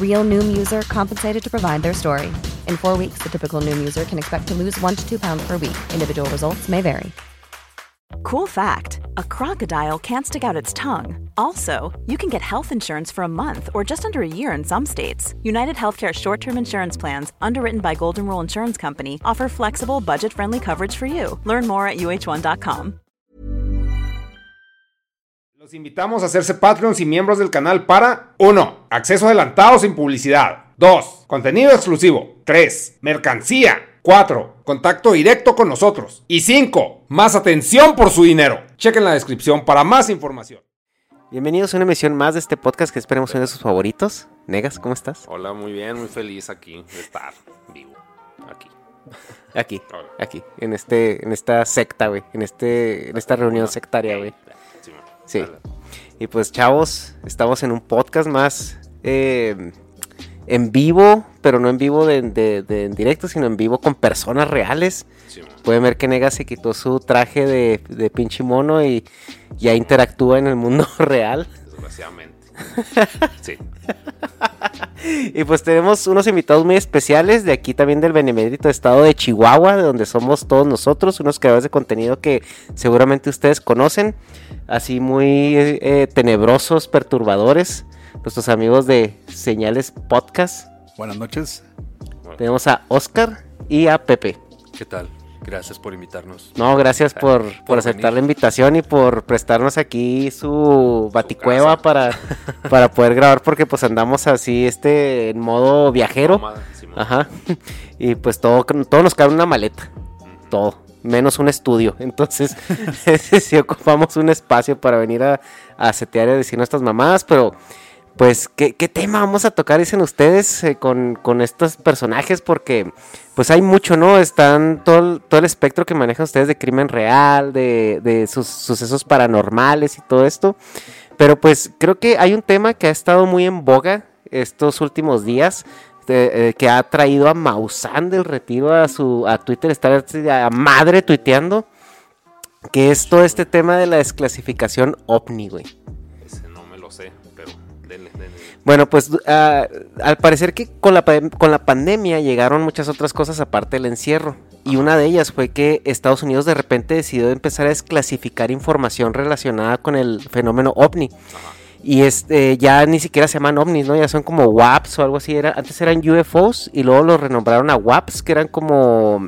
Real Noom user compensated to provide their story. In four weeks, the typical Noom user can expect to lose one to two pounds per week. Individual results may vary. Cool fact a crocodile can't stick out its tongue. Also, you can get health insurance for a month or just under a year in some states. United Healthcare short term insurance plans, underwritten by Golden Rule Insurance Company, offer flexible, budget friendly coverage for you. Learn more at uh1.com. Los invitamos a hacerse Patreons y miembros del canal para 1. Acceso adelantado sin publicidad. 2. Contenido exclusivo. 3. Mercancía. 4. Contacto directo con nosotros. Y 5. Más atención por su dinero. Chequen la descripción para más información. Bienvenidos a una emisión más de este podcast que esperemos sea de sus favoritos. Negas, ¿cómo estás? Hola, muy bien, muy feliz aquí de estar vivo. Aquí. Aquí, Hola. aquí, en este, en esta secta, güey, en este, en esta reunión sectaria, güey. Sí. Y pues, chavos, estamos en un podcast más eh, en vivo, pero no en vivo de, de- de- en directo, sino en vivo con personas reales. Sí. Pueden ver que Negas se quitó su traje de, de pinche mono y ya interactúa en el mundo real. Desgraciadamente. Sí. Y pues tenemos unos invitados muy especiales de aquí también del benemérito estado de Chihuahua, de donde somos todos nosotros, unos creadores de contenido que seguramente ustedes conocen, así muy eh, tenebrosos, perturbadores, nuestros amigos de Señales Podcast. Buenas noches. Tenemos a Oscar y a Pepe. ¿Qué tal? Gracias por invitarnos. No, gracias por, por, Por aceptar venir. la invitación y por prestarnos aquí su baticueva para, para poder grabar, porque pues andamos así, este, en modo viajero. Sí. Ajá. Y pues todo, todo nos cabe en una maleta. Todo. Menos un estudio. Entonces, sí ocupamos un espacio para venir a, a setear y decir nuestras mamadas. Pero, pues, ¿qué, qué tema vamos a tocar, dicen ustedes, eh, con, con estos personajes? Porque, pues, hay mucho, ¿no? Están todo, el- todo el espectro que manejan ustedes de crimen real, de, de sus sucesos paranormales y todo esto. Pero, pues, creo que hay un tema que ha estado muy en boga estos últimos días eh, que ha traído a Maussan del retiro a su a Twitter, está a madre tuiteando, que es todo este tema de la desclasificación ovni, güey. Ese no me lo sé, pero denle, denle. Bueno, pues ah, al parecer que con la, con la pandemia llegaron muchas otras cosas aparte del encierro. Y una de ellas fue que Estados Unidos de repente decidió empezar a desclasificar información relacionada con el fenómeno ovni. Y este ya ni siquiera se llaman ovnis, ¿no? Ya son como WAPs o algo así. Era, antes eran UFOs y luego los renombraron a WAPs, que eran como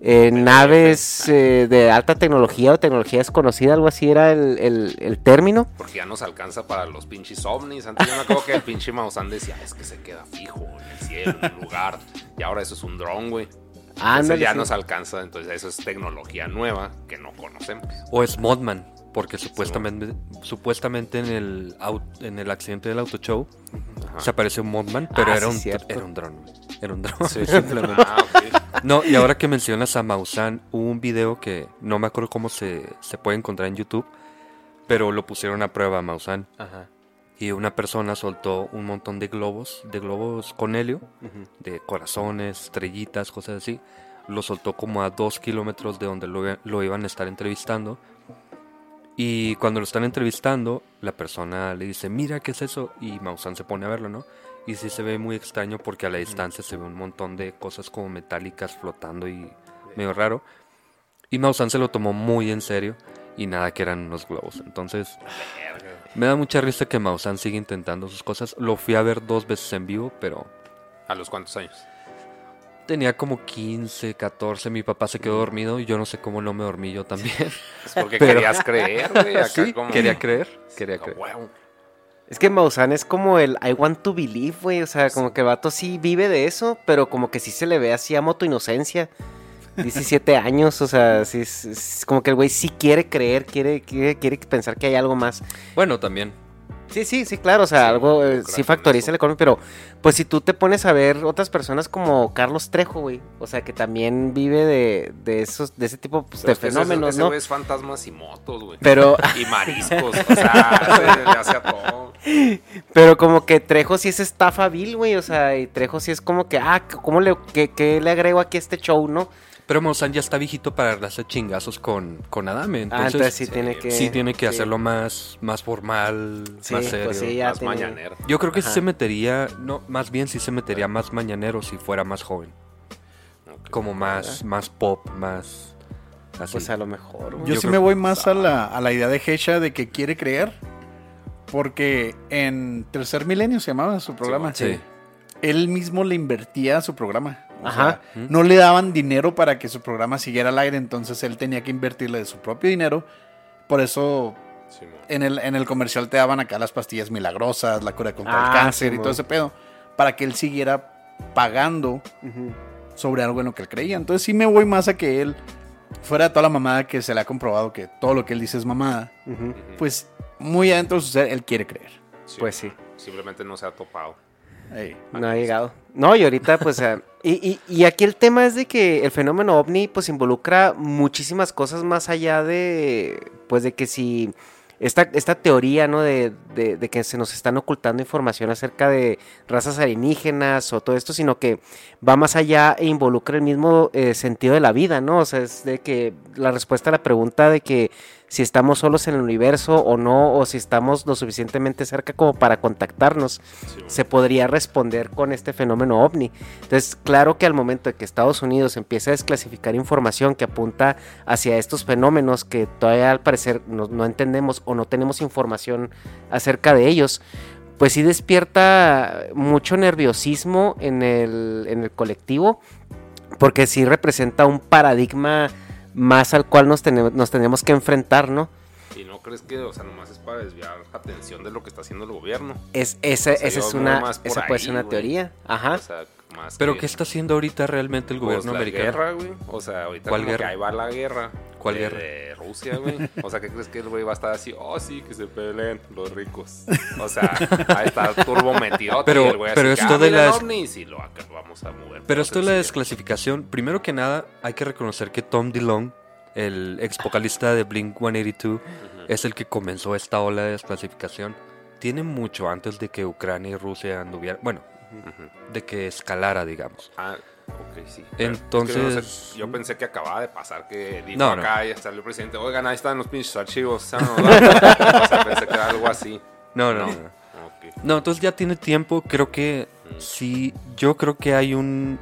eh, naves eh, de alta tecnología o tecnología desconocida, algo así era el, el- el término. Porque ya nos alcanza para los pinches ovnis. Antes yo me acuerdo que el pinche Maussan decía, es que se queda fijo en el cielo, en un lugar. Y ahora eso es un dron, güey. Entonces ya sí. nos alcanza, entonces eso es tecnología nueva que no conocemos. O es Modman, porque supuestamente, supuestamente en el en el accidente del auto show Ajá. se apareció un Modman, pero Ah, era, sí, un, era un dron. Era un dron, simplemente. Ah. No, y ahora que mencionas a Maussan, hubo un video que no me acuerdo cómo se, se puede encontrar en YouTube, pero lo pusieron a prueba a Maussan. Y una persona soltó un montón de globos, de globos con helio, de corazones, estrellitas, cosas así. Lo soltó como a dos kilómetros de donde lo, lo iban a estar entrevistando. Y cuando lo están entrevistando, la persona le dice, mira, ¿qué es eso? Y Maussan se pone a verlo, ¿no? Y sí se ve muy extraño porque a la distancia se ve un montón de cosas como metálicas flotando y medio raro. Y Maussan se lo tomó muy en serio y nada que eran unos globos. Entonces, me da mucha risa que Maussan sigue intentando sus cosas. Lo fui a ver dos veces en vivo, pero ¿A los cuántos años? Tenía como 15, 14, mi papá se quedó dormido y yo no sé cómo no me dormí yo también. Es porque Pero- querías creer, güey. Acá Sí, como... quería creer, quería creer. Es que Maussan es como el I want to believe, güey. O sea, como que el vato sí vive de eso, pero como que sí se le ve así amo tu inocencia. 17 años, o sea, sí es, es como que el güey sí quiere creer, quiere, quiere, quiere pensar que hay algo más. Bueno, también. Sí, sí, sí, claro, o sea, Sí, algo eh, sí factoriza el economía, pero pues si tú te pones a ver otras personas como Carlos Trejo, güey, o sea, que también vive de, de esos, de ese tipo pues, de ese- fenómenos, ese ¿no? es fantasmas y motos, güey. Pero, Y mariscos, o sea, le hace a todo. pero como que Trejo sí es estafa vil, güey, o sea, y Trejo sí es como que, ah, ¿cómo le, qué, qué le agrego aquí a este show, no? Pero Maussan ya está viejito para darse chingazos con, con Adame. ah, Entonces, sí, sí, tiene que... sí tiene que sí. hacerlo más, más formal, Sí, más serio. pues sí, ya Más tiene- mañanero. Yo creo que sí se metería, no, más bien sí se metería más mañanero si fuera más joven. Como más, más pop, más así. Pues a lo mejor. Yo, Yo sí creo- me voy más a la, a la idea de Hecha de que quiere creer. Porque en Tercer Milenio se llamaba su programa. Sí. Él mismo le invertía a su programa. O Ajá. sea, no le daban dinero para que su programa siguiera al aire, entonces él tenía que invertirle de su propio dinero. Por eso Sí, en el, en el comercial te daban acá las pastillas milagrosas, la cura contra Ah, el cáncer sí, y todo ese pedo. Para que él siguiera pagando sobre algo en lo que él creía. Entonces sí me voy más a que él, fuera de toda la mamada que se le ha comprobado que todo lo que él dice es mamada, pues muy adentro de su ser él quiere creer. Sí, Pues sí. Simplemente no se ha topado. No ha llegado. No, y ahorita, pues, eh, y, y, y aquí el tema es de que el fenómeno ovni, pues, involucra muchísimas cosas más allá de, pues, de que si esta, esta teoría, ¿no? De, de, que se nos están ocultando información acerca de razas alienígenas o todo esto, sino que va más allá e involucra el mismo eh, sentido de la vida, ¿no? O sea, es de que la respuesta a la pregunta de que si estamos solos en el universo o no, o si estamos lo suficientemente cerca como para contactarnos Sí, se podría responder con este fenómeno ovni. Entonces, claro que al momento de que Estados Unidos empiece a desclasificar información que apunta hacia estos fenómenos que todavía al parecer no, no entendemos o no tenemos información acerca de ellos, pues sí despierta mucho nerviosismo en el, en el colectivo, porque sí representa un paradigma más al cual nos, tenemos, nos tenemos que enfrentar, ¿no? Y no crees que, o sea, nomás es para desviar atención de lo que está haciendo el gobierno. Es, esa, O sea, esa es una, esa puede ahí, ser una teoría. Ajá. O sea, más Pero que- ¿qué está haciendo ahorita realmente el pues, gobierno la americano? guerra, güey. O sea, ahorita ¿Cuál como guerra? que ahí va la guerra. ¿Cuál de, guerra? De Rusia, güey. O sea, ¿qué crees que el güey va a estar así? Oh, sí, que se peleen los ricos. O sea, ahí está turbo metido. Pero- el güey pero así esto ah, de las- ovnis, y lo vamos a mover. Pero esto es la desclasificación. Primero que nada, hay que reconocer que Tom DeLonge, el ex vocalista de Blink 182, es el que comenzó esta ola de desclasificación. Tiene mucho antes de que Ucrania y Rusia anduvieran. Bueno, De que escalara, digamos. Ah, ok, sí. Pero es que Entonces- no sé, yo pensé que acababa de pasar que dijo No, no. acá y salió el presidente, oigan, ahí están los pinches archivos. o sea, pensé que era algo así. No, no, No. no. Entonces ya tiene tiempo. Creo que sí. Yo creo que hay un.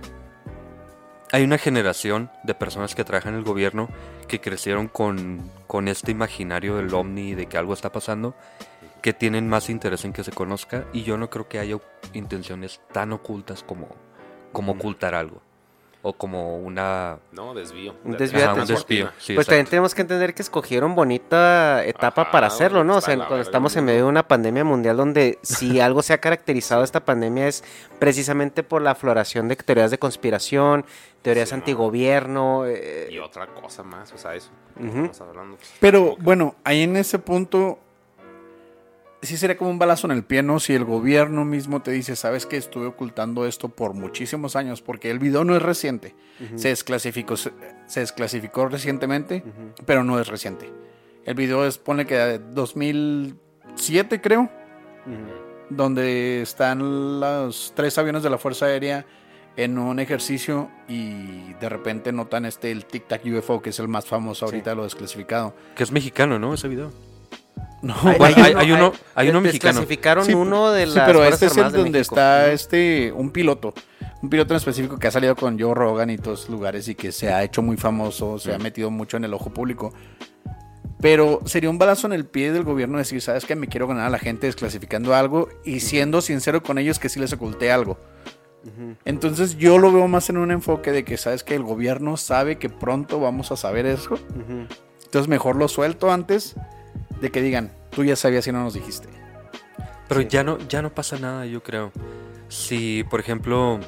Hay una generación de personas que trabajan en el gobierno que crecieron con, con este imaginario del ovni de que algo está pasando, que tienen más interés en que se conozca. Y yo no creo que haya intenciones tan ocultas como, como ocultar algo. O como una. No, desvío. Un De- desvío de Ajá. Sí, pues también tenemos que entender que escogieron bonita etapa Ajá, para hacerlo, ¿no? O sea, cuando estamos en medio de una pandemia mundial donde si algo se ha caracterizado esta pandemia es precisamente por la floración de teorías de conspiración, teorías Sí, no. antigobierno. eh, Y otra cosa más, o sea, eso. Ujú. Estamos hablando. Pero bueno, ahí en ese punto sí sería como un balazo en el pie, ¿no? Si el gobierno mismo te dice, sabes que estuve ocultando esto por muchísimos años, porque el video no es reciente, se, desclasificó, se, se desclasificó recientemente, pero no es reciente. El video es, pone que de 2007 creo, donde están los tres aviones de la Fuerza Aérea en un ejercicio y de repente notan este el Tic Tac UFO, que es el más famoso ahorita, lo desclasificado. Que es mexicano, ¿no? Ese video. No, Bueno, hay- hay uno- hay uno des- mexicano. Desclasificaron Sí, uno de las Sí, pero este es el donde México. está este un piloto, un piloto en específico que ha salido con Joe Rogan y todos lugares y que se ha hecho muy famoso, se ha metido mucho en el ojo público. Pero sería un balazo en el pie del gobierno decir, sabes que me quiero ganar a la gente desclasificando algo y siendo sincero con ellos que sí les oculté algo. Entonces yo lo veo más en un enfoque de que, ¿sabes que El gobierno sabe que pronto vamos a saber eso. Entonces mejor lo suelto antes de que digan, tú ya sabías y no nos dijiste. Pero ya no, ya no pasa nada, yo creo. Si, por ejemplo,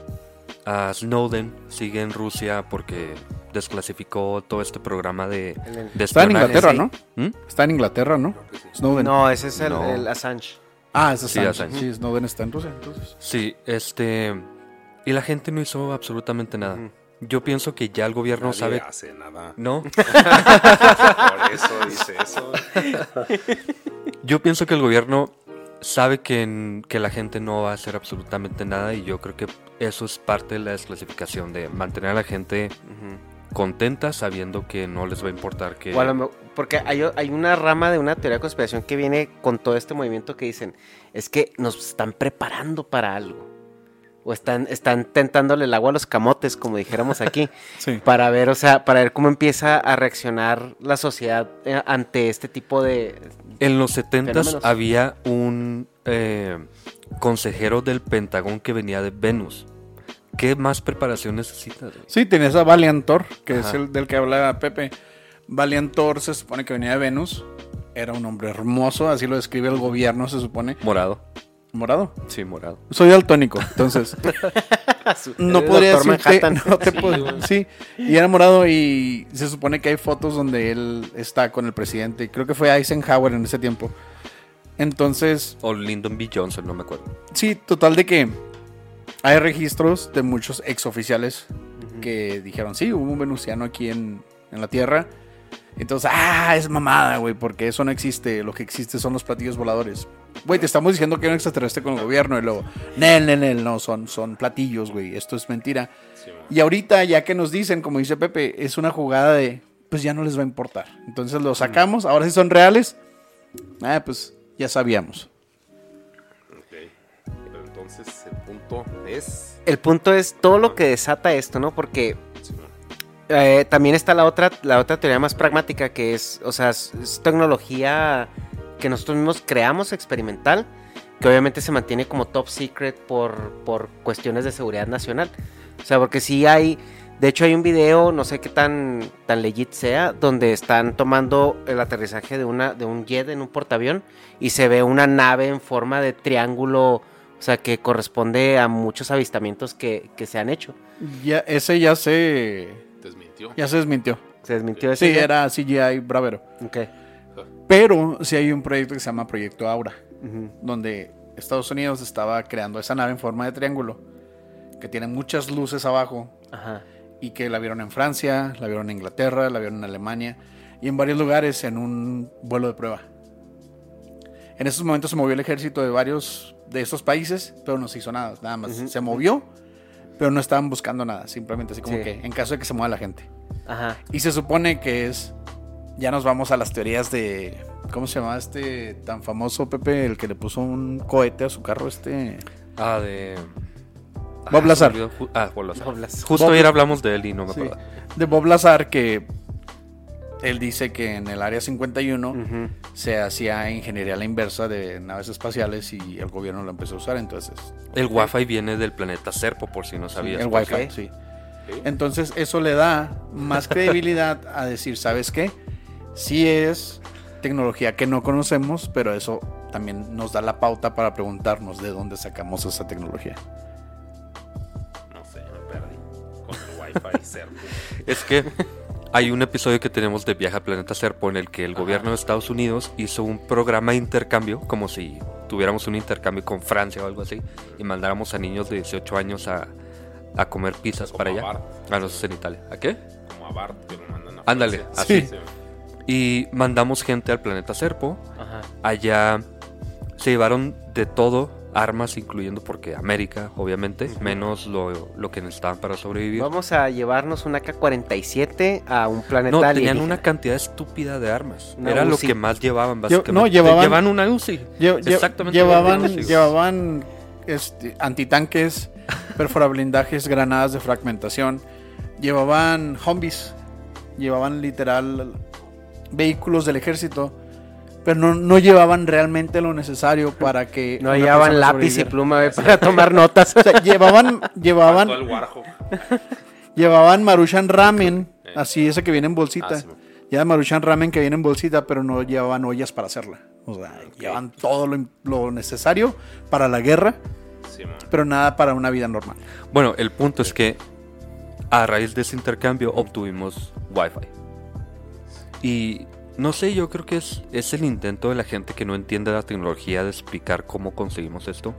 a Snowden sigue en Rusia porque desclasificó todo este programa de, de Está en. Inglaterra. ¿no? ¿Mm? Está en Inglaterra, ¿no? Snowden. No, ese es el, No. el Assange. Ah, es Sí, Assange. Assange. Sí, Snowden está en Rusia, entonces. Sí, este... Y la gente no hizo absolutamente nada. Yo pienso que ya el gobierno Nadie sabe... hace nada. No, Por eso dice eso. yo pienso que el gobierno sabe que, en- que la gente no va a hacer absolutamente nada y yo creo que eso es parte de la desclasificación, de mantener a la gente contenta sabiendo que no les va a importar que... O a lo me- porque hay, hay una rama de una teoría de conspiración que viene con todo este movimiento que dicen, es que nos están preparando para algo. O están, están tentándole el agua a los camotes, como dijéramos aquí, Sí. para ver, o sea, para ver cómo empieza a reaccionar la sociedad eh, ante este tipo de... En los 70 Fenómenos. había un eh, consejero del Pentagón que venía de Venus. ¿Qué más preparación necesitas? Sí, tenías a Valiantor, que es el del que habla Pepe. Valiantor se supone que venía de Venus. Era un hombre hermoso, así lo describe el gobierno, se supone. Morado. Morado. Sí, morado. Soy daltónico, entonces no podría decirte. No te puedo- sí, y era morado y se supone que hay fotos donde él está con el presidente. Creo que fue Eisenhower en ese tiempo. Entonces, O Lyndon B. Johnson, no me acuerdo. Sí, total de que hay registros de muchos exoficiales que dijeron, sí, hubo un venusiano aquí en, en la Tierra. Entonces, ah, es mamada, güey, porque eso no existe. Lo que existe son los platillos voladores. Güey, te estamos diciendo que hay un extraterrestre con el gobierno y luego, nel, nel, nel, no, son, son platillos, güey, esto es mentira. y ahorita, ya que nos dicen, como dice Pepe, es una jugada de, pues ya no les va a importar. Entonces lo sacamos, ahora sí son reales. Ah, pues ya sabíamos. Ok. Pero entonces el punto es. El punto es todo lo que desata esto, ¿no? Porque Eh, también está la otra, la otra teoría más pragmática que es, o sea, es, tecnología que nosotros mismos creamos experimental, que obviamente se mantiene como top secret por, por cuestiones de seguridad nacional. O sea, porque si hay, de hecho hay un video, no sé qué tan, tan legit sea, donde están tomando el aterrizaje de, una, de un jet en un portaavión y se ve una nave en forma de triángulo, o sea, que corresponde a muchos avistamientos que, que se han hecho. Ya, ese ya se, Desmintió. ya se desmintió. Se desmintió ese Sí, era CGI Bravero. Ok. Pero sí hay un proyecto que se llama Proyecto Aura, donde Estados Unidos estaba creando esa nave en forma de triángulo, que tiene muchas luces abajo, Ajá. y que la vieron en Francia, la vieron en Inglaterra, la vieron en Alemania, y en varios lugares en un vuelo de prueba. En esos momentos se movió el ejército de varios de esos países, pero no se hizo nada, nada más. Se movió, pero no estaban buscando nada, simplemente así como Sí. que en caso de que se mueva la gente. Ajá. Y se supone que es. Ya nos vamos a las teorías de. ¿Cómo se llama este tan famoso Pepe? El que le puso un cohete a su carro, este. Ah, de... Bob Ah, Lazar. Ah, Bob Lazar. Bob Lazar. Justo Bob- ayer hablamos de él y no me Sí, acuerdo. de Bob Lazar, que él dice que en el área 51 Ujú. se hacía ingeniería a la inversa de naves espaciales y el gobierno lo empezó a usar. Entonces, El Wi-Fi viene del planeta Serpo, por si no sabías. el. Wi-Fi, sí. Entonces, eso le da más credibilidad a decir, ¿sabes qué? Sí es tecnología que no conocemos, pero eso también nos da la pauta para preguntarnos de dónde sacamos esa tecnología. No sé, me perdí. Con el wifi cerco. Es que hay un episodio que tenemos de Viaje al Planeta Serpo en el que el gobierno de Estados Unidos hizo un programa de intercambio, como si tuviéramos un intercambio con Francia o algo así, y mandáramos a niños de 18 años a, a comer pizzas Como para allá, Bart. a los en Italia. ¿A qué? Como a Bart que lo mandan a Ándale, así. Sí. Y mandamos gente al planeta Serpo. Ajá. Allá se llevaron de todo, armas, incluyendo porque América, obviamente, menos lo, lo que necesitaban para sobrevivir. Vamos a llevarnos una K-47 a un planeta No, tenían alienígena. una cantidad estúpida de armas. Una Era lo que más llevaban, Lle- básicamente. no, llevaban- Llevaban una Uzi. Lle- Exactamente. Llevaban, llevaban este, antitanques, perforablindajes, granadas de fragmentación. Llevaban zombies. Llevaban literal vehículos del ejército pero no, no llevaban realmente lo necesario para que... No llevaban lápiz y pluma para tomar notas. O sea, llevaban, llevaban, llevaban Maruchan Ramen, así esa que viene en bolsita. Ah, sí. Llevaban Maruchan Ramen que viene en bolsita, pero no llevaban ollas para hacerla. O sea, llevaban todo lo, lo necesario para la guerra. Pero nada para una vida normal. Bueno, el punto es que a raíz de ese intercambio obtuvimos Wi-Fi. Y no sé, yo creo que es, es el intento de la gente que no entiende la tecnología de explicar cómo conseguimos esto.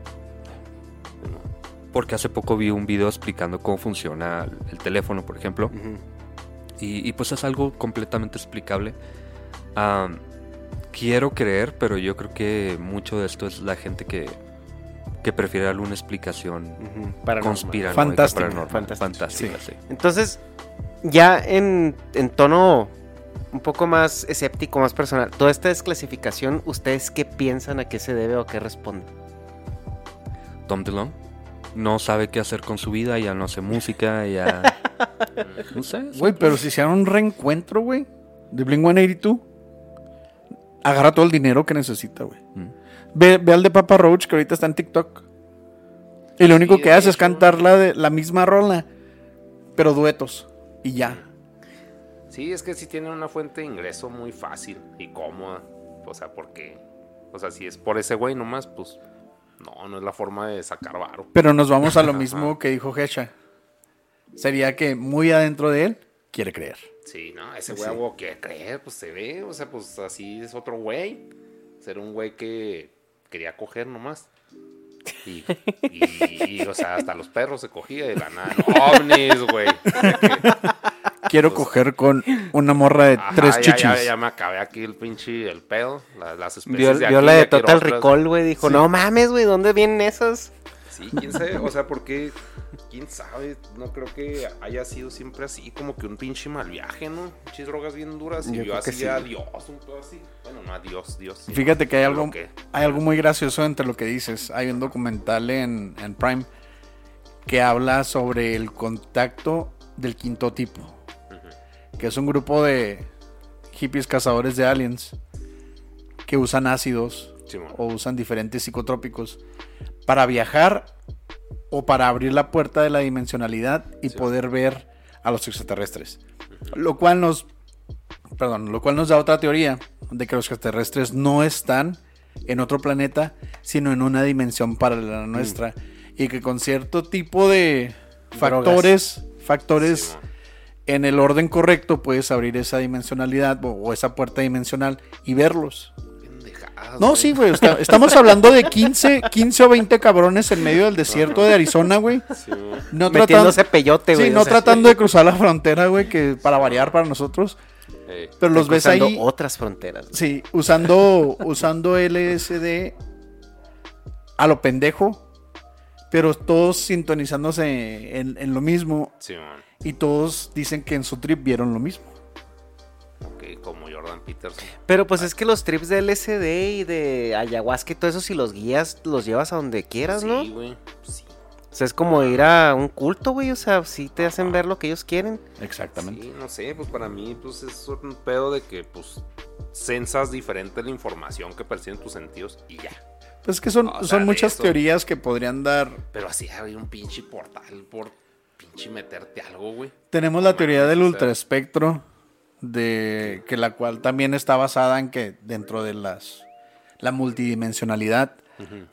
Porque hace poco vi un video explicando cómo funciona el teléfono, por ejemplo. y, y pues es algo completamente explicable. Am, quiero creer, pero yo creo que mucho de esto es la gente que, que prefiere alguna explicación Paranormal. conspiranoica, Fantástica, paranormal, fantástica. fantástica, sí. Entonces, ya en, en tono un poco más escéptico, más personal, toda esta desclasificación, ¿ustedes qué piensan, a qué se debe o a qué responde? Tom DeLonge no sabe qué hacer con su vida, ya no hace música, ya... no sé. Güey, pero si hicieran un reencuentro, güey, de Blink 182, agarra todo el dinero que necesita, güey. Ve, ve al de Papa Roach, que ahorita está en TikTok. Y lo único Sí, que hace es cantar la, de, la misma rola, pero duetos. Y ya. Sí, es que sí tiene una fuente de ingreso muy fácil y cómoda. O sea, porque. O sea, si es por ese güey nomás, pues. No, no es la forma de sacar varo. Pero nos vamos a lo mismo que dijo Hecha. Sería que muy adentro de él quiere creer. Sí, no, ese güey algo que creer, pues se ve. O sea, pues así es otro güey. Ser un güey que quería coger nomás. Y, y- y, o sea, hasta los perros se cogía de la nada. ovnis, güey. O sea que- Quiero coger con una morra de Ajá, tres ya, chichis. Ya, ya me acabé aquí el pinche el pedo. la- las especies Vio, de vio aquí, la de Total Recall, güey, dijo, no mames, güey, ¿dónde vienen esas? Sí, quién sabe, o sea, porque quién sabe, no creo que haya sido siempre así, como que un pinche mal viaje, ¿no? Pinches drogas bien duras y Yo que así sí. a Dios, un pedo así. Bueno, no a Dios, Fíjate que hay algo, que- hay algo muy gracioso entre lo que dices. Hay un documental en, en Prime que habla sobre el contacto del quinto tipo, que es un grupo de hippies cazadores de aliens que usan ácidos o usan diferentes psicotrópicos para viajar o para abrir la puerta de la dimensionalidad y poder ver a los extraterrestres. Lo cual nos perdón, lo cual nos da otra teoría de que los extraterrestres no están en otro planeta, sino en una dimensión paralela a la nuestra. Y que con cierto tipo de factores, factores en el orden correcto puedes abrir esa dimensionalidad o, o esa puerta dimensional y verlos. No, güey. sí, güey. está- estamos hablando de 15, 15 o 20 cabrones en medio del desierto de Arizona, güey. Simón. No Metiéndose tratando, peyote, güey. sí, no sea, tratando de cruzar la frontera, güey, que para variar para nosotros. Eh, Pero los ves ahí, otras fronteras. güey. sí, usando, usando LSD a lo pendejo, pero todos sintonizándose en, en lo mismo Simón. y todos dicen que en su trip vieron lo mismo. Como Jordan Peterson. Pero pues es que los trips de LSD y de ayahuasca y todo eso, si los guías, los llevas a donde quieras, ¿no? Sí, güey. Sí. O sea, es como ir a un culto, güey. O sea, sí te hacen ver lo que ellos quieren. Exactamente. Sí, no sé, pues para mí pues es un pedo de que pues sensas diferente la información que perciben tus sentidos y ya. Pues es que son, O sea, son muchas eso. teorías que podrían dar Pero así abrir un pinche portal por pinche meterte algo, güey. Tenemos la No teoría del ultraespectro, de que la cual también está basada en que dentro de las la multidimensionalidad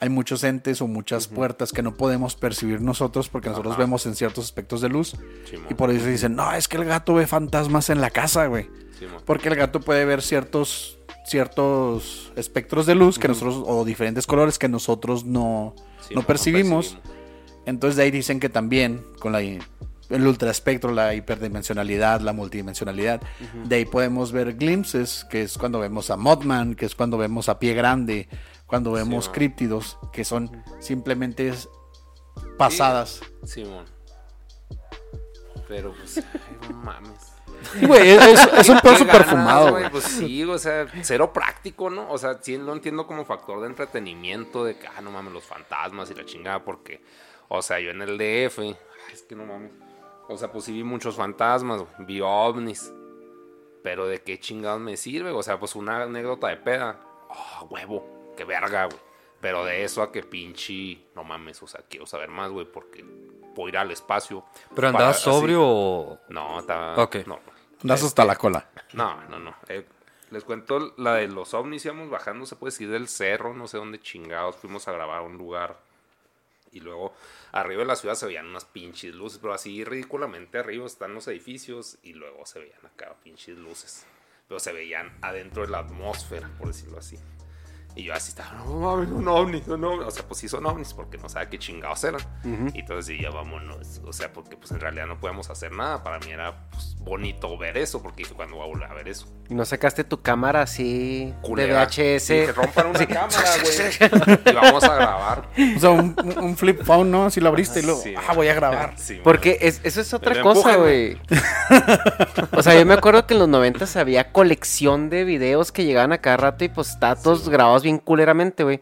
hay muchos entes o muchas puertas que no podemos percibir nosotros porque nosotros Ajá. vemos en ciertos aspectos de luz Simón. y por eso dicen, "No, es que el gato ve fantasmas en la casa, güey." Simón. Porque el gato puede ver ciertos ciertos espectros de luz que nosotros o diferentes colores que nosotros no Sí, no percibimos. Entonces de ahí dicen que también con la, el ultraespectro, la hiperdimensionalidad, la multidimensionalidad, de ahí podemos ver glimpses, que es cuando vemos a Mothman, que es cuando vemos a Pie Grande, cuando vemos críptidos, que son simplemente pasadas. Simón. Pero pues, ay, no mames. Sí, güey, es, un pedo Qué súper ganas, fumado, güey, güey. Pues sí, o sea, cero práctico, ¿no? O sea, sí lo entiendo como factor de entretenimiento, de que, ah, no mames, los fantasmas y la chingada, porque, o sea, yo en el DF, ay, es que no mames. O sea, pues sí vi muchos fantasmas, güey, vi ovnis. Pero de qué chingados me sirve, o sea, pues una anécdota de peda. oh, huevo, qué verga, güey. Pero de eso a que pinche, no mames, o sea, quiero saber más, güey, porque puedo ir al espacio. ¿Pero andabas para- así- sobrio o...? No, estaba... Ok. No, Andas hasta la cola. no, no, no. Eh, les cuento la de los ovnis, íbamos bajando, se puede decir, del cerro, no sé dónde chingados, fuimos a grabar a un lugar. Y luego arriba de la ciudad se veían unas pinches luces, pero así ridículamente arriba están los edificios y luego se veían acá pinches luces. Pero se veían adentro de la atmósfera, por decirlo así. Y yo así estaba, no mames, un ovni, un ovni. O sea, pues sí son ovnis porque no sabía qué chingados eran. Y entonces ya vámonos. O sea, porque pues en realidad no podíamos hacer nada. Para mí era pues, bonito ver eso, porque dije, cuando voy a volver a ver eso? ¿Y no sacaste tu cámara así Culera. de VHS? Que rompan una cámara, güey. Y vamos a grabar. O sea, un, flip phone, ¿no? Si lo abriste y luego, Sí, ah, voy a grabar. Sí, Porque es- eso es otra cosa, güey. O sea, yo me acuerdo que en los 90 había colección de videos que llegaban a cada rato y pues estatus grabados bien culeramente, güey.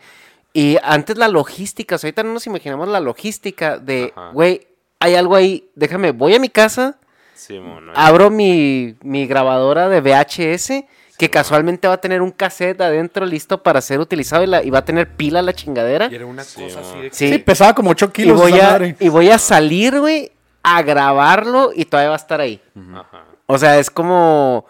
Y antes la logística, o sea, ahorita no nos imaginamos la logística de, güey, hay algo ahí, déjame, voy a mi casa, Sí, mono. abro mi, mi grabadora de VHS, que casualmente va a tener un cassette adentro listo para ser utilizado y, la- y va a tener pila la chingadera. Y era una cosa así de... Sí, Sí, pesaba como 8 y, kilos. voy esa a, madre. y voy a salir, güey, a grabarlo y todavía va a estar ahí. Ajá. O sea, es como.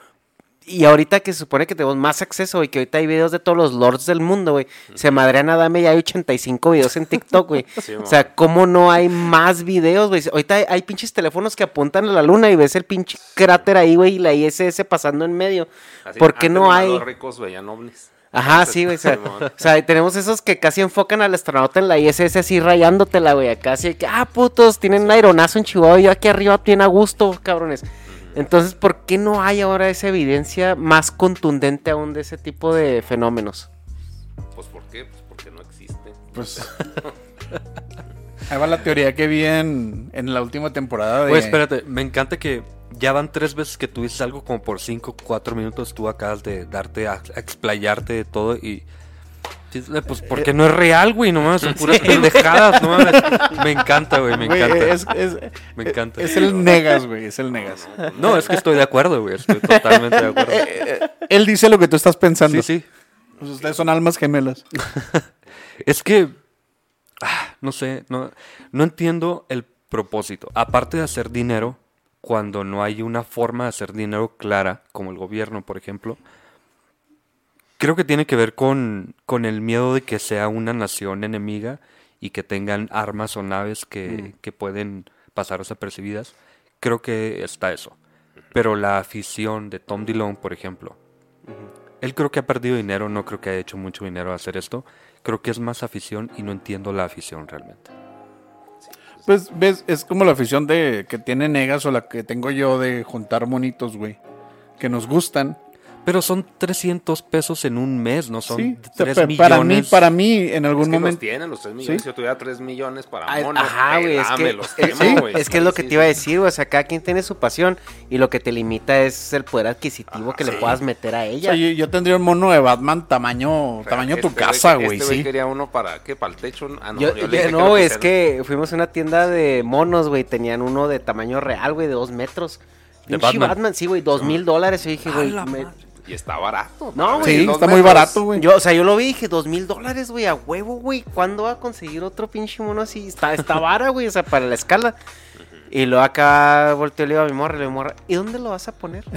Y ahorita que se supone que tenemos más acceso, güey, que ahorita hay videos de todos los lords del mundo, güey. Se madrean a Dame y hay 85 videos en TikTok, güey. Sí, o sea, ¿cómo no hay más videos, güey? Ahorita hay, hay pinches teléfonos que apuntan a la luna y ves el pinche cráter ahí, güey, y la ISS pasando en medio. Así, ¿Por qué antes no hay? Los ricos veían ovnis. Ajá, sí, güey. O sea, o sea, tenemos esos que casi enfocan al astronauta en la ISS así rayándotela, güey. Acá así que, ah, putos, tienen un aeronazo en Chihuahua y yo aquí arriba bien a gusto, cabrones. Entonces, ¿por qué no hay ahora esa evidencia más contundente aún de ese tipo de fenómenos? Pues ¿por qué? Pues porque no existe. Pues. Ahí va la teoría que vi en, en la última temporada de. Güey, espérate, me encanta que ya van tres veces que tú dices algo como por cinco, cuatro minutos tú acabas de darte a, a explayarte de todo y... Sí, Pues porque no es real, güey, no mames, son puras pendejadas, no mames. Me encanta, güey, me Güey, encanta. es, es- Me encanta. es el negas, güey. Es el negas. No, es que estoy de acuerdo, güey, estoy totalmente de acuerdo. Él dice lo que tú estás pensando. Sí, sí. Pues ustedes son almas gemelas. Es que, ah, no sé, no, no entiendo el propósito. Aparte de hacer dinero, cuando no hay una forma de hacer dinero clara, como el gobierno, por ejemplo, creo que tiene que ver con, con el miedo de que sea una nación enemiga y que tengan armas o naves que, que pueden pasar desapercibidas. Creo que está eso. Pero la afición de Tom Dillon, por ejemplo, él creo que ha perdido dinero, no creo que haya hecho mucho dinero a hacer esto. Creo que es más afición y no entiendo la afición realmente. Pues, ves, es como la afición de que tiene negas o la que tengo yo de juntar monitos, güey. Que nos gustan. Pero son 300 pesos en un mes, no son sí. 3 Pe- millones. para mí, para mí, en algún Es que los momento. tienen los 3 millones. Sí. Si yo tuviera 3 millones para Ay, monos, Ajá, güey, es que, es, quemo, sí, güey. es que es lo que Sí, te iba a decir, güey. O sea, cada quien tiene su pasión y lo que te limita es el poder adquisitivo que le puedas meter a O ella. sea, yo, yo tendría un mono de Batman tamaño, tamaño tu este casa, que- güey, este sí. quería uno para, ¿qué? ¿Para el techo? Ah, no, Yo- yo yo- le dije que no, es que fuimos a una tienda de monos, güey. Tenían uno de tamaño real, güey, de dos metros. ¿De Pinche Batman? sí, güey, dos mil dólares. Y dije, güey. Y está barato. No, güey. Sí, está muy barato, güey. Yo, o sea, yo lo vi y dije, dos mil dólares, güey, a huevo, güey. ¿Cuándo va a conseguir otro pinche mono así? Está, está vara, güey, o sea, para la escala. Y luego acá volteó y le digo a mi morra, le digo, morra, ¿y dónde lo vas a poner?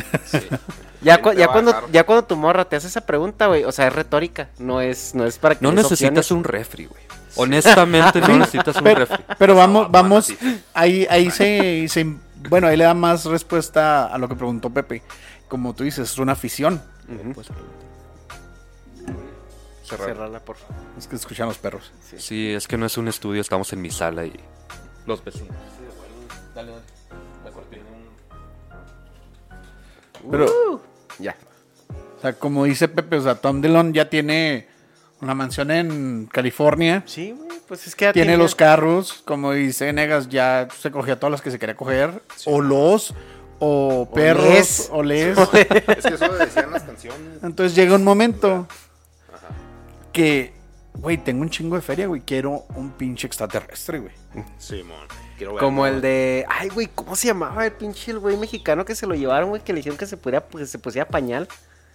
Ya, cu- Ahí te ya, cuando, ya cuando tu morra te hace esa pregunta, güey, o sea, es retórica, no es, no es para que No necesitas opciones. un refri, güey. Honestamente, no necesitas un Pero, refri. pero vamos, vamos, sí. ahí, ahí se, se- bueno, ahí le da más respuesta a lo que preguntó Pepe. Como tú dices, es una afición. Cerrarla, por favor. Es que escuchan los perros. Sí, es que no es un estudio, estamos en mi sala y los vecinos. Pero, Ya. o sea, como dice Pepe, o sea, Tom Dillon ya tiene una mansión en California. Sí, güey, pues es que ya Tiene tenía- los carros, como dice Negas, ya se cogía todas las que se quería coger. O los, o perros, les. o les. Es que eso decían las canciones. Entonces llega un momento que, güey, tengo un chingo de feria, güey. Quiero un pinche extraterrestre, güey. Simón. Quiero ver, Como el de. Ay, güey, ¿cómo se llamaba el pinche el güey mexicano que se lo llevaron, güey? Que le dijeron que se pudiera, pues, se pusiera pañal.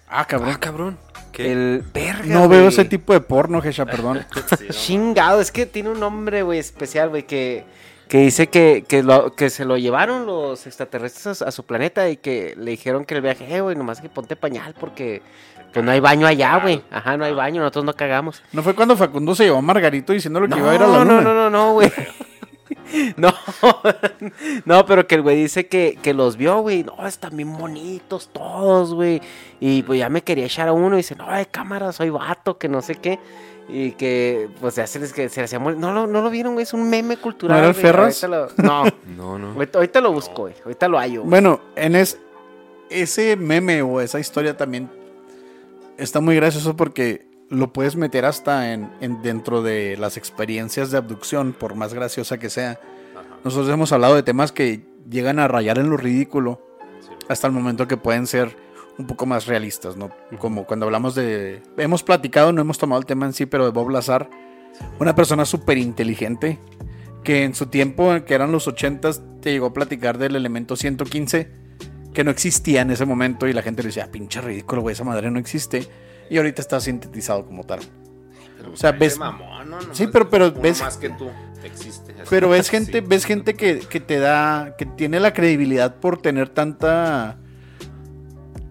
Ah, cabrón. Ah, cabrón. ¿Qué? El verga. No veo ese tipo de porno, Gesha, perdón. Chingado, es que tiene un nombre, güey, especial, güey, que, que dice que, que, lo, que se lo llevaron los extraterrestres a, a su planeta y que le dijeron que el viaje, eh, güey, nomás que ponte pañal porque pues no hay baño allá, güey. Ajá, no hay baño, nosotros no cagamos. ¿No fue cuando Facundo se llevó a Margarito diciéndole que No, iba a ir a la no, luna? no, no, no, güey. No, no, pero que el güey dice que, que los vio, güey. No, están bien bonitos todos, güey. Y pues ya me quería echar a uno y dice, no, de cámara, soy vato, que no sé qué. Y que, pues ya se les, que se hacía. No, lo- no lo vieron, güey, es un meme cultural. ¿No era el güey, Ferraz? ahorita lo- No, No, no. ahorita, ahorita lo busco, güey. Ahorita lo hallo. güey. Bueno, en es, ese meme o esa historia también está muy gracioso porque lo puedes meter hasta en, en dentro de las experiencias de abducción, por más graciosa que sea. Nosotros hemos hablado de temas que llegan a rayar en lo ridículo hasta el momento que pueden ser un poco más realistas, ¿no? Como cuando hablamos de... Hemos platicado, no hemos tomado el tema en sí, pero de Bob Lazar, una persona súper inteligente que en su tiempo, que eran los 80s, te llegó a platicar del elemento 115, que no existía en ese momento y la gente le decía, "Ah, pinche ridículo, güey, esa madre no existe. Y ahorita está sintetizado como tal. O sea, ves... Mamón, ¿no? Sí, pero- pero ves- más que tú existe. Pero ves gente, Sí. ves gente que, que te da, que tiene la credibilidad por tener tanta,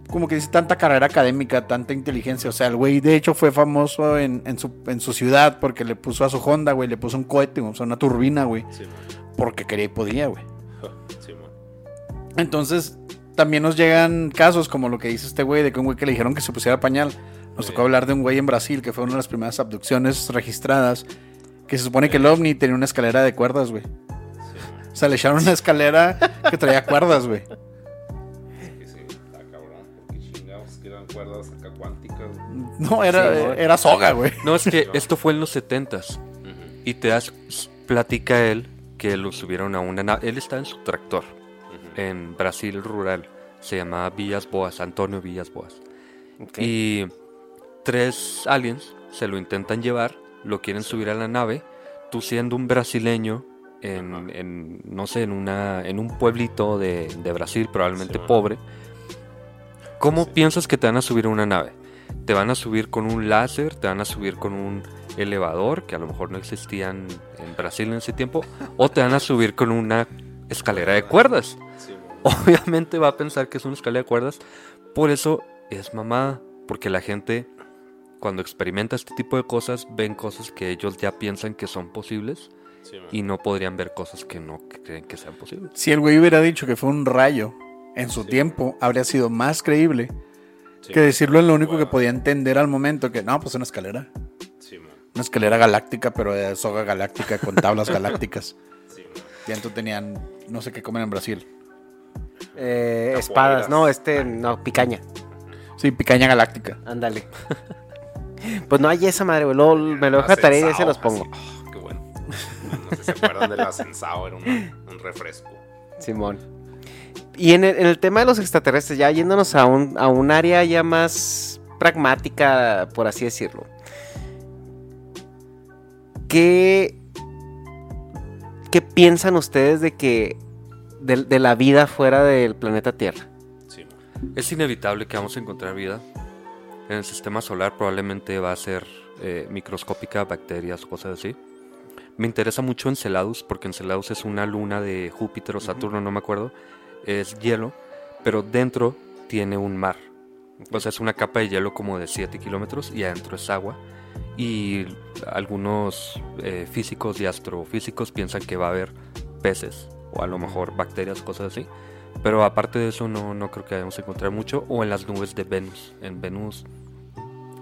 como que dice, tanta carrera académica, tanta inteligencia. O sea, el güey de hecho fue famoso en, en su, en su ciudad porque le puso a su Honda, güey, le puso un cohete, o sea, una turbina, güey, Sí, porque quería y podía, güey. Sí. Entonces, también nos llegan casos como lo que dice este güey, de que un güey que le dijeron que se pusiera pañal. Nos tocó hablar de un güey en Brasil que fue una de las primeras abducciones registradas. Que se supone que el ovni tenía una escalera de cuerdas, güey. O sea, le echaron una escalera que traía cuerdas, güey. Cuerdas acá cuánticas. No, era, era soga, güey. No, es que esto fue en los 70s. Y te das, platica él que lo subieron a una nave. Él está en su tractor en Brasil rural. Se llamaba Villas Boas, Antonio Villas Boas. Y tres aliens se lo intentan llevar, lo quieren subir a la nave. Tú siendo un brasileño en, en, no sé, en, una, en un pueblito de, de Brasil, probablemente pobre. ¿Cómo piensas que te van a subir a una nave? ¿Te van a subir con un láser? ¿Te van a subir con un elevador, que a lo mejor no existían en Brasil en ese tiempo? ¿O te van a subir con una escalera de cuerdas? Obviamente va a pensar que es una escalera de cuerdas. Por eso es mamada. Porque la gente, cuando experimenta este tipo de cosas, ven cosas que ellos ya piensan que son posibles Sí, y no podrían ver cosas que no creen que sean posibles. Si el güey hubiera dicho que fue un rayo en su tiempo, habría sido más creíble Sí, que decirlo en lo único que podía entender al momento. Que no, pues una escalera. Sí, man. Una escalera galáctica, pero de soga galáctica con tablas galácticas. Sí. Y entonces tenían, no sé qué comen en Brasil. Eh, espadas, no, este, no, picaña. Sí, picaña galáctica. Ándale. pues no hay esa madre, güey. luego me lo dejo de tarea y ya se los pongo. Así, oh, qué bueno. No sé si se acuerdan del ascensado, era un, un refresco. Simón. Y en el, en el tema de los extraterrestres, ya yéndonos a un, a un área ya más pragmática, por así decirlo. ¿Qué, qué piensan ustedes de que de, de la vida fuera del planeta Tierra? Sí. Es inevitable que vamos a encontrar vida. En el sistema solar probablemente va a ser eh, microscópica, bacterias, cosas así. Me interesa mucho Enceladus porque Enceladus es una luna de Júpiter o Saturno, no me acuerdo. Es hielo, pero dentro tiene un mar. O sea, es una capa de hielo como de 7 kilómetros y adentro es agua. Y algunos eh, físicos y astrofísicos piensan que va a haber peces o a lo mejor bacterias, cosas así. Pero aparte de eso no, no creo que vayamos a encontrar mucho. O en las nubes de Venus. En Venus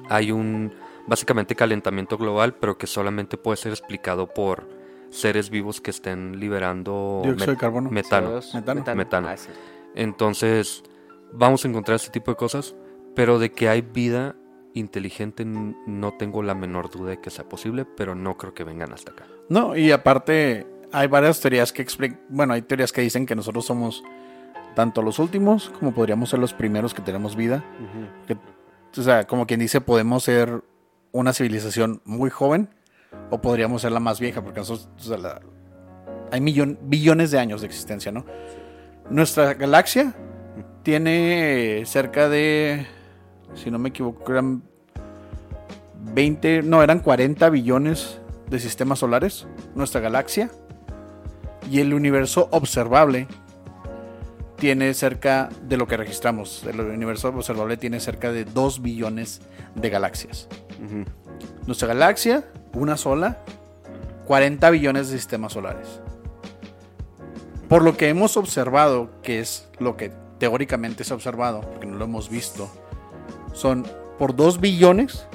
hay un básicamente calentamiento global, pero que solamente puede ser explicado por seres vivos que estén liberando Dióxido de carbono. metano. CO2, Metano. Metano. Ah, sí. Entonces, vamos a encontrar este tipo de cosas, pero de que hay vida inteligente no tengo la menor duda de que sea posible, pero no creo que vengan hasta acá. No, y aparte hay varias teorías que explican, bueno, hay teorías que dicen que nosotros somos tanto los últimos como podríamos ser los primeros que tenemos vida. Que, o sea, como quien dice, podemos ser una civilización muy joven o podríamos ser la más vieja, porque nosotros, o sea, la- hay millon- billones de años de existencia, ¿no? Nuestra galaxia tiene cerca de, si no me equivoco, eran 20, no, eran 40 billones de sistemas solares, nuestra galaxia. Y el universo observable tiene cerca de lo que registramos. El universo observable tiene cerca de 2 billones de galaxias. Nuestra galaxia, una sola, 40 billones de sistemas solares. Por lo que hemos observado, que es lo que teóricamente se ha observado, porque no lo hemos visto, son por 2 billones.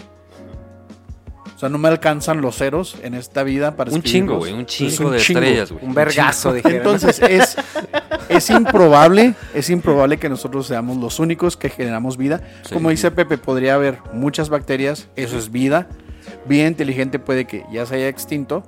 O sea, no me alcanzan los ceros en esta vida para Un chingo, güey. Un Es chingo de chingo. estrellas, güey. Un vergazo, dijeron. Entonces es, es improbable, es improbable que nosotros seamos los únicos que generamos vida. Sí. Como dice Pepe, podría haber muchas bacterias, eso es vida. Vida inteligente puede que ya se haya extinto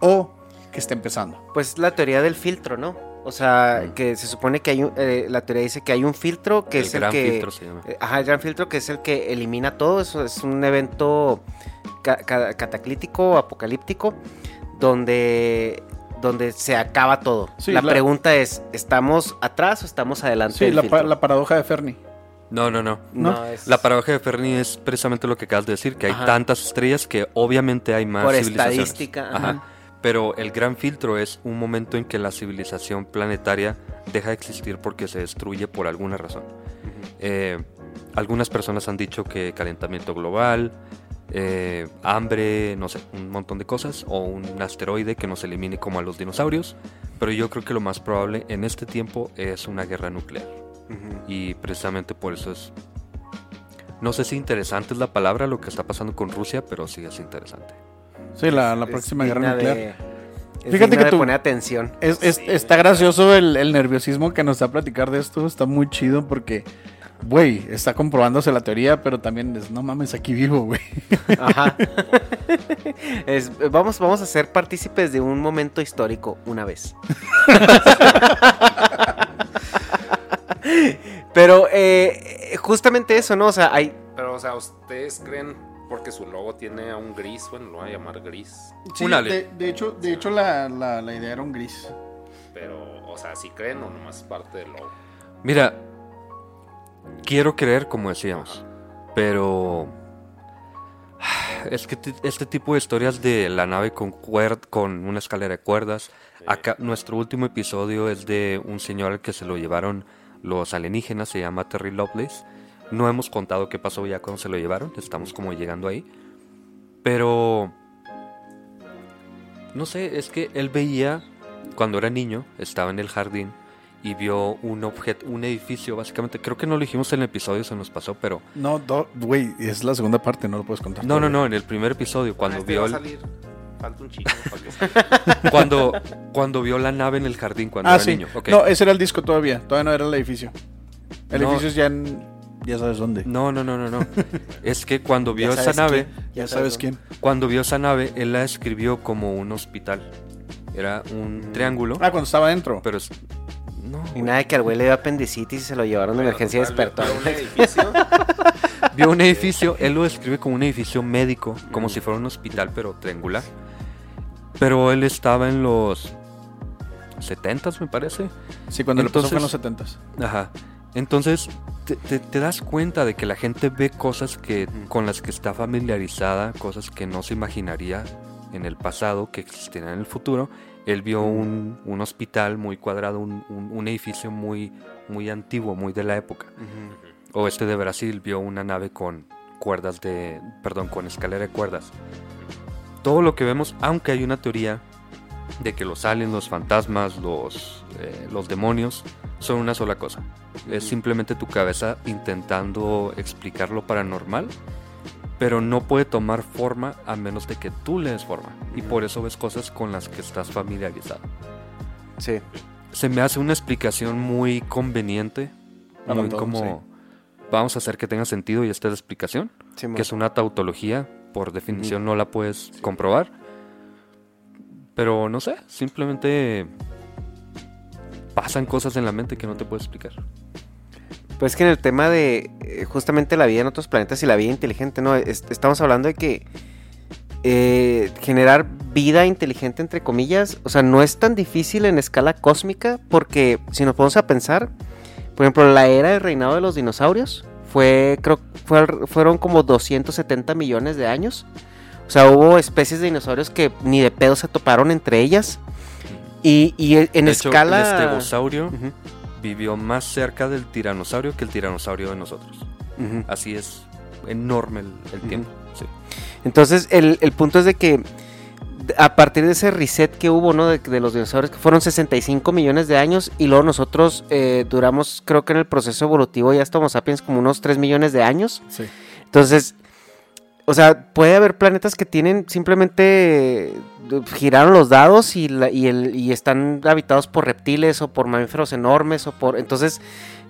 o que esté empezando. Pues la teoría del filtro, ¿no? O sea, que se supone que hay un, eh, la teoría dice que hay un filtro que El es el gran que filtro se llama. eh, ajá, el gran filtro que es el que elimina todo, eso es un evento ca- ca- cataclítico, apocalíptico donde donde se acaba todo. Sí, la, la- pregunta es, ¿estamos atrás o estamos adelante Sí, la, pa- la paradoja de Fermi. No, no, no. no, es La paradoja de Fermi es precisamente lo que acabas de decir, que hay Ajá. tantas estrellas que obviamente hay más Por civilizaciones. estadística, Ajá. ajá. Pero el gran filtro es un momento en que la civilización planetaria deja de existir porque se destruye por alguna razón. Eh, algunas personas han dicho que calentamiento global, eh, hambre, no sé, un montón de cosas, o un asteroide que nos elimine como a los dinosaurios. Pero yo creo que lo más probable en este tiempo es una guerra nuclear. Y precisamente por eso es... No sé si interesante es la palabra lo que está pasando con Rusia, pero sí es interesante. Sí, la, la es próxima guerra nuclear. de- es Fíjate que tú- poner atención. Es, es- está gracioso el, el nerviosismo que nos da a platicar de esto. Está muy chido porque, güey, está comprobándose la teoría, pero también es, no mames, aquí vivo, güey. Ajá. Es- vamos, vamos a ser partícipes de un momento histórico una vez. Pero eh, justamente eso, ¿no? O sea, hay... Pero, o sea, ¿ustedes creen porque su logo tiene a un gris? Bueno, lo voy a llamar gris. Un alien. de, de hecho, de hecho la, la- la idea era un gris. Pero, o sea, ¿sí creen o nomás es parte del logo? Mira, quiero creer como decíamos, pero es que este tipo de historias de la nave con cuer- con una escalera de cuerdas, acá nuestro último episodio es de un señor al que se lo llevaron los alienígenas, se llama Terry Lovelace. No hemos contado qué pasó ya cuando se lo llevaron, estamos como llegando ahí. Pero no sé, es que él veía cuando era niño, estaba en el jardín y vio un objeto, un edificio, básicamente. Creo que no lo dijimos en el episodio, se nos pasó, pero No, do- güey, es la segunda parte, no lo puedes contar. no, no, todavía. no, en el primer episodio cuando Ah, este vio va a el-. Falta un chico para que salga. cuando cuando vio la nave en el jardín cuando Ah, era sí. niño. No, ese era el disco todavía. Todavía no era el edificio. El No. edificio es ya en. Ya sabes dónde. No, no, no, no, no. es que cuando vio esa nave, quién, Ya sabes quién. cuando vio esa nave, él la describió como un hospital. Era un triángulo, Ah, cuando estaba adentro. pero es no, Y nada de que al güey le dio apendicitis y se lo llevaron de Bueno, emergencia y despertó. veo un edificio. Vio un edificio, él lo describe como un edificio médico, como si fuera un hospital, pero triangular. Pero él estaba en los 70s, me parece. Sí, cuando pasó fue en los Entonces- 70 Ajá. Entonces, te, te- te das cuenta de que la gente ve cosas que, con las que está familiarizada, cosas que no se imaginaría en el pasado, que existirán en el futuro. Él vio un, un hospital muy cuadrado, un, un- un edificio muy, muy antiguo, muy de la época. O este de Brasil vio una nave con cuerdas de, perdón, con escalera de cuerdas. Todo lo que vemos, aunque hay una teoría de que los aliens, los fantasmas, los, eh, los demonios son una sola cosa. Es simplemente tu cabeza intentando explicar lo paranormal, pero no puede tomar forma a menos de que tú le des forma. Y por eso ves cosas con las que estás familiarizado. Sí. Se me hace una explicación muy conveniente, muy como vamos a hacer que tenga sentido y esta es la explicación, que es una tautología, por definición no la puedes comprobar. Pero no sé, simplemente pasan cosas en la mente que no te puedo explicar. Pues que en el tema de eh, justamente la vida en otros planetas y la vida inteligente, ¿no? Es- estamos hablando de que eh, generar vida inteligente, entre comillas, o sea, no es tan difícil en escala cósmica, porque si nos ponemos a pensar, por ejemplo, la era del reinado de los dinosaurios fue, creo, fue, fueron como 270 millones de años. O sea, hubo especies de dinosaurios que ni de pedo se toparon entre ellas. Y, y en De hecho, escala... el estegosaurio vivió más cerca del tiranosaurio que el tiranosaurio de nosotros. Así es enorme el, tiempo. sí. Entonces, el, el punto es de que a partir de ese reset que hubo, ¿no? De, de los dinosaurios, que fueron 65 millones de años, y luego nosotros eh, duramos, creo que en el proceso evolutivo ya estamos sapiens como unos 3 millones de años. Sí. Entonces, o sea, puede haber planetas que tienen simplemente eh, giraron los dados y, la- y, el, y están habitados por reptiles o por mamíferos enormes o por... Entonces,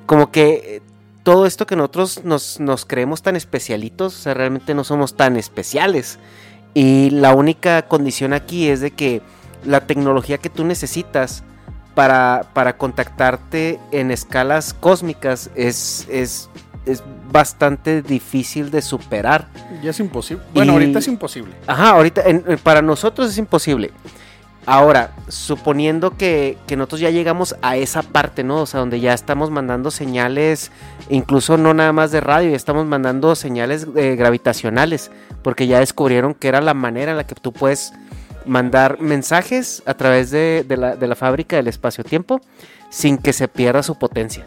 como que eh, todo esto que nosotros nos, nos creemos tan especialitos, o sea, realmente no somos tan especiales. Y la única condición aquí es de que la tecnología que tú necesitas para, para contactarte en escalas cósmicas es, es, es bastante difícil de superar. Ya es imposible. Bueno, Y- ahorita es imposible. Ajá, ahorita en- en- para nosotros es imposible. Ahora, suponiendo que, que nosotros ya llegamos a esa parte, ¿no? O sea, donde ya estamos mandando señales, incluso no nada más de radio, ya estamos mandando señales eh, gravitacionales, porque ya descubrieron que era la manera en la que tú puedes mandar mensajes a través de, de la, de la fábrica del espacio-tiempo sin que se pierda su potencia.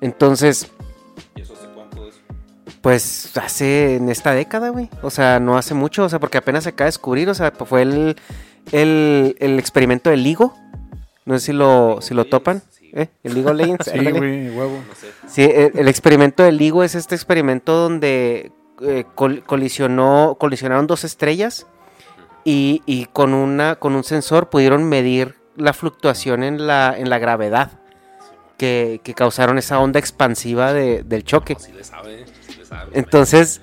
Entonces, ¿Y eso hace cuánto es? pues hace en esta década, güey. O sea, no hace mucho, o sea, porque apenas se acaba de descubrir, o sea, pues, fue el, el, el experimento del LIGO. No sé si lo, si lo topan. ¿eh? El LIGO Legends. Sí, güey, huevo. No sé. Sí, el, el experimento del LIGO es este experimento donde eh, col- colisionó, colisionaron dos estrellas y, y con, una, con un sensor pudieron medir la fluctuación en la, en la gravedad que, que causaron esa onda expansiva de- del choque. Sí le sabe, sí le sabe. Entonces,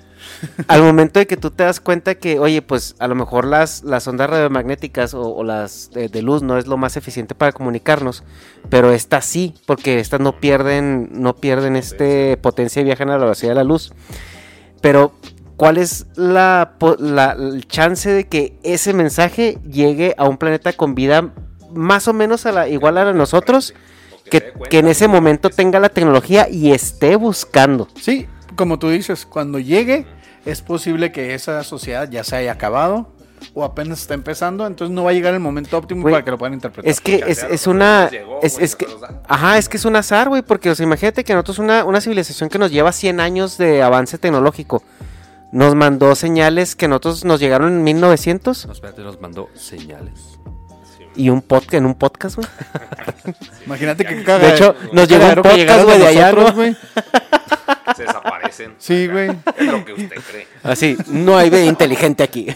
al momento de que tú te das cuenta que, oye, pues a lo mejor las, las ondas radiomagnéticas o, o las de, de luz no es lo más eficiente para comunicarnos, pero estas sí, porque estas no pierden, no pierden este potencia y viajan a la velocidad de la luz. Pero, ¿cuál es la, po- la- el chance de que ese mensaje llegue a un planeta con vida más o menos a la, igual a la de nosotros? Que, que en ese momento tenga la tecnología y esté buscando. Sí, como tú dices, cuando llegue, es posible que esa sociedad ya se haya acabado o apenas está empezando, entonces no va a llegar el momento óptimo para que lo puedan interpretar. Es que es, es una. llegó, Es, es que. Ajá, es que es un azar, güey. Porque, o sea, imagínate que nosotros, una, una civilización que nos lleva 100 años de avance tecnológico, nos mandó señales que nosotros nos llegaron en 1900 No, espérate, nos mandó señales. y un podcast, en un podcast, güey. Imagínate que De hecho, nos llegó un podcast, llegaron güey, de allá, güey. Se Sí, güey. Es lo que usted cree. Así, no hay vida inteligente aquí.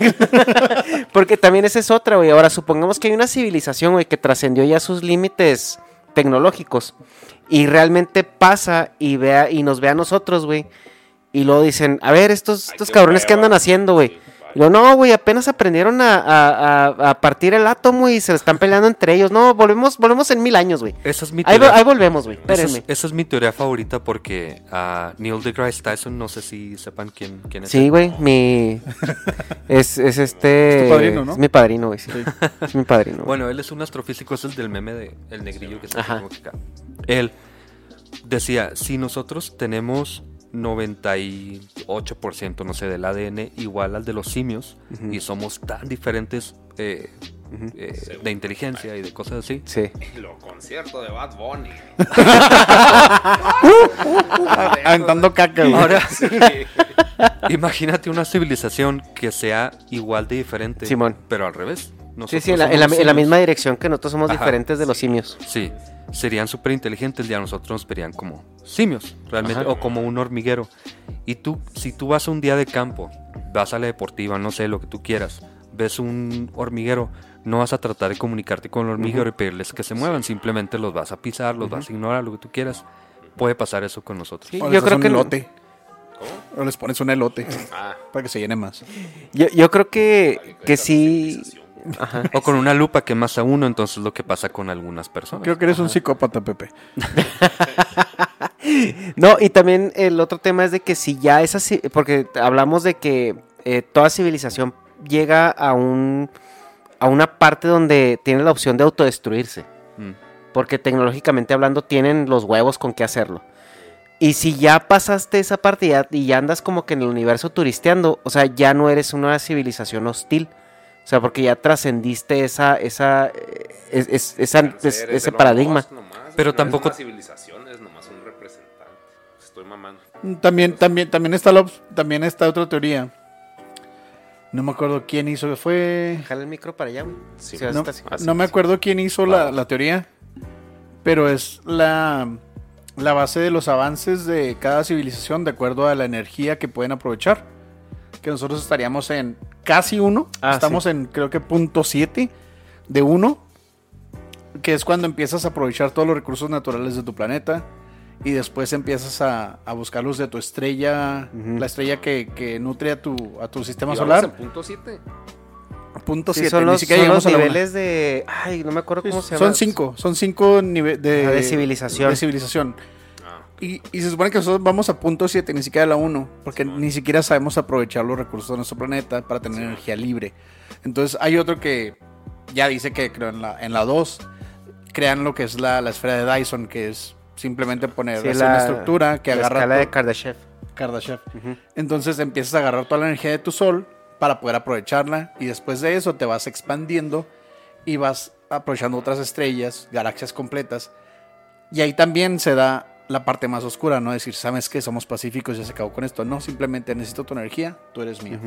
Porque también esa es otra, güey. Ahora, supongamos que hay una civilización, güey, que trascendió ya sus límites tecnológicos. Y realmente pasa y vea y nos ve a nosotros, güey. Y luego dicen, a ver, estos, estos qué cabrones que hueva. andan haciendo, güey. Luego, no, güey, apenas aprendieron a, a- a- a partir el átomo y se están peleando entre ellos. No, volvemos, volvemos en mil años, güey. Esa es mi teoría. ahí volvemos, güey. Esa es, Espérenme. esa es mi teoría favorita porque a Neil deGrasse Tyson, no sé si sepan quién, quién es. Sí, güey, mi... Es, es este... Es tu padrino, ¿no? Es mi padrino, güey, sí. Es mi padrino. Bueno, él es un astrofísico, es el del meme de el negrillo que está Ajá. como que acá. Él decía, si nosotros tenemos 98%, no sé, del ADN igual al de los simios y somos tan diferentes eh, eh, de inteligencia y de cosas así, Sí. Lo concierto de Bad Bunny. Aventando caca. Ahora, Sí. imagínate una civilización que sea igual de diferente, Simón. pero al revés. Sí, Nosotros sí, en la, en la- en misma dirección que nosotros somos Ajá, diferentes de los simios. Sí, serían súper inteligentes y a nosotros nos verían como simios, realmente, Ajá. o como un hormiguero. Y tú, si tú vas un día de campo, vas a la deportiva, no sé, lo que tú quieras, ves un hormiguero, no vas a tratar de comunicarte con el hormiguero y pedirles que se muevan, simplemente los vas a pisar, los vas a ignorar, lo que tú quieras. Puede pasar eso con nosotros. Sí, O les yo creo un que no- elote. O les pones un elote Ah, para que se llene más. Yo, yo creo que, que sí. Ajá. O con una lupa que más a uno, entonces lo que pasa con algunas personas. Creo que eres un psicópata, Pepe. No, y también el otro tema es de que si ya es así, porque hablamos de que eh, toda civilización llega a un a una parte donde tiene la opción de autodestruirse, Mm. porque tecnológicamente hablando tienen los huevos con qué hacerlo. Y si ya pasaste esa parte y ya, y ya andas como que en el universo turisteando, o sea, ya no eres una civilización hostil. O sea, porque ya trascendiste esa, esa, es- es- esa- Cáncer es- es de ese paradigma. nomás, Pero no tampoco- Es una civilización, es nomás un representante. Estoy mamando. También, también, también está la, también está otra teoría. No me acuerdo quién hizo, fue. Jala el micro para allá, güey. Sí, Sí, No, está así. Así no me acuerdo quién hizo la, la teoría, pero es la, la base de los avances de cada civilización de acuerdo a la energía que pueden aprovechar. Que nosotros estaríamos en casi uno, Ah, estamos en creo que punto 7 de uno, que es cuando empiezas a aprovechar todos los recursos naturales de tu planeta y después empiezas a, a buscar los de tu estrella, la estrella que, que nutre a tu, a tu sistema ¿Y vamos solar. en punto 7? Punto Sí, 7, son ni los, siquiera son los llegamos a la una. niveles de. Ay, no me acuerdo cómo se llama. Son cinco, son cinco niveles de, Ajá, de civilización. de civilización. Y, y se supone que nosotros vamos a punto 7, ni siquiera a la 1, porque ni siquiera sabemos aprovechar los recursos de nuestro planeta para tener energía libre. Entonces hay otro que ya dice que creo en la, en la 2 crean lo que es la, la esfera de Dyson, que es simplemente poner Sí, así la- una estructura que la agarra escala de Kardashev. Kardashev. Entonces empiezas a agarrar toda la energía de tu sol para poder aprovecharla y después de eso te vas expandiendo y vas aprovechando otras estrellas, galaxias completas. Y ahí también se da la parte más oscura, ¿no? Decir, ¿sabes qué? Somos pacíficos, ya se acabó con esto. No, simplemente necesito tu energía, tú eres mío.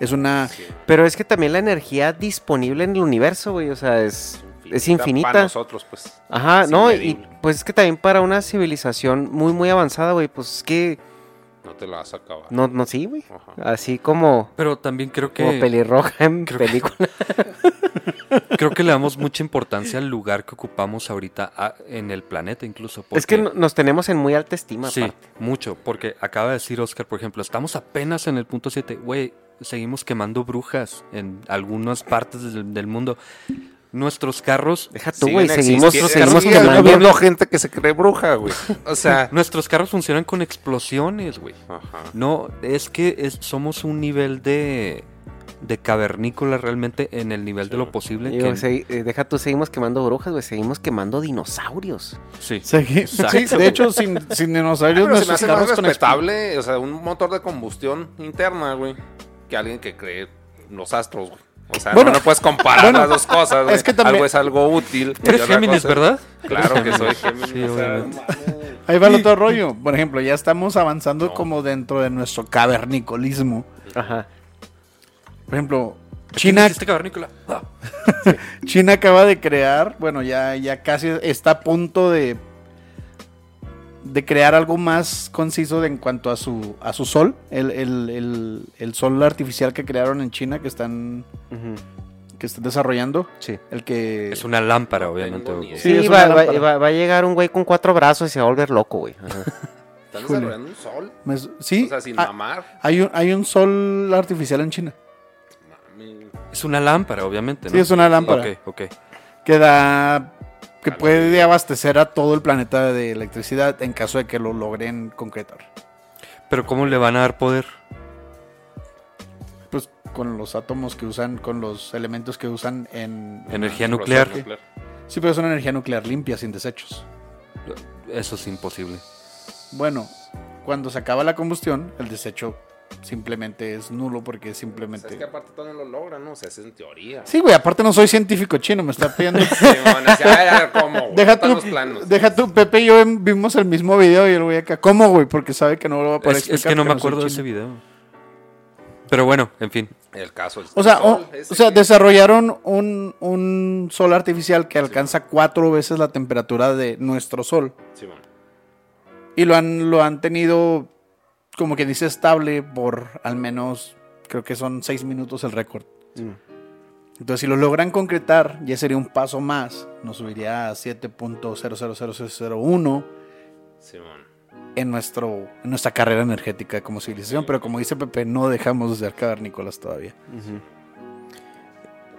Es una... Pero es que también la energía disponible en el universo, güey, o sea, es, es Para infinita. nosotros, pues. Ajá, es no, y pues es que también para una civilización muy, muy avanzada, güey, pues es que No te la vas a acabar. no, no, sí, güey. Así como, Pero también creo como que pelirroja en creo que- película. creo que le damos mucha importancia al lugar que ocupamos ahorita a- en el planeta incluso. Es que nos tenemos en muy alta estima, Sí, aparte. mucho, porque acaba de decir Oscar, por ejemplo, estamos apenas en el punto 7, güey, seguimos quemando brujas en algunas partes del, del mundo. Nuestros carros, Deja tú, güey, seguimos, seguimos habiendo gente que se cree bruja, güey. O sea, nuestros carros funcionan con explosiones, güey. ajá. No, es que es- somos un nivel de, de cavernícola realmente en el nivel de lo posible. Digo, que- segui- eh, deja tú, seguimos quemando brujas, güey, seguimos quemando dinosaurios. sí. Sí, sí, de hecho, sin, sin dinosaurios Pero se me hace respetable, o sea, un motor de combustión interna, güey, que alguien que cree los astros, güey. O sea, Bueno, no, no puedes comparar bueno, las dos cosas, güey. es que también- Algo es algo útil. Eres Géminis, ¿verdad? Claro que soy Géminis. Sí, o sea, obviamente. Ahí va el otro rollo. Por ejemplo, ya estamos avanzando No. como dentro de nuestro cavernicolismo. Ajá. Por ejemplo, China, Este cavernícola. Ah. China acaba de crear, bueno, ya, ya casi está a punto de, de crear algo más conciso de- en cuanto a su, a su sol. El, el- el- el sol artificial que crearon en China que están, que están desarrollando. Sí. El que... Es una lámpara, obviamente. Sí, es va, una va- lámpara. va- va a llegar un güey con cuatro brazos y se va a volver loco, güey. Ajá. Están desarrollando un sol. me- sí, O sea, sin mamar. hay, un, hay un sol artificial en China. Mami. Es una lámpara, obviamente. ¿no? Sí, es una lámpara. Ok, ok. que da que puede abastecer a todo el planeta de electricidad en caso de que lo logren concretar. Pero ¿cómo le van a dar poder? Pues con los átomos que usan, con los elementos que usan en Energía nuclear. Sí, pero es una energía nuclear limpia, sin desechos. Eso es imposible. Bueno, cuando se acaba la combustión, el desecho simplemente es nulo porque O sea, simplemente es que aparte todavía no lo logran, ¿no? O sea, es en teoría. Sí, güey, aparte no soy científico chino, me está pidiendo Simón, así, a ver, a ver, ¿cómo? güey? Deja tú, los planos. deja tú, Pepe y yo vimos el mismo video y el güey acá, ¿cómo, güey? Porque sabe que no lo va a poder Es, que no me acuerdo de ese video. Pero bueno, en fin. El caso. el O sea, sol, o, sea, que- desarrollaron un, un sol artificial que alcanza cuatro veces la temperatura de nuestro sol. Simón. Y lo han, lo han tenido, como que dice, estable por al menos, creo que son seis minutos el récord. Entonces, si lo logran concretar, ya sería un paso más. Nos subiría a 7.000001 Simón. en, nuestro, en nuestra carrera energética como civilización. Pero como dice Pepe, no dejamos de ser cavernícolas todavía. Pues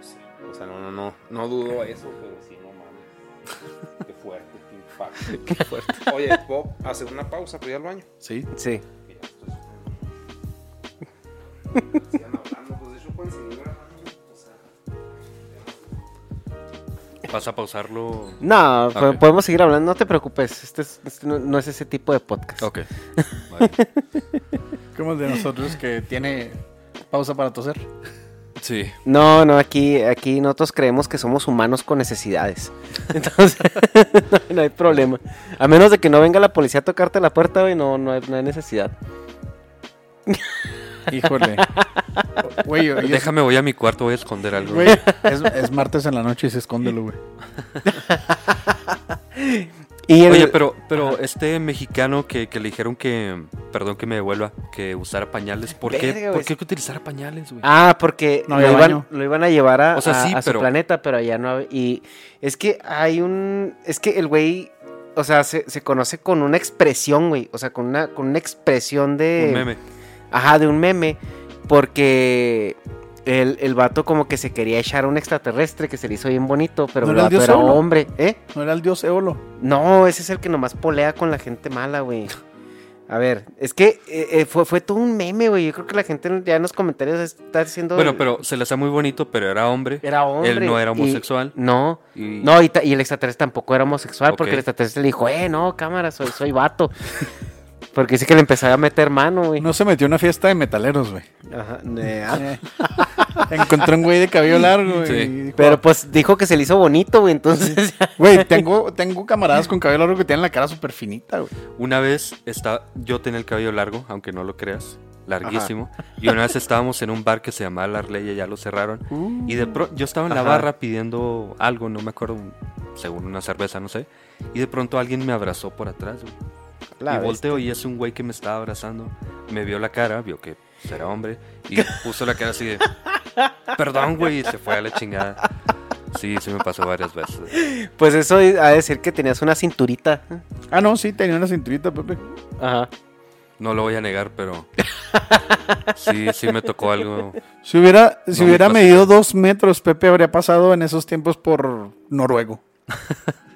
sí. O sea, no, no, no. No dudo eso, pero sí, no mames. Qué fuerte, qué impacto. Qué fuerte. Oye, Bob, hacer una pausa para ir al baño. Sí. Sí. Que ya estoy sufriendo. Sigan hablando, pues de hecho pueden seguir grabando. O sea. ¿Vas a pausarlo? No, podemos seguir hablando, no te preocupes. Este, es- este no, no es ese tipo de podcast. Ok. Vale. Como el de nosotros que tiene pausa para toser. Sí. No, no, aquí, aquí nosotros creemos que somos humanos con necesidades. Entonces, no, no hay problema. A menos de que no venga la policía a tocarte la puerta, güey, no, no, hay, no hay necesidad. Híjole. Güey, Déjame, voy a mi cuarto, voy a esconder algo. güey, es, es martes en la noche y se escóndelo, güey. Y el- Oye, pero, pero este mexicano que, que le dijeron que, perdón que me devuelva, que usara pañales, ¿por qué, Verga, ¿por qué que utilizara pañales, güey? Ah, porque No lo, iban, baño. lo iban a llevar a, O sea, a- sí, a su pero- planeta, pero allá no había- Y es que hay un... Es que el güey, o sea, se, se conoce con una expresión, güey. O sea, con una, con una expresión de... Un meme. Ajá, de un meme. Porque el, el vato como que se quería echar a un extraterrestre que se le hizo bien bonito, pero ¿No el era el vato dios era Eolo? hombre, ¿eh? No era el dios Eolo. No, ese es el que nomás polea con la gente mala, güey. A ver, es que eh, eh, fue, fue todo un meme, güey. Yo creo que la gente ya en los comentarios está diciendo... Bueno, pero se le hace muy bonito, pero era hombre. Era hombre. Él no era y- homosexual. no. Y- No, y, el extraterrestre tampoco era homosexual, porque el extraterrestre le dijo, eh, no, cámara, soy, soy vato. porque dice que le empezaba a meter mano, güey. No se metió en una fiesta de metaleros, güey. Ajá, ne- ah. Eh, Encontró un güey de cabello largo, güey. Sí. y dijo, Pero pues dijo que se le hizo bonito, güey, entonces... Güey, tengo, tengo camaradas con cabello largo que tienen la cara súper finita, güey. Una vez está, yo tenía el cabello largo, aunque no lo creas, larguísimo. Y una vez estábamos en un bar que se llamaba La Arleya, ya lo cerraron. y de pronto yo estaba en la Ajá. barra pidiendo algo, no me acuerdo, según una cerveza, no sé. Y de pronto alguien me abrazó por atrás, güey. La y bestia. volteo y es un güey que me estaba abrazando. Me vio la cara, vio que era hombre. Y puso la cara así de, perdón, güey, y se fue a la chingada. Sí, sí me pasó varias veces. Pues eso ha de decir que tenías una cinturita. Ah, no, sí, tenía una cinturita, Pepe. Ajá. No lo voy a negar, pero sí, sí me tocó algo. Si hubiera, si hubiera medido dos metros, Pepe habría pasado en esos tiempos por noruego.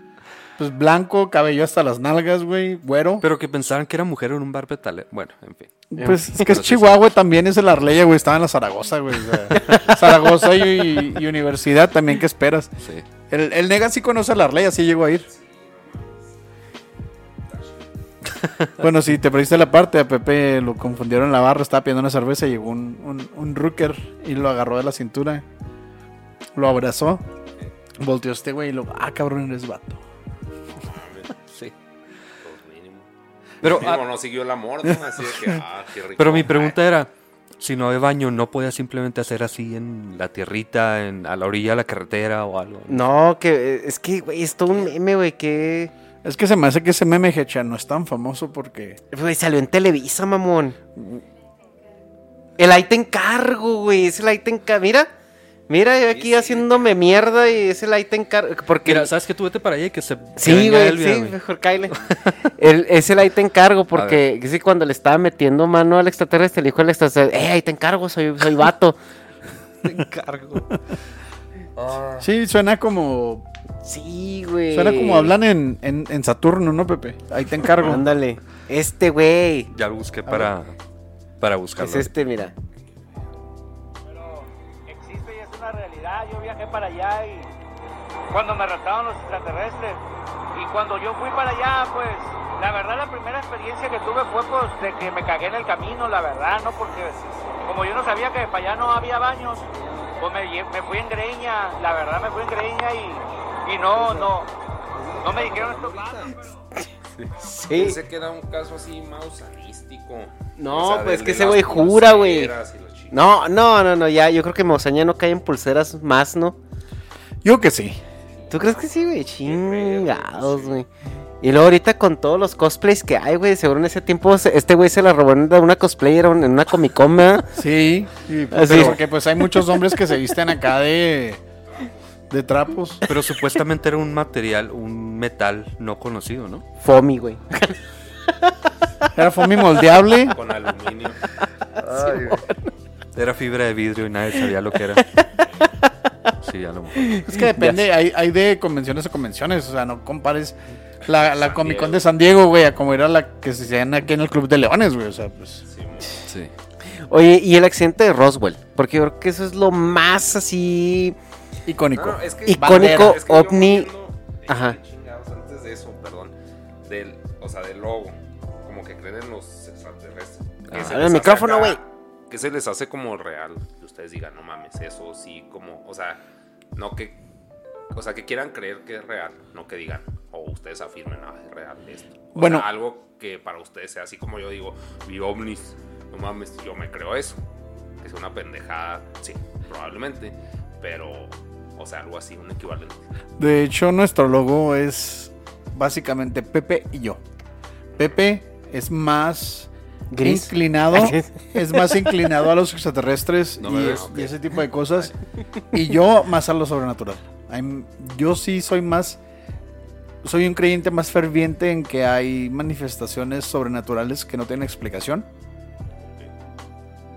Pues blanco, cabello hasta las nalgas, güey, güero. Pero que pensaban que era mujer en un bar petale. Bueno, en fin. Pues es que es sí, Chihuahua, también es el Arleya, güey. Estaba en la Zaragoza, güey. Zaragoza y, y universidad también, ¿qué esperas? Sí. El, el Nega sí conoce a la Arleya, sí llegó a ir. Bueno, si te perdiste la parte, a Pepe lo confundieron en la barra, estaba pidiendo una cerveza y llegó un, un, un rooker y lo agarró de la cintura. Lo abrazó. Volteó este güey y lo... Ah, cabrón, eres vato. Pero Pero, ah, no siguió el amor, ¿no? Así de que, ah, qué rico. pero mi pregunta era, si no hay baño, ¿no podía simplemente hacer así en la tierrita, en, a la orilla de la carretera o algo? No, que es que, güey, es todo un meme, güey, que... Es que se me hace que ese meme, Hecha, no es tan famoso porque... Güey, salió en Televisa, mamón. El ahí te encargo, güey. Es el ahí te encargo. Mira, mira, yo aquí haciéndome mierda y es el ahí te encargo. Porque. Mira, ¿sabes que Tú vete para allá y que se... sí, güey, sí, mejor cáile. el, es el ahí te encargo, porque sí, cuando le estaba metiendo mano al extraterrestre, le dijo al extraterrestre, eh, ahí te encargo, soy, soy vato. Sí, suena como... Sí, güey. Suena como hablan en, en, en Saturno, ¿no, Pepe? Ahí te encargo. Ándale. Este, güey. Ya lo busqué para, para buscarlo. Es este, mira. Viajé para allá y cuando me raptaron los extraterrestres y cuando yo fui para allá, pues la verdad la primera experiencia que tuve fue pues de que me cagué en el camino, la verdad, no porque como yo no sabía que para allá no había baños, pues me, fui en greña, la verdad me fui en greña y, y no, no, no me dijeron esto. Sí. Pensé que era un caso así mausanístico. No, pues del es que ese güey jura, güey. No, no, no, no, ya, yo creo que Mozaña no cae en pulseras más, ¿no? Yo que sí. ¿Tú crees que sí, güey? Chingados, güey. Y luego ahorita con todos los cosplays que hay, güey, seguro en ese tiempo este güey se la robó en una cosplayer en una Comic Con, ¿verdad? Sí, sí, pero porque pues hay muchos hombres que se visten acá de, de trapos. Pero supuestamente era un material, un metal no conocido, ¿no? Fomi, güey. Era foamy moldeable. Con aluminio. Era fibra de vidrio y nadie sabía lo que era. Sí, a lo mejor. Es que depende, hay, hay de convenciones a convenciones, o sea, no compares la, la Comic Con de San Diego, güey, a como era la que se hacían aquí en el Club de Leones, güey, o sea, pues... Sí. Oye, y el accidente de Roswell, porque yo creo que eso es lo más así Icónico. No, no, es que- Icónico, Bandera. Es que ovni. Ajá. chingados, antes de eso, perdón. Del, o sea, del logo. Como que creen en los extraterrestres. Que Ah, el micrófono, acá- güey. Que se les hace como real. Que ustedes digan, no mames, eso sí, como. O sea, no que. O sea, que quieran creer que es real. No que digan, o ustedes afirmen, ah, es real esto. O Bueno. sea, algo que para ustedes sea así como yo digo, vi ovnis. No mames, yo me creo eso. Que sea una pendejada, sí, probablemente. Pero, o sea, algo así, un equivalente. De hecho, nuestro logo es básicamente Pepe y yo. Pepe es más Gris. inclinado, es más inclinado a los extraterrestres No y, es- ese tipo de cosas. Y yo más a lo sobrenatural. I'm- yo sí soy más, soy un creyente más ferviente en que hay manifestaciones sobrenaturales que no tienen explicación.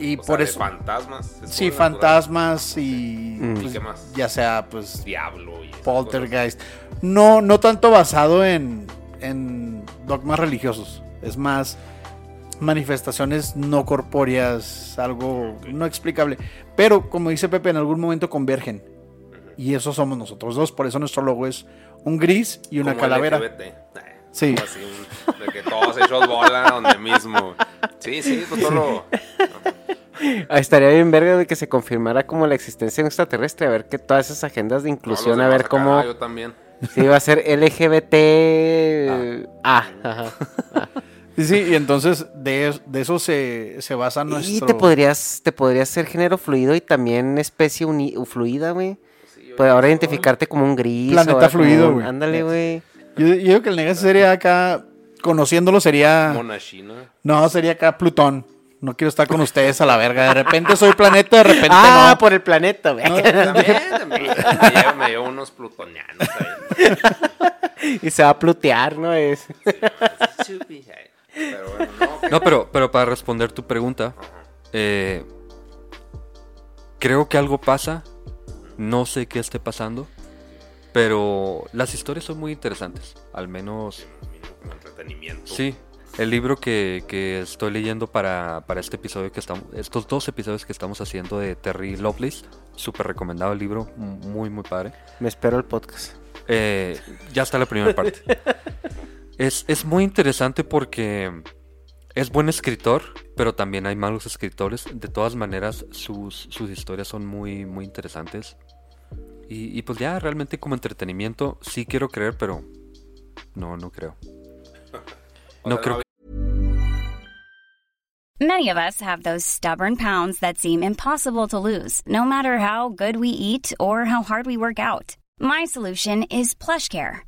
Y O sea, por de eso, fantasmas. es sí, fantasmas y Mm. pues, ¿Y qué más? ya sea pues Diablo y Poltergeist. No, no tanto basado en, en dogmas religiosos. Es más manifestaciones no corpóreas, algo no explicable. Pero como dice Pepe, en algún momento convergen. Y eso somos nosotros dos. Por eso nuestro logo es un gris y una Como calavera. LGBT. Sí. como así, de que todos hechos bola donde mismo. Sí, sí, pues todo lo- Ah, Estaría bien verga de que se confirmara como la existencia de un extraterrestre, a ver que todas esas agendas de inclusión, a ver cómo... yo también. Sí, va a ser LGBT... Ah, ajá. Sí, sí, y entonces de, de eso se, se basa Y nuestro... te podrías, te podrías ser género fluido y también especie uni- fluida, güey. Pues ahora identificarte como un gris. Planeta fluido, güey. Ándale, güey. Yo, yo digo que el negocio sería acá, conociéndolo sería... Monachina. No, sería acá Plutón. No quiero estar con ustedes a la verga. De repente soy planeta, de repente Ah, no. por el planeta, güey. No, También, también. Me llevo, me llevo unos plutonianos ahí. Y se va a plutear, ¿no? Es... Pero bueno, no. No, pero, pero para responder tu pregunta, eh, creo que algo pasa. No sé qué esté pasando. Pero las historias son muy interesantes. Al menos, Como entretenimiento. sí. El libro que, que estoy leyendo para, para este episodio que estamos, estos dos episodios que estamos haciendo de Terry Lovelace, súper recomendado el libro, muy muy padre. Me espero el podcast. Eh, ya está la primera parte. Es, es muy interesante porque es buen escritor, pero también hay malos escritores. De todas maneras, sus, sus historias son muy, muy interesantes. Y, y pues ya realmente como entretenimiento sí quiero creer, pero no, no creo. No creo que... Many of us have those stubborn pounds that seem impossible to lose, no matter how good we eat or how hard we work out. My solution is PlushCare.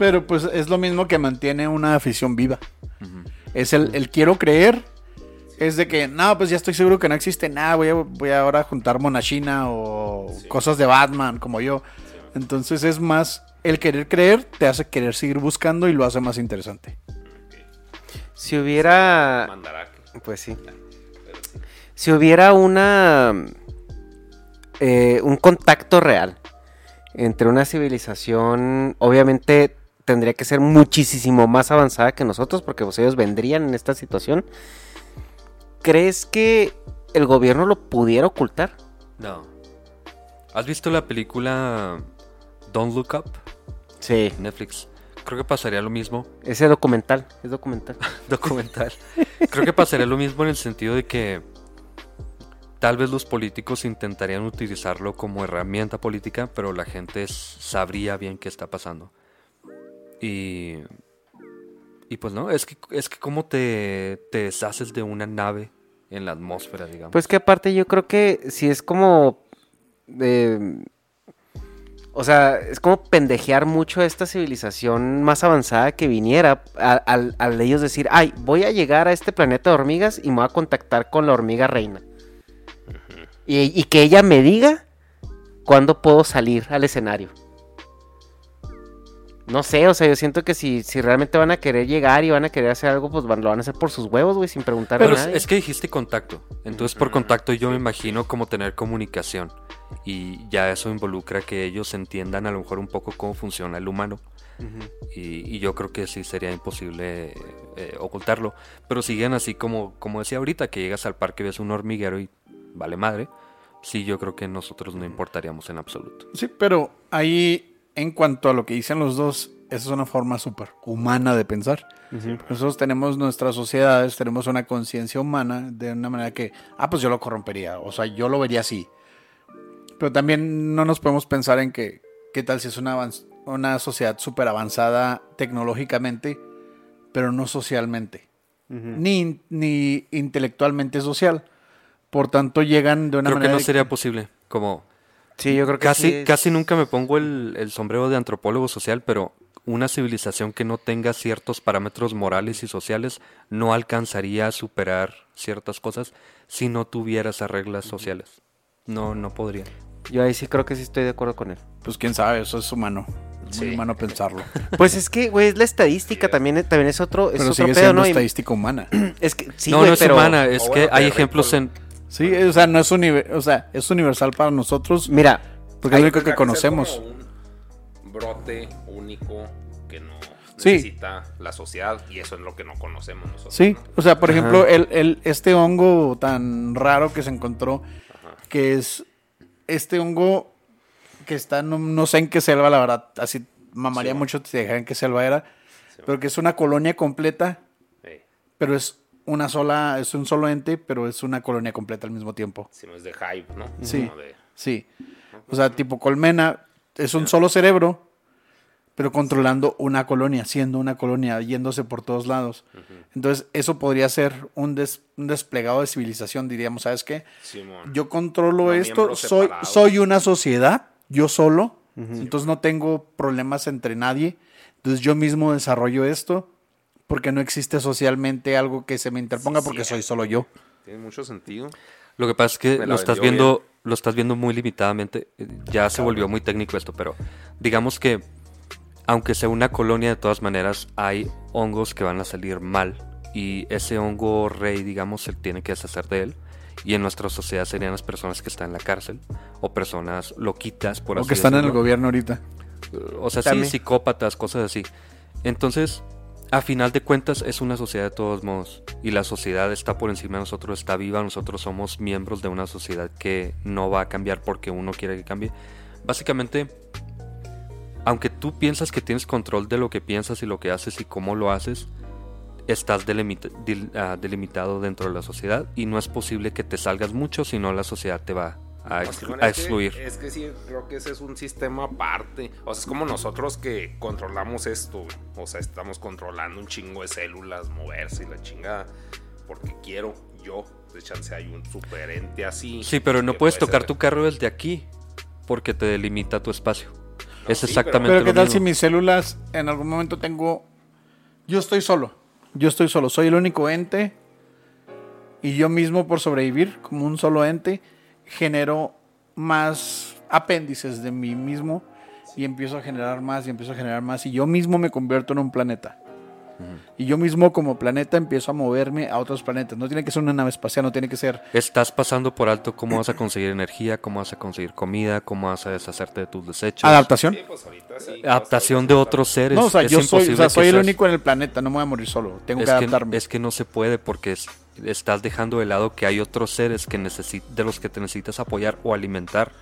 Pero pues es lo mismo que mantiene una afición viva. Es el, el quiero creer. Es de que, no, pues ya estoy seguro que no existe nada. Voy a, voy a ahora a juntar monachina o cosas de Batman como yo. Entonces es más, el querer creer te hace querer seguir buscando y lo hace más interesante. Si hubiera... Pues sí. Si hubiera una... eh, un contacto real entre una civilización, obviamente tendría que ser muchísimo más avanzada que nosotros, porque pues, ellos vendrían en esta situación. ¿Crees que el gobierno lo pudiera ocultar? No. ¿Has visto la película Don't Look Up? Sí. Netflix. Creo que pasaría lo mismo. Ese documental, es documental. documental. Creo que pasaría lo mismo en el sentido de que tal vez los políticos intentarían utilizarlo como herramienta política, pero la gente sabría bien qué está pasando. Y y pues no, es que es que cómo te, te deshaces de una nave en la atmósfera, digamos. Pues que aparte yo creo que si es como... eh, o sea, es como pendejear mucho a esta civilización más avanzada que viniera al, al ellos decir, ay, voy a llegar a este planeta de hormigas y me voy a contactar con la hormiga reina. y, y que ella me diga cuándo puedo salir al escenario. No sé, o sea, yo siento que si, si realmente van a querer llegar y van a querer hacer algo, pues van- lo van a hacer por sus huevos, güey, sin preguntar Pero a es, nadie. es que dijiste contacto. Entonces, por contacto, yo me imagino como tener comunicación. Y ya eso involucra que ellos entiendan a lo mejor un poco cómo funciona el humano. y, y yo creo que sí sería imposible eh, ocultarlo. Pero siguen así como, como decía ahorita, que llegas al parque, ves un hormiguero y vale madre. Sí, yo creo que nosotros no importaríamos en absoluto. Sí, pero ahí, en cuanto a lo que dicen los dos, esa es una forma súper humana de pensar. Nosotros tenemos nuestras sociedades, tenemos una conciencia humana de una manera que, ah, pues yo lo corrompería, o sea, yo lo vería así. Pero también no nos podemos pensar en que, ¿qué tal si es una, sociedad súper avanzada tecnológicamente, pero no socialmente? ni, ni intelectualmente social. Por tanto, llegan de una Creo que manera... no sería posible. Como Sí, yo creo que casi, sí es- casi nunca me pongo el, el sombrero de antropólogo social, pero una civilización que no tenga ciertos parámetros morales y sociales no alcanzaría a superar ciertas cosas si no tuviera esas reglas sociales. No, no podría. Yo ahí sí creo que sí estoy de acuerdo con él. Pues quién sabe, eso es humano. Es muy humano pensarlo. Pues es que, güey, es la estadística, también, también es otro, es Pero otro sigue pedo, siendo ¿no? Y- estadística humana. es que, sí, no, no es pero... humana, es O que hay ejemplos en... Sí, o sea, no es, univer- o sea, es universal para nosotros. Mira, Porque es lo único que conocemos. un brote único que no Sí. necesita la sociedad y eso es lo que no conocemos nosotros. Sí, ¿no? o sea, por Ajá. ejemplo, el, el- este hongo tan raro que se encontró, que es este hongo que está, no, no sé en qué selva, la verdad, así mamaría Sí. mucho si dijera en qué selva era, pero que es una colonia completa, pero es una sola, es un solo ente, pero es una colonia completa al mismo tiempo. si no es de hype, ¿no? Sí. De- Sí. O sea, tipo colmena, es un solo cerebro, pero controlando una colonia, siendo una colonia, yéndose por todos lados. Entonces, eso podría ser un, des- un desplegado de civilización, diríamos, ¿sabes qué? Simón. Yo controlo No esto, soy, separados. soy una sociedad, yo solo, entonces no tengo problemas entre nadie, entonces yo mismo desarrollo esto, porque no existe socialmente algo que se me interponga, Sí, porque sí, soy solo yo. Tiene mucho sentido. Lo que pasa es que lo estás viendo, lo estás viendo muy limitadamente. eh, Ya se volvió muy técnico esto, pero digamos que aunque sea una colonia, de todas maneras hay hongos que van a salir mal y ese hongo rey, digamos, se tiene que deshacer de él. Y en nuestra sociedad serían las personas que están en la cárcel o personas loquitas, por O así que están en el gobierno ahorita. O sea, También. sí, psicópatas, cosas así. Entonces, a final de cuentas, es una sociedad de todos modos. Y la sociedad está por encima de nosotros, está viva. Nosotros somos miembros de una sociedad que no va a cambiar porque uno quiere que cambie. Básicamente, aunque tú piensas que tienes control de lo que piensas y lo que haces y cómo lo haces, estás ah, delimitado dentro de la sociedad y no es posible que te salgas mucho, si no la sociedad te va a, No, exclu- es que- excluir. Es que sí, creo que ese es un sistema aparte. O sea, es como nosotros que controlamos esto. güey. O sea, estamos controlando un chingo de células, moverse y la chingada. Porque quiero yo. De chance hay un superente así. Sí, pero no puedes puede tocar ser- tu carro desde aquí porque te delimita tu espacio. es sí, exactamente Pero qué lo tal mismo. si mis células en algún momento tengo... Yo estoy solo. Yo estoy solo. Soy el único ente. Y yo mismo por sobrevivir como un solo ente genero más apéndices de mí mismo y empiezo a generar más y empiezo a generar más y yo mismo me convierto en un planeta. Y yo mismo como planeta empiezo a moverme a otros planetas. No tiene que ser una nave espacial, no tiene que ser... Estás pasando por alto cómo vas a conseguir energía, cómo vas a conseguir comida, cómo vas a deshacerte de tus desechos. Adaptación. Sí, pues sí. Adaptación de otros seres. No, o sea, Es yo soy, o sea, soy el seas- único en el planeta, no me voy a morir solo. Tengo Es que que, adaptarme. es que no se puede porque es- estás dejando de lado que hay otros seres que necesi- de los que te necesitas apoyar o alimentar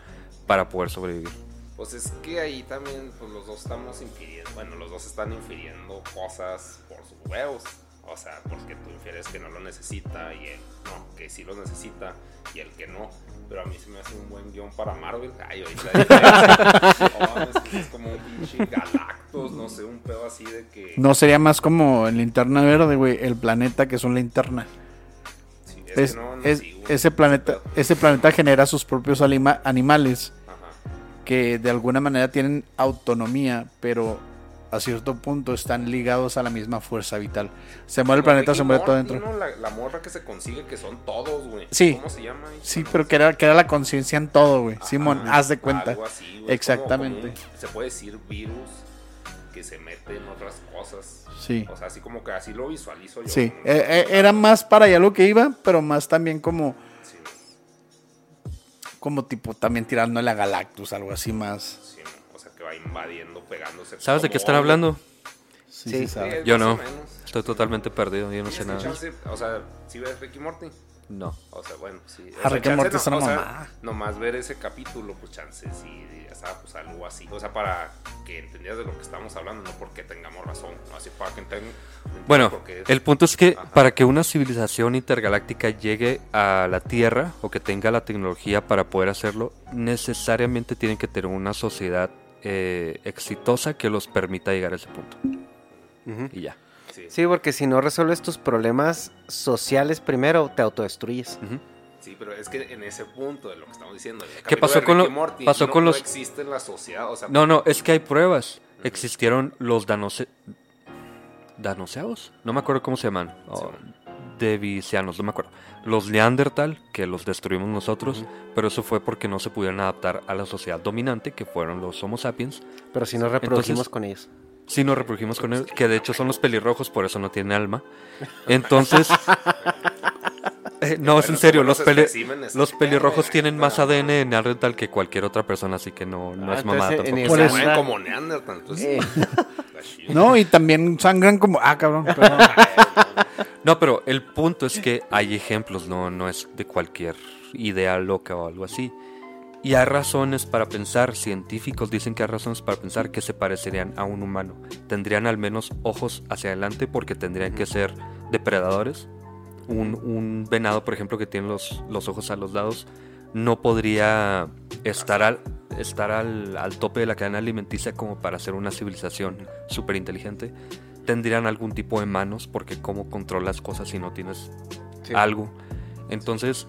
para poder sobrevivir. Pues es que ahí también pues los dos estamos infiriendo, bueno, los dos están infiriendo cosas por sus huevos. O sea, porque tú infieres que no lo necesita y él no, que sí lo necesita y el que no. Pero a mí se me hace un buen guion para Marvel. Ay, ahorita no, mames, es como un pinche Galactus, no sé, un pedo así de que... No sería más como en linterna verde, güey, el planeta que es una linterna. Es, que no, no es- sigo ese planeta, ese planeta genera sus propios animales Ajá. que de alguna manera tienen autonomía, pero a cierto punto están ligados a la misma fuerza vital. Se muere el planeta, se muere todo dentro. La, la morra que se consigue, que son todos, güey. Sí. ¿Cómo se llama? Sí, pero que era, que era la conciencia en todo, güey. Simón, Ajá, haz de cuenta. algo así, como- Exactamente. como un- se puede decir virus que se mete en otras cosas. Sí. O sea, así como que así lo visualizo yo. Sí, eh, eh, era más para allá lo que iba, pero más también como, sí, como tipo también tirando la Galactus, algo así más. sí, o sea, que va invadiendo, pegándose. ¿Sabes de qué están hablando? Sí, Sí. Yo no. Estoy totalmente perdido, yo no sé nada. chance, o sea, si ves Ricky Morty? No. O sea, bueno, sí. O Ah, sea, chance Morty es una o sea, mamada. Nomás ver ese capítulo, pues chance, sí, ya está, pues algo así. O sea, para que entendieras de lo que estamos hablando, no porque tengamos razón, ¿no? así para que enten- Bueno, el punto es que Ajá. para que una civilización intergaláctica llegue a la Tierra o que tenga la tecnología para poder hacerlo, necesariamente tienen que tener una sociedad eh, exitosa que los permita llegar a ese punto. Y ya. Sí, Sí, porque si no resuelves tus problemas sociales primero, te autodestruyes. Sí, pero es que en ese punto de lo que estamos diciendo. ¿Qué pasó con lo- Morty pasó no- con no los- existe en la sociedad, o sea, No, no, es que hay pruebas. Existieron los danose... ¿Danoseados? No me acuerdo cómo se llaman. Oh, Devicianos, no me acuerdo. Los Neandertal, que los destruimos nosotros, pero eso fue porque no se pudieron adaptar a la sociedad dominante, que fueron los Homo sapiens. Pero si nos reprodujimos Entonces- con ellos. Sí, nos reprodujimos con ellos, que de hecho son los pelirrojos, por eso no tienen alma. Entonces... Eh, no, es en serio, los, peli- los pelirrojos tienen, más ADN neandertal que cualquier otra persona, así que no, no Ah, es mamada entonces, en tampoco. Por eso- como Neandertal, entonces, Eh. No, y también sangran como. Ah, cabrón. perdón. No, pero el punto es que hay ejemplos, no, no es de cualquier idea loca o algo así. Y hay razones para pensar, científicos dicen que hay razones para pensar que se parecerían a un humano. Tendrían al menos ojos hacia adelante porque tendrían que ser depredadores. Un, un venado, por ejemplo, que tiene los, los ojos a los lados, no podría estar al, estar al, al tope de la cadena alimenticia como para ser una civilización súper inteligente. Tendrían algún tipo de manos porque cómo controlas cosas si no tienes algo. Entonces,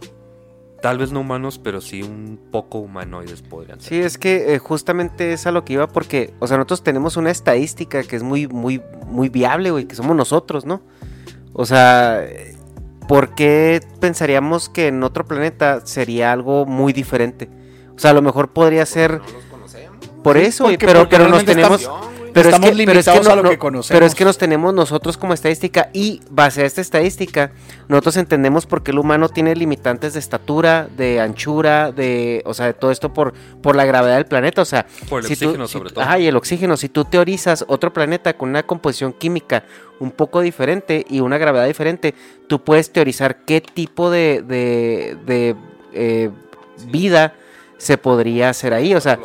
tal vez no humanos, pero sí un poco humanoides podrían ser. Sí, es que eh, justamente es a lo que iba porque, o sea, nosotros tenemos una estadística que es muy, muy, muy viable, güey, que somos nosotros, ¿no? O sea, ¿por qué pensaríamos que en otro planeta sería algo muy diferente? O sea, a lo mejor podría ser No los conocemos. por eso, güey, porque- pero, porque pero nos tenemos... Pero es, Estamos pero es que limitados no- a lo no- que conocemos. pero es que nos tenemos nosotros como estadística y base a esta estadística nosotros entendemos por qué el humano tiene limitantes de estatura, de anchura, de, o sea, de todo esto por, por la gravedad del planeta, o sea, Por el si tú- oxígeno, si- sobre todo. Ajá, y el oxígeno, si tú teorizas otro planeta con una composición química un poco diferente y una gravedad diferente, tú puedes teorizar qué tipo de, de, de, eh, vida se podría hacer ahí, o sea,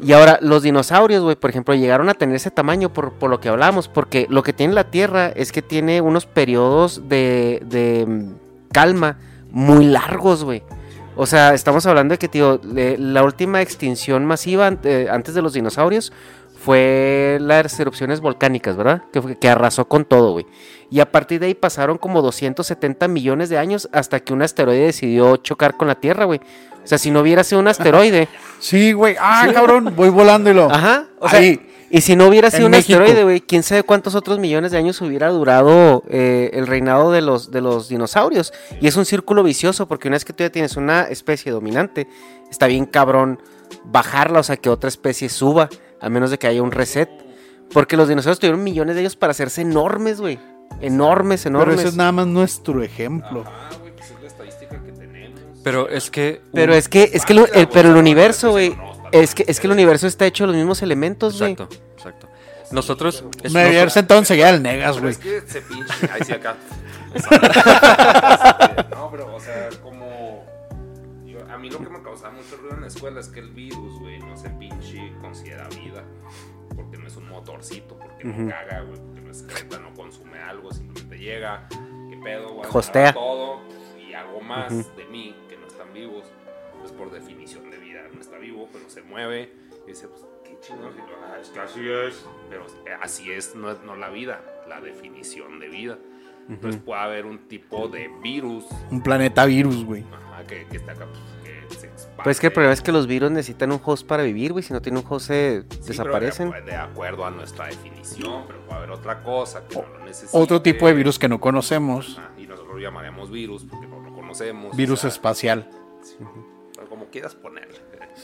y ahora, los dinosaurios, güey, por ejemplo, llegaron a tener ese tamaño por, por lo que hablamos, porque lo que tiene la Tierra es que tiene unos periodos de, de mm, calma muy largos, güey. O sea, estamos hablando de que, tío, la última extinción masiva ante- antes de los dinosaurios fue las erupciones volcánicas, ¿verdad? Que, que arrasó con todo, güey. Y a partir de ahí pasaron como 270 millones de años hasta que un asteroide decidió chocar con la Tierra, güey. O sea, si no hubiera sido un asteroide... Sí, güey. Ah, cabrón. Voy volando y lo. Ajá. O sea, Ahí. y si no hubiera sido En un México. asteroide, güey, quién sabe cuántos otros millones de años hubiera durado eh, el reinado de los, de los dinosaurios. Y es un círculo vicioso, porque una vez que tú ya tienes una especie dominante, está bien cabrón bajarla, o sea, que otra especie suba, a menos de que haya un reset. Porque los dinosaurios tuvieron millones de ellos para hacerse enormes, güey. Enormes, Pero enormes. ese es nada más nuestro ejemplo. Ah, güey, pues es la estadística que tenemos. Pero es que... Pero es que, es que el- Válida, el- pero el universo, güey, es que, es que el pero- universo está hecho de los mismos elementos, güey. Exacto, exacto. Nosotros... es- Me había sentado enseguida el negas, Pero güey. es que se pinche. Ahí sí, acá. no, pero, o sea, como. yo- a mí lo que me causaba mucho ruido en la escuela es que el virus, güey, no se pinche considera vida. Porque no es un motorcito, porque no caga, güey, porque no excreta, no consume algo, simplemente llega. ¿Qué pedo, güey? Hostea. todo y algo más de mí que no están vivos. Pues por definición de vida no está vivo, pero se mueve. Y dice, pues, qué chingón. "Ah, es que así es. Pero así es, no es no la vida, la definición de vida. Entonces puede haber un tipo de virus Un planeta virus, güey. ajá, que, que está acá, pues, Pues es que el problema es que los virus necesitan un host para vivir, güey. Si no tiene un host, se Sí, desaparecen. pero de, acuerdo a nuestra definición, pero puede haber otra cosa que no lo necesite. Otro tipo de virus que no conocemos. Ajá, y nosotros lo llamaremos virus porque no lo conocemos. Virus o sea, espacial. pero como quieras ponerle.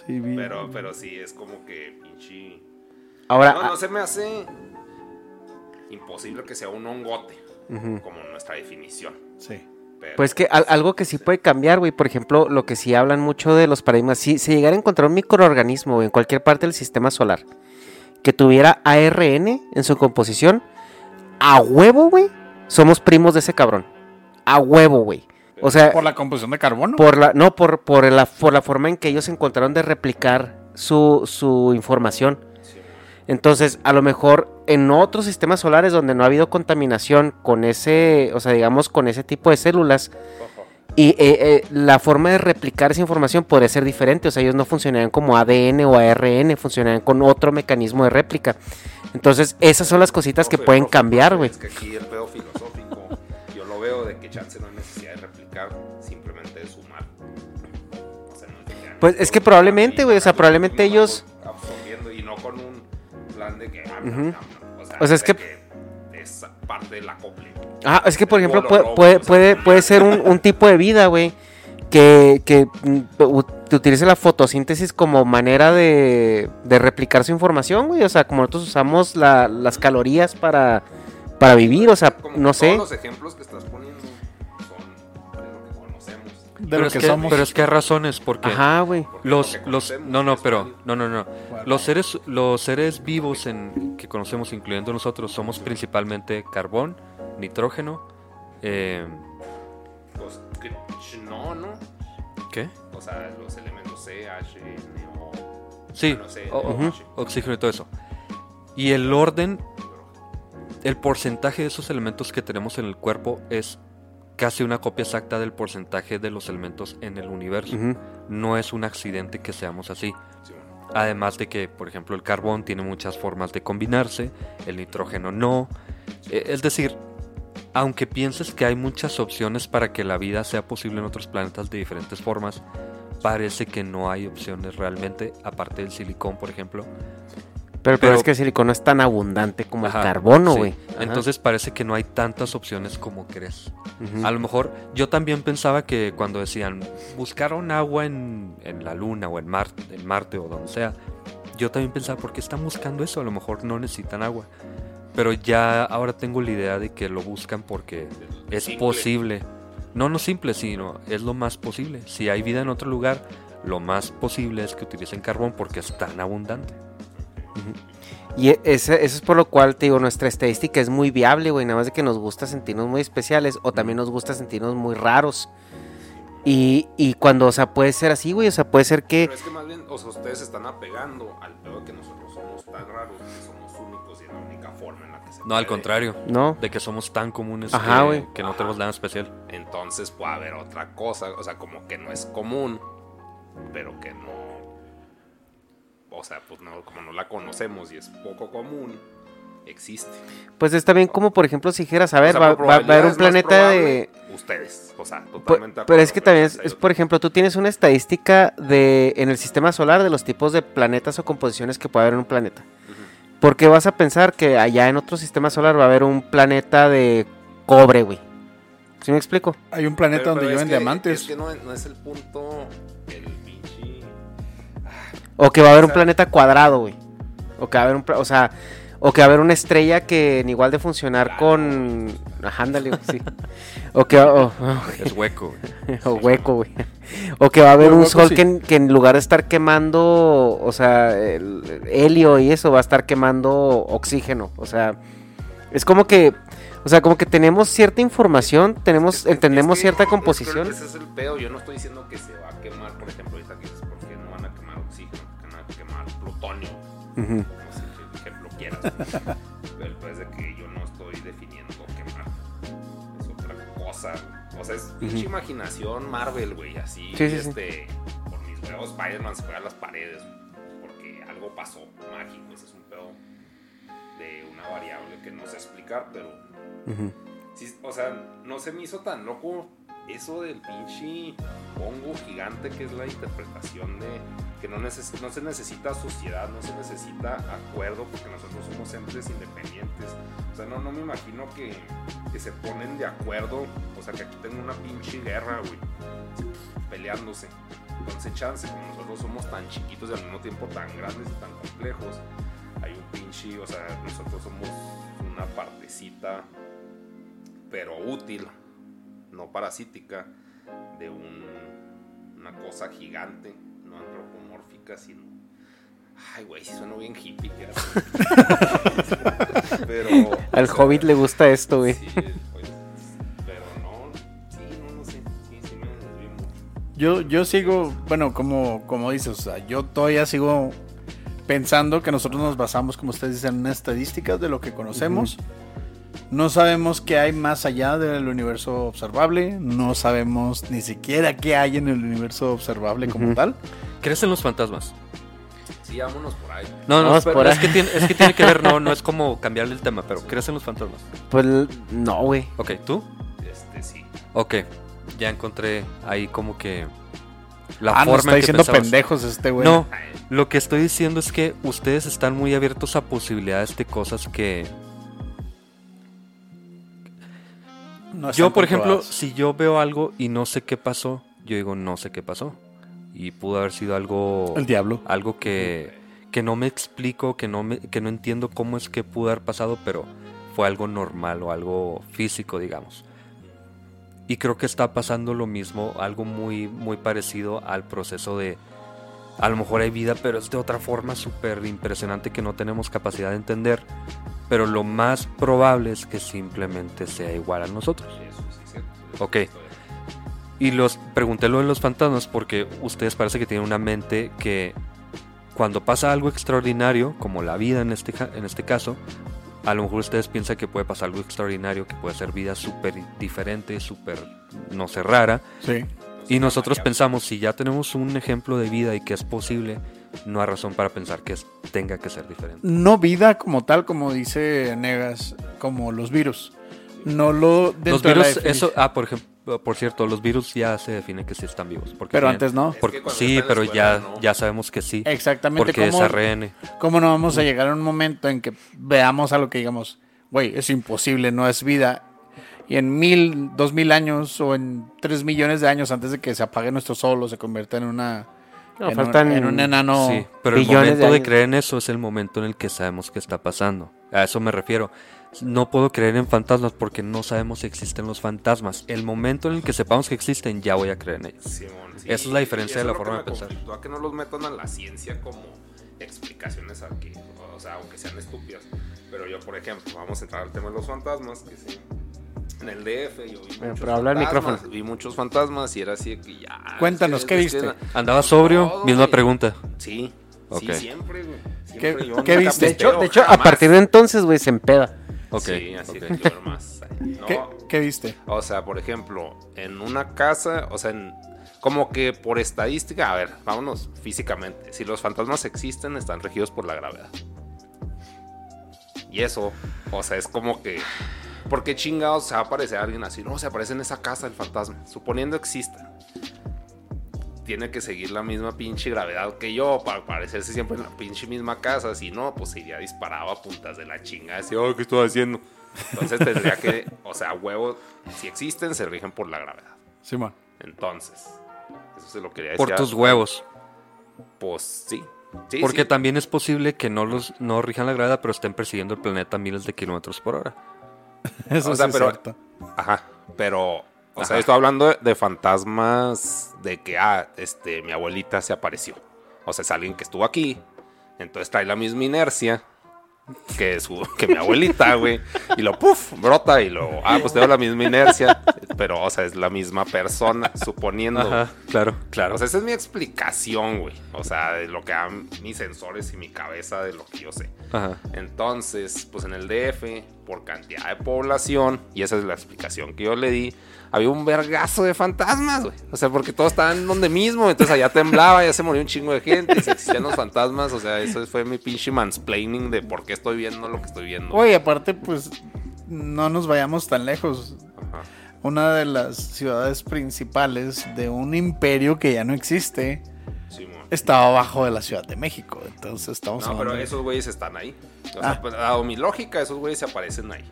Sí, Pero, pero sí, es como que pinche. Ahora, No, no ah, se me hace imposible que sea un hongote, Ujú. como nuestra definición. Sí. Pero, Pues que al- algo que sí puede cambiar, güey. Por ejemplo, lo que sí hablan mucho de los paradigmas. Si se llegara a encontrar un microorganismo en cualquier parte del sistema solar que tuviera ARN en su composición, a huevo, güey, somos primos de ese cabrón. A huevo, güey. O sea, Por la composición de carbono. por la, no, por, por, la, por la forma en que ellos encontraron de replicar su, su información. Entonces, a lo mejor en otros sistemas solares donde no ha habido contaminación con ese, o sea, digamos, con ese tipo de células, y eh, eh, la forma de replicar esa información podría ser diferente. O sea, ellos no funcionarían como ADN o ARN, funcionarían con otro mecanismo de réplica. Entonces, esas son las cositas que pueden cambiar, güey. Es que aquí el pedo filosófico, yo lo veo de que chance no hay necesidad de replicar, simplemente de sumar. O sea, no es de que, Pues es que probablemente, güey, o sea, probablemente ellos- que. no, no. O sea, O sea, es de que- es parte del acople. Ah, es que por ejemplo puede, robo, puede, o sea, puede, puede ser un, un tipo de vida, güey, que, que mm, te utilice la fotosíntesis como manera de, de replicar su información, güey. O sea, como nosotros usamos la- las calorías para, para vivir, o sea, Como no que sé. Todos los ejemplos que estás poniendo De pero, lo es que que, somos. pero es que hay razones porque Ajá, güey. Porque los los no no pero no no no los seres los seres vivos en que conocemos incluyendo nosotros somos principalmente carbón nitrógeno eh, Los que- no, no. qué O sea, los elementos C, H, N, O. sí no sé, oxígeno y todo eso y el orden el porcentaje de esos elementos que tenemos en el cuerpo es casi una copia exacta del porcentaje de los elementos en el universo no es un accidente que seamos así Sí. Además de que, por ejemplo, el carbón tiene muchas formas de combinarse, el nitrógeno no. Eh, Es decir, aunque pienses que hay muchas opciones para que la vida sea posible en otros planetas de diferentes formas, parece que no hay opciones realmente, aparte del silicón, por ejemplo. Pero, pero pero- es que el silicón no es tan abundante como Ajá, el carbono, güey. Entonces parece que no hay tantas opciones como crees. A lo mejor yo también pensaba que cuando decían buscaron agua en, en la luna o en, Mar- en Marte o donde sea, yo también pensaba, ¿por qué están buscando eso? A lo mejor no necesitan agua. Pero ya ahora tengo la idea de que lo buscan porque es Simple. posible. No, no simple, sino es lo más posible. Si hay vida en otro lugar, lo más posible es que utilicen carbón porque es tan abundante. Y e- ese- eso es por lo cual, te digo, nuestra estadística es muy viable, güey. Nada más de que nos gusta sentirnos muy especiales o también nos gusta sentirnos muy raros. Y, y cuando, o sea, puede ser así, güey. O sea, puede ser que... Pero es que más bien, o sea, ustedes se están apegando al pedo de que nosotros somos tan raros, que somos únicos y es la única forma en la que se No, al puede. contrario. No. De que somos tan comunes Ajá, que- que, no tenemos nada especial. Entonces puede haber otra cosa, o sea, como que no es común, pero que no. O sea, pues no, como no la conocemos y es poco común, existe. Pues está bien como, por ejemplo, si dijeras, a ver, O sea, va, por a haber un planeta de... Ustedes, o sea, totalmente. de Pero es que también es, por ejemplo, tú tienes una estadística de en el sistema solar de los tipos de planetas o composiciones que puede haber en un planeta. Porque vas a pensar que allá en otro sistema solar va a haber un planeta de cobre, güey. ¿Sí me explico? Hay un planeta Pero- donde pero es que- diamantes. Es que no, no es el punto, el. O que va a haber un planeta cuadrado, güey. O que va a haber un, o sea, o que va a haber una estrella que en igual de funcionar con, ándale, güey, sí. O que, o- Es hueco. güey. o hueco, güey. O que va a haber un hueco, sol sí. que, en, que en lugar de estar quemando, o sea, el helio y eso, va a estar quemando oxígeno. O sea, es como que, o sea, como que tenemos cierta información, tenemos, Es que- entendemos es que- cierta es que composición. Ese es el pedo. Yo no estoy diciendo que se va No sé qué ejemplo quieras. Pero el pedo es de que yo no estoy definiendo quemar. Es otra cosa. O sea, es pinche imaginación Marvel, güey. Así, Sí, sí, sí. este. Por mis huevos, Spider-Man se fue a las paredes. Porque algo pasó mágico. Ese es un pedo de una variable que no sé explicar, pero. Sí, o sea, no se me hizo tan loco eso del pinche hongo gigante que es la interpretación de que no, no se necesita sociedad, no se necesita acuerdo, porque nosotros somos entes independientes. O sea, no, no me imagino que, que se ponen de acuerdo, o sea, que aquí tengo una pinche guerra, güey, peleándose. Entonces, chance, como nosotros somos tan chiquitos y al mismo tiempo tan grandes y tan complejos, hay un pinche, o sea, nosotros somos una partecita, pero útil, no parasítica, de un, una cosa gigante, sino. Ay, güey, si suena bien hippie. Pero. Al o sea, hobbit le gusta esto, güey. Sí, pues, pero no, sí, no, no sé, sí, sí me desvío mucho. Yo, yo sigo, bueno, como, como dices, o sea, yo todavía sigo pensando que nosotros nos basamos, como ustedes dicen, en estadísticas de lo que conocemos. No sabemos qué hay más allá del universo observable. No sabemos ni siquiera qué hay en el universo observable como tal. ¿Crees en los fantasmas? Sí, vámonos por ahí. No, no, Vamos pero por es, ahí. que tiene, es que tiene que ver, no, no es como cambiarle el tema, pero ¿crees en los fantasmas? Pues no, güey. Ok, ¿tú? Este, sí. Ok, ya encontré ahí como que la ah, forma está en que diciendo pensabas. pendejos este güey. No, lo que estoy diciendo es que ustedes están muy abiertos a posibilidades de cosas que... No yo, por ejemplo, si yo veo algo y no sé qué pasó, yo digo, no sé qué pasó. Y pudo haber sido algo... El diablo. Algo que, que no me explico, que no, me, que no entiendo cómo es que pudo haber pasado, pero fue algo normal o algo físico, digamos. Y creo que está pasando lo mismo, algo muy, muy parecido al proceso de... A lo mejor hay vida, pero es de otra forma súper impresionante que no tenemos capacidad de entender. Pero lo más probable es que simplemente sea igual a nosotros. Ok. Y los pregunté lo de los fantasmas porque ustedes parece que tienen una mente que cuando pasa algo extraordinario, como la vida en este, en este caso, a lo mejor ustedes piensan que puede pasar algo extraordinario, que puede ser vida súper diferente, súper, no sé, rara. Sí. Y nosotros pensamos, si ya tenemos un ejemplo de vida y que es posible, no hay razón para pensar que es- tenga que ser diferente. No vida como tal, como dice Negas, como los virus. No lo Los de virus, eso, ah, por ejemplo, por cierto, los virus ya se define que sí están vivos. Porque Pero tienen- antes no. Es que sí, pero escuela, ya, no. ya sabemos que sí. Exactamente. Porque es ¿Cómo, ARN. ¿Cómo no vamos a llegar a un momento en que veamos algo que digamos, güey, es imposible, no es vida? Y en mil, dos mil años o en tres millones de años antes de que se apague nuestro sol o se convierta en una... No, en, faltan un, en un enano... Sí, pero el de momento de, creer en eso es el momento en el que sabemos que está pasando. A eso me refiero. No puedo creer en fantasmas porque no sabemos si existen los fantasmas. El momento en el que sepamos que existen, ya voy a creer en ellos. Simón, sí. Esa es la diferencia de la forma de pensar. conflictúa, que no los metan a la ciencia como explicaciones a que, o sea, aunque sean estúpidas. Pero yo, por ejemplo, vamos a entrar al tema de los fantasmas, que sí. En el DF yo vi muchos pero habla fantasmas, micrófono. Vi muchos fantasmas y era así de que ya... Cuéntanos, es ¿qué viste? na- ¿Andaba sobrio? Todo, Misma güey. pregunta. Sí, Ok. sí, siempre, güey. ¿Qué- Siempre, yo qué viste? De hecho, de hecho a partir de entonces, güey, se empeda. Sí, así ok. de que más. No, ¿Qué, qué viste? O sea, por ejemplo, en una casa, o sea, en- como que por estadística, a ver, vámonos físicamente. Si los fantasmas existen, están regidos por la gravedad. Y eso, o sea, es como que. ¿Por qué chingados se va a aparecer alguien así? No, se aparece en esa casa el fantasma. Suponiendo exista. Tiene que seguir la misma pinche gravedad que yo para aparecerse siempre en la pinche misma casa. Si no, pues iría disparado a puntas de la chingada. Así, oh, ¿qué estoy haciendo? Entonces tendría que, o sea, huevo, si existen, se rigen por la gravedad. Simón. Entonces, eso se lo quería decir. Por tus huevos. Pues sí. Sí, Porque sí. también es posible que no los no rijan la gravedad, pero estén persiguiendo el planeta a miles de kilómetros por hora. Eso O sea, sí pero- es cierto. Ajá, pero, o Ajá. sea, estoy hablando de, fantasmas de que, ah, este, mi abuelita se apareció. O sea, es alguien que estuvo aquí, entonces trae la misma inercia que, su, que mi abuelita, güey. Y lo, puff, brota y lo, ah, pues tengo la misma inercia, pero, o sea, es la misma persona, suponiendo. Ajá, claro, claro. O sea, esa es mi explicación, güey. O sea, de lo que dan mis sensores y mi cabeza de lo que yo sé. Ajá. Entonces, pues en el DF, por cantidad de población, y esa es la explicación que yo le di, había un vergazo de fantasmas, güey. O sea, porque todos estaban donde mismo, entonces allá temblaba, ya se murió un chingo de gente, si existían los fantasmas, o sea, eso fue mi pinche mansplaining de por qué estoy viendo lo que estoy viendo. Oye, aparte, pues, no nos vayamos tan lejos. Ajá. una de las ciudades principales de un imperio que ya no existe. Estaba abajo de la Ciudad de México. Entonces estamos No, hablando pero de- esos güeyes están ahí. O sea, Ah. pues, dado mi lógica, esos güeyes se aparecen ahí.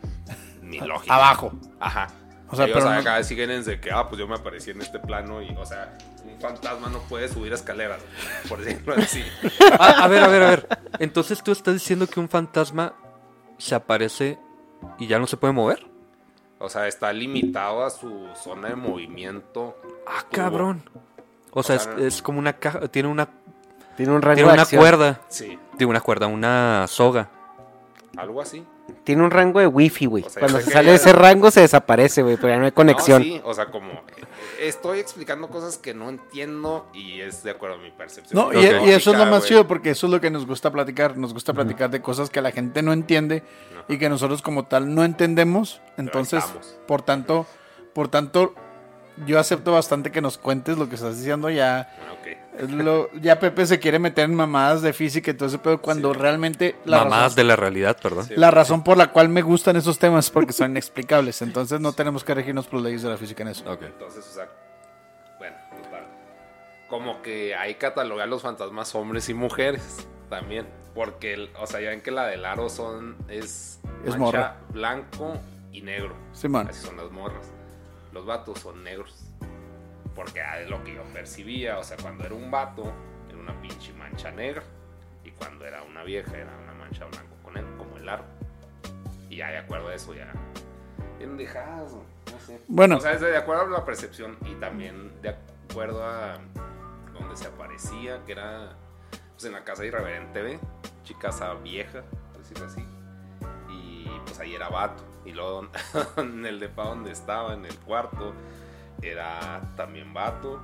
Mi lógica. Abajo. Ajá. O sea, Ellos pero no- acá siguen en de que, ah, pues yo me aparecí en este plano y, o sea, un fantasma no puede subir escaleras, por decirlo así. Ah, a ver, a ver, a ver. Entonces tú estás diciendo que un fantasma se aparece y ya no se puede mover. O sea, está limitado a su zona de movimiento. Ah, cabrón. O sea, es, sea, es como una caja, tiene una, Tiene un rango tiene de una acción. cuerda. Sí, Tiene una cuerda, una soga. algo así. Tiene un rango de wifi, güey. O sea, Cuando se sale de ese rango se desaparece, güey, pero ya no hay conexión. No, sí, o sea, como eh, estoy explicando cosas que no entiendo y es de acuerdo a mi percepción. No, y, eso es lo más chido porque eso es lo que nos gusta platicar. Nos gusta platicar de cosas que la gente no entiende y que nosotros como tal no entendemos. Entonces, por tanto, por tanto, yo acepto bastante que nos cuentes lo que estás diciendo ya. Ah, ok. es lo- ya Pepe se quiere meter en mamadas de física y todo ese pedo cuando realmente la Mamadas razón, de la realidad, perdón. Sí. la razón por la cual me gustan esos temas es porque son inexplicables. Entonces no tenemos que regirnos por las leyes de la física en eso. Entonces, o sea, bueno, total. Como que hay catalogar los fantasmas hombres y mujeres también. Porque, el- o sea, ya ven que la del aro son, es, Es mancha morra. blanco y negro. Simón. Así son las morras. Los vatos son negros. Porque ah, es lo que yo percibía. O sea, cuando era un vato, era una pinche mancha negra. Y cuando era una vieja, era una mancha blanco con él, como el aro. Y ya de acuerdo a eso, ya. Bien dejadas, no sé. Bueno. O sea, es de acuerdo a la percepción y también de acuerdo a donde se aparecía, que era pues, en la casa de Irreverente B, chicasa vieja, por decirlo así. Y pues ahí era vato. Y luego en el depa donde estaba, en el cuarto, era también vato.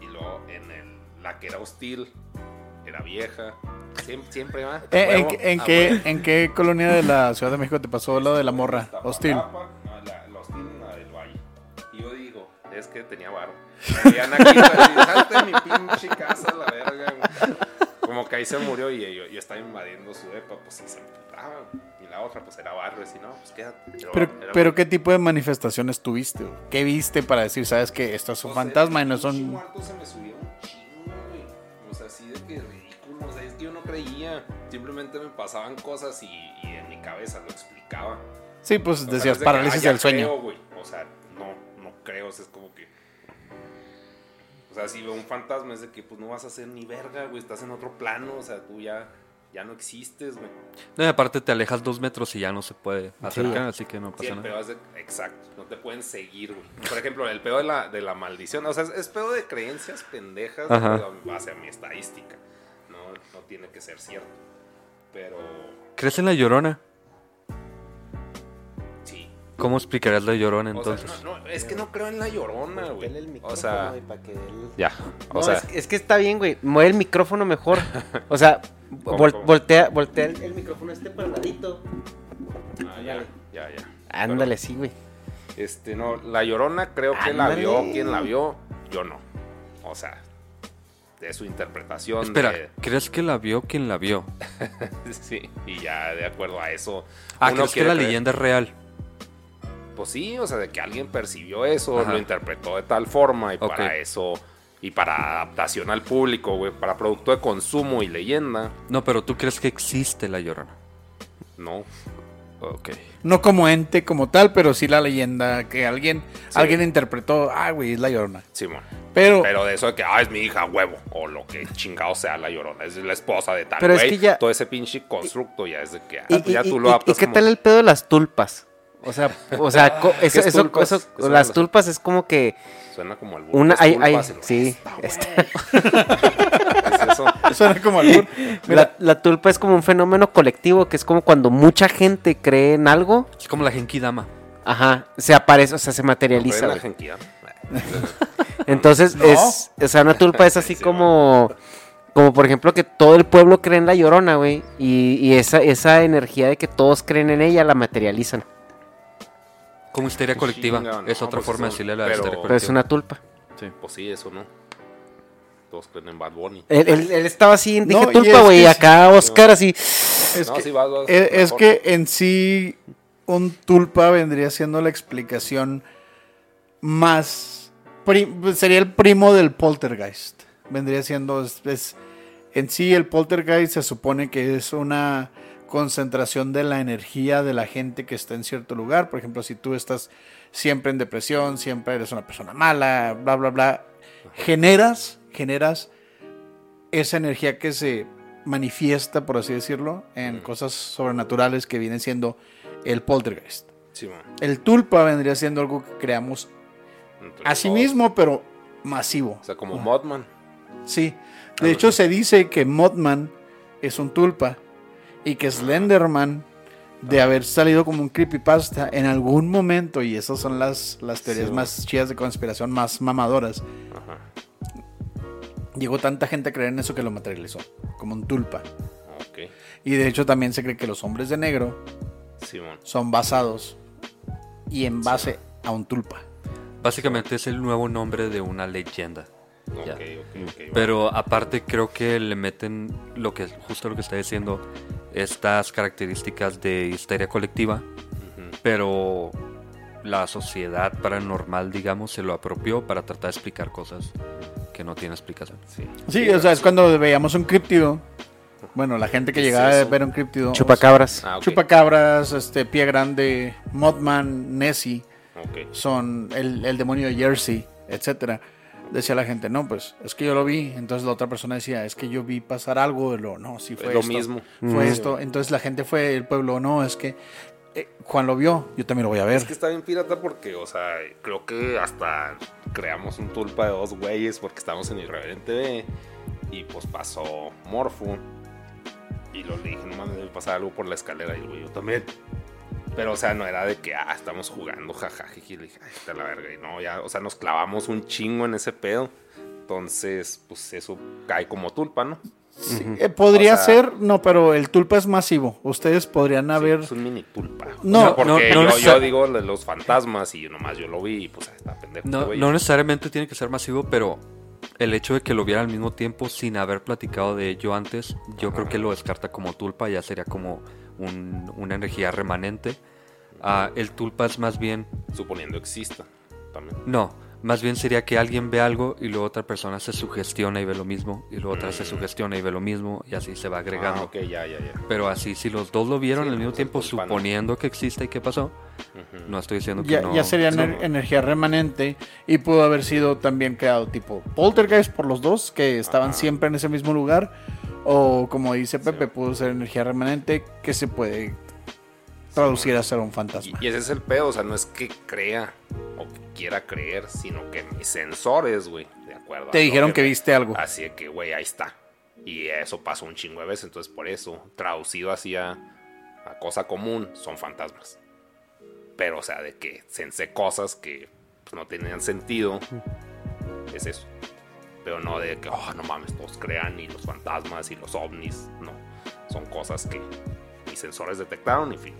Y luego en el, la que era hostil, era vieja. Siempre, siempre va. Eh, ¿En, huevo, en qué, huevo. ¿En qué colonia de la Ciudad de México te pasó lo de la morra? Hostil. no, la, la hostil, la del valle. Y yo digo, es que tenía. Me veían aquí, salte de mi pinche casa, la verga. güey. Como que ahí se murió y yo, yo estaba invadiendo su depa, pues sí se emputaba. Y la otra, pues era barrio, y no, pues quédate. Pero, era- pero ¿qué tipo de manifestaciones tuviste? güey? ¿Qué viste para decir, sabes que esto es un Pues, fantasma y el no son... muerto se me subió un chingo, güey. O sea, así de que ridículo. O sea, es que yo no creía. Simplemente me pasaban cosas y, y en mi cabeza lo explicaba. Sí, pues O sea, decías que, parálisis "Ah, del sueño. creo, güey". o sea, no, no creo. O sea, es como que. O sea, si veo un fantasma es de que pues no vas a hacer ni verga, güey. Estás en otro plano. O sea, tú ya, ya no existes, güey. No, y aparte te alejas dos metros y ya no se puede acercar, así que no Sí, pasa el nada. pedo es de. Exacto. No te pueden seguir, güey. Por ejemplo, el pedo de la, de la maldición. O sea, es, es pedo de creencias pendejas Ajá. pero en base a mi estadística. No, no tiene que ser cierto. Pero. ¿Crees en la llorona? ¿Cómo explicarías la llorona O sea, entonces? no, no, es que no creo en la llorona, güey. O sea. que él- Ya. O No, sea. es, es que está bien, güey. Mueve el micrófono mejor. O sea, ¿Cómo, vol- cómo? voltea, voltea el, el micrófono este para el ladito. Ah, ya, ya, ya. Ándale, sí, güey. Este, no, la llorona creo que la vio quien la vio, yo no. O sea, de su interpretación. Espera, de- ¿crees que la vio quien la vio? sí, y ya de acuerdo a eso. Ah, uno ¿crees que la creer- leyenda es real? Pues sí, o sea, de que alguien percibió eso, Ajá. lo interpretó de tal forma y para eso. Y para adaptación al público, güey, para producto de consumo y leyenda, No, pero ¿tú crees que existe la llorona? no. Ok. No como ente como tal, pero sí la leyenda que alguien, Sí. alguien interpretó, ah, güey, es la llorona. Simón. Pero, Pero de eso de que, ah, es mi hija, huevo, o lo que chingado sea la llorona, es la esposa de tal Pero es güey, que ya- Todo ese pinche constructo ya es de que, ah, ¿Y, pues ya y- tú lo adaptas y qué como- tal el pedo de las tulpas? O sea, o sea, eso, es eso- las tulpas es como que Suena como al una, hay, hay, sí, este, Es eso. suena como albur. la, la tulpa es como un fenómeno colectivo que es como cuando mucha gente cree en algo, Es como la Genki Dama. ajá, se aparece, o sea, se materializa. ¿No la Entonces No. es, o sea, una tulpa es así Sí, como, como por ejemplo que todo el pueblo cree en la llorona, güey, y, y esa, esa energía de que todos creen en ella la materializan. Como histeria colectiva. Chinga, no, es otra pues forma de decirle a la pero- histeria Pero colectiva. es una tulpa. Pues sí, eso no. Todos creen en Bad Bunny. Él, él- él estaba así, dije No, tulpa, güey, acá Oscar así. Es no, que, sí, vas, vas, es, es que en sí un tulpa vendría siendo la explicación más... sería el primo del poltergeist. Vendría siendo... es- es- en sí, el poltergeist se supone que es una concentración de la energía de la gente que está en cierto lugar. Por ejemplo, si tú estás siempre en depresión, siempre eres una persona mala, bla, bla, bla, generas, generas esa energía que se manifiesta, por así decirlo, en cosas sobrenaturales que vienen siendo el poltergeist. Sí. El tulpa vendría siendo algo que creamos Entre a sí todos. mismo, pero masivo. O sea, como Modman. Sí. De hecho, se dice que Mothman es un tulpa y que Slenderman, de haber salido como un creepypasta en algún momento, y esas son las, las teorías Sí, más chidas de conspiración, más mamadoras, Ajá. llegó tanta gente a creer en eso que lo materializó, como un tulpa. Ok. Y de hecho también se cree que los hombres de negro Simón. son basados y en base a un tulpa. Básicamente es el nuevo nombre de una leyenda. Pero aparte creo que le meten lo que justo lo que está diciendo estas características de histeria colectiva, pero la sociedad paranormal, digamos, se lo apropió para tratar de explicar cosas que no tienen explicación. Sí. Sí, o sea, es cuando veíamos un críptido. Bueno, la gente que ¿Qué es llegaba a ver un críptido. Chupacabras. Ah. Chupacabras, este, Pie Grande, Mothman, Nessie, son el, el demonio de Jersey, etcétera. Decía la gente, no, pues es que yo lo vi. Entonces la otra persona decía, es que yo vi pasar algo. Y lo, no, sí fue Es lo esto, mismo. Fue Mm. esto. Entonces la gente fue, el pueblo, no, es que eh, Juan lo vio, yo también lo voy a ver. Es que está bien pirata porque, o sea, creo que hasta creamos un tulpa de dos güeyes porque estábamos en Irreverente B y pues pasó Morfu y lo le dije, no mames, debe pasar algo por la escalera y el güey, yo también. Pero, o sea, no era de que, ah, estamos jugando, jajaja, y dije, ay, está la verga, y no, ya, o sea, nos clavamos un chingo en ese pedo. Entonces, pues eso cae como tulpa, ¿no? Sí, eh, podría O sea- ser, no, pero el tulpa es masivo. Ustedes podrían haber. Es un mini tulpa. No, O sea, porque no, no yo, yo digo los fantasmas y nomás yo lo vi y pues está pendejo. No, no necesariamente tiene que ser masivo, pero el hecho de que lo viera al mismo tiempo sin haber platicado de ello antes, yo creo que lo descarta como tulpa, ya sería como un- una energía remanente. Ah, el tulpa es más bien, Suponiendo exista también. no, más bien sería que alguien ve algo y luego otra persona se sugestiona y ve lo mismo, y luego otra se sugestiona y ve lo mismo, y así se va agregando. Ah, ok, ya, ya, ya. Pero así, si los dos lo vieron Sí, al mismo tiempo, suponiendo que existe y que pasó, no estoy diciendo que Ya, no. ya sería no. ener- energía remanente y pudo haber sido también creado tipo poltergeist por los dos que estaban Ajá. siempre en ese mismo lugar o como dice Pepe pudo ser energía remanente que se puede traducir a ser un fantasma. Y, y ese es el pedo, o sea, no es que crea o que quiera creer, sino que mis sensores, güey, de acuerdo. a Te dijeron que viste algo. Así que, güey, ahí está. Y eso pasó un chingo de veces, entonces por eso, traducido así a, a cosa común, son fantasmas. Pero, o sea, de que sensé cosas que pues, no tenían sentido, es eso. Pero no de que, oh, no mames, todos crean y los fantasmas y los ovnis, no. Son cosas que mis sensores detectaron y fin.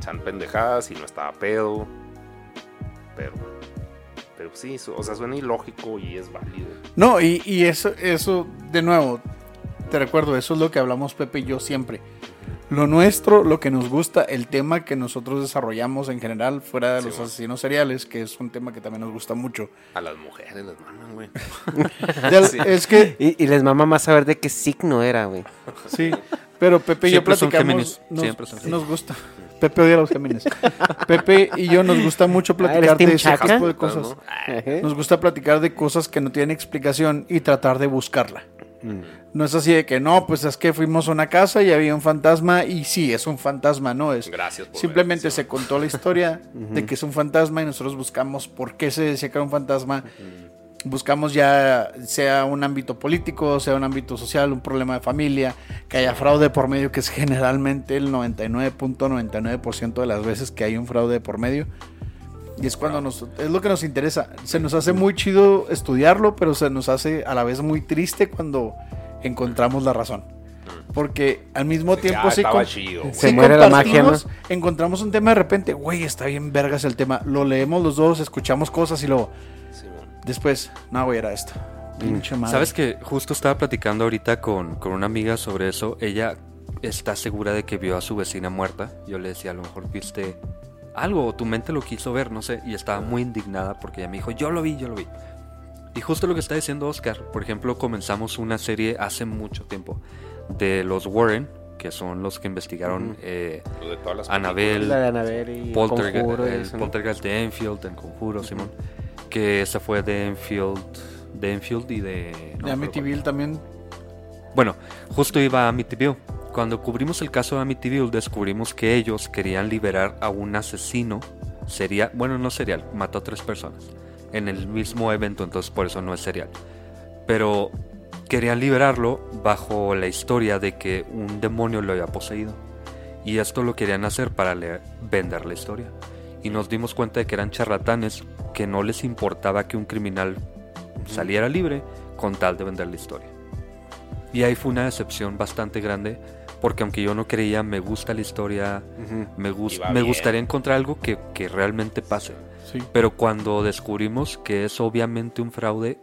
Chan pendejadas y no estaba pedo. Pero, pero sí, o sea, suena ilógico y es válido. No, y, y eso, eso, de nuevo, te recuerdo, eso es lo que hablamos Pepe y yo siempre. Lo nuestro, lo que nos gusta, el tema que nosotros desarrollamos en general, fuera de Sí, los bueno. asesinos seriales, que es un tema que también nos gusta mucho. A las mujeres les mandan, güey. Sí. Es que, Y, y les mama más saber de qué signo era, güey. sí, pero Pepe y yo Siempre son platicamos, Géminis, nos, siempre son nos gusta. Pepe odia a los Géminis. Pepe y yo nos gusta mucho Ah, platicar ¿eres de ese Chaka? tipo de cosas. Nos gusta platicar de cosas que no tienen explicación y tratar de buscarla. No es así de que no, pues es que fuimos a una casa y había un fantasma y sí, es un fantasma, no es. Gracias por Simplemente se contó la historia de que es un fantasma y nosotros buscamos por qué se decía que era un fantasma. Buscamos ya sea un ámbito político, sea un ámbito social, un problema de familia, que haya fraude por medio, que es generalmente el 99.99% de las veces que hay un fraude por medio. Y es cuando nos, es lo que nos interesa. Se nos hace muy chido estudiarlo, pero se nos hace a la vez muy triste cuando encontramos la razón. Porque al mismo tiempo sí, chido. Se sí muere la magia, encontramos un tema de repente, güey, está bien vergas el tema. Lo leemos los dos, escuchamos cosas y luego Sí, después, no, güey, era esto. Madre. Sabes que justo estaba platicando ahorita con, con una amiga sobre eso. Ella está segura de que vio a su vecina muerta. Yo le decía, a lo mejor viste algo, o tu mente lo quiso ver, no sé, y estaba muy indignada porque ella me dijo, yo lo vi, yo lo vi. Y justo lo que está diciendo Oscar, por ejemplo, comenzamos una serie hace mucho tiempo de los Warren, que son los que investigaron eh, Lo de todas las Annabelle, La de Annabelle y Polterge- Conjuro el eso, ¿no? Poltergeist de Enfield, el Conjuro, Simón, que se fue de Enfield, de Enfield y de... no de Amityville también. bueno, justo iba a Amityville. Cuando cubrimos el caso de Amityville, descubrimos que ellos querían liberar a un asesino. Sería, bueno, no serial, mató a tres personas en el mismo evento, entonces por eso no es serial. Pero querían liberarlo bajo la historia de que un demonio lo había poseído. Y esto lo querían hacer para le- vender la historia. Y nos dimos cuenta de que eran charlatanes que no les importaba que un criminal saliera libre con tal de vender la historia. Y ahí fue una decepción bastante grande, porque aunque yo no creía, me gusta la historia, me, gus- Iba me bien. gustaría encontrar algo que, que realmente pase. Sí. Pero cuando descubrimos que es obviamente un fraude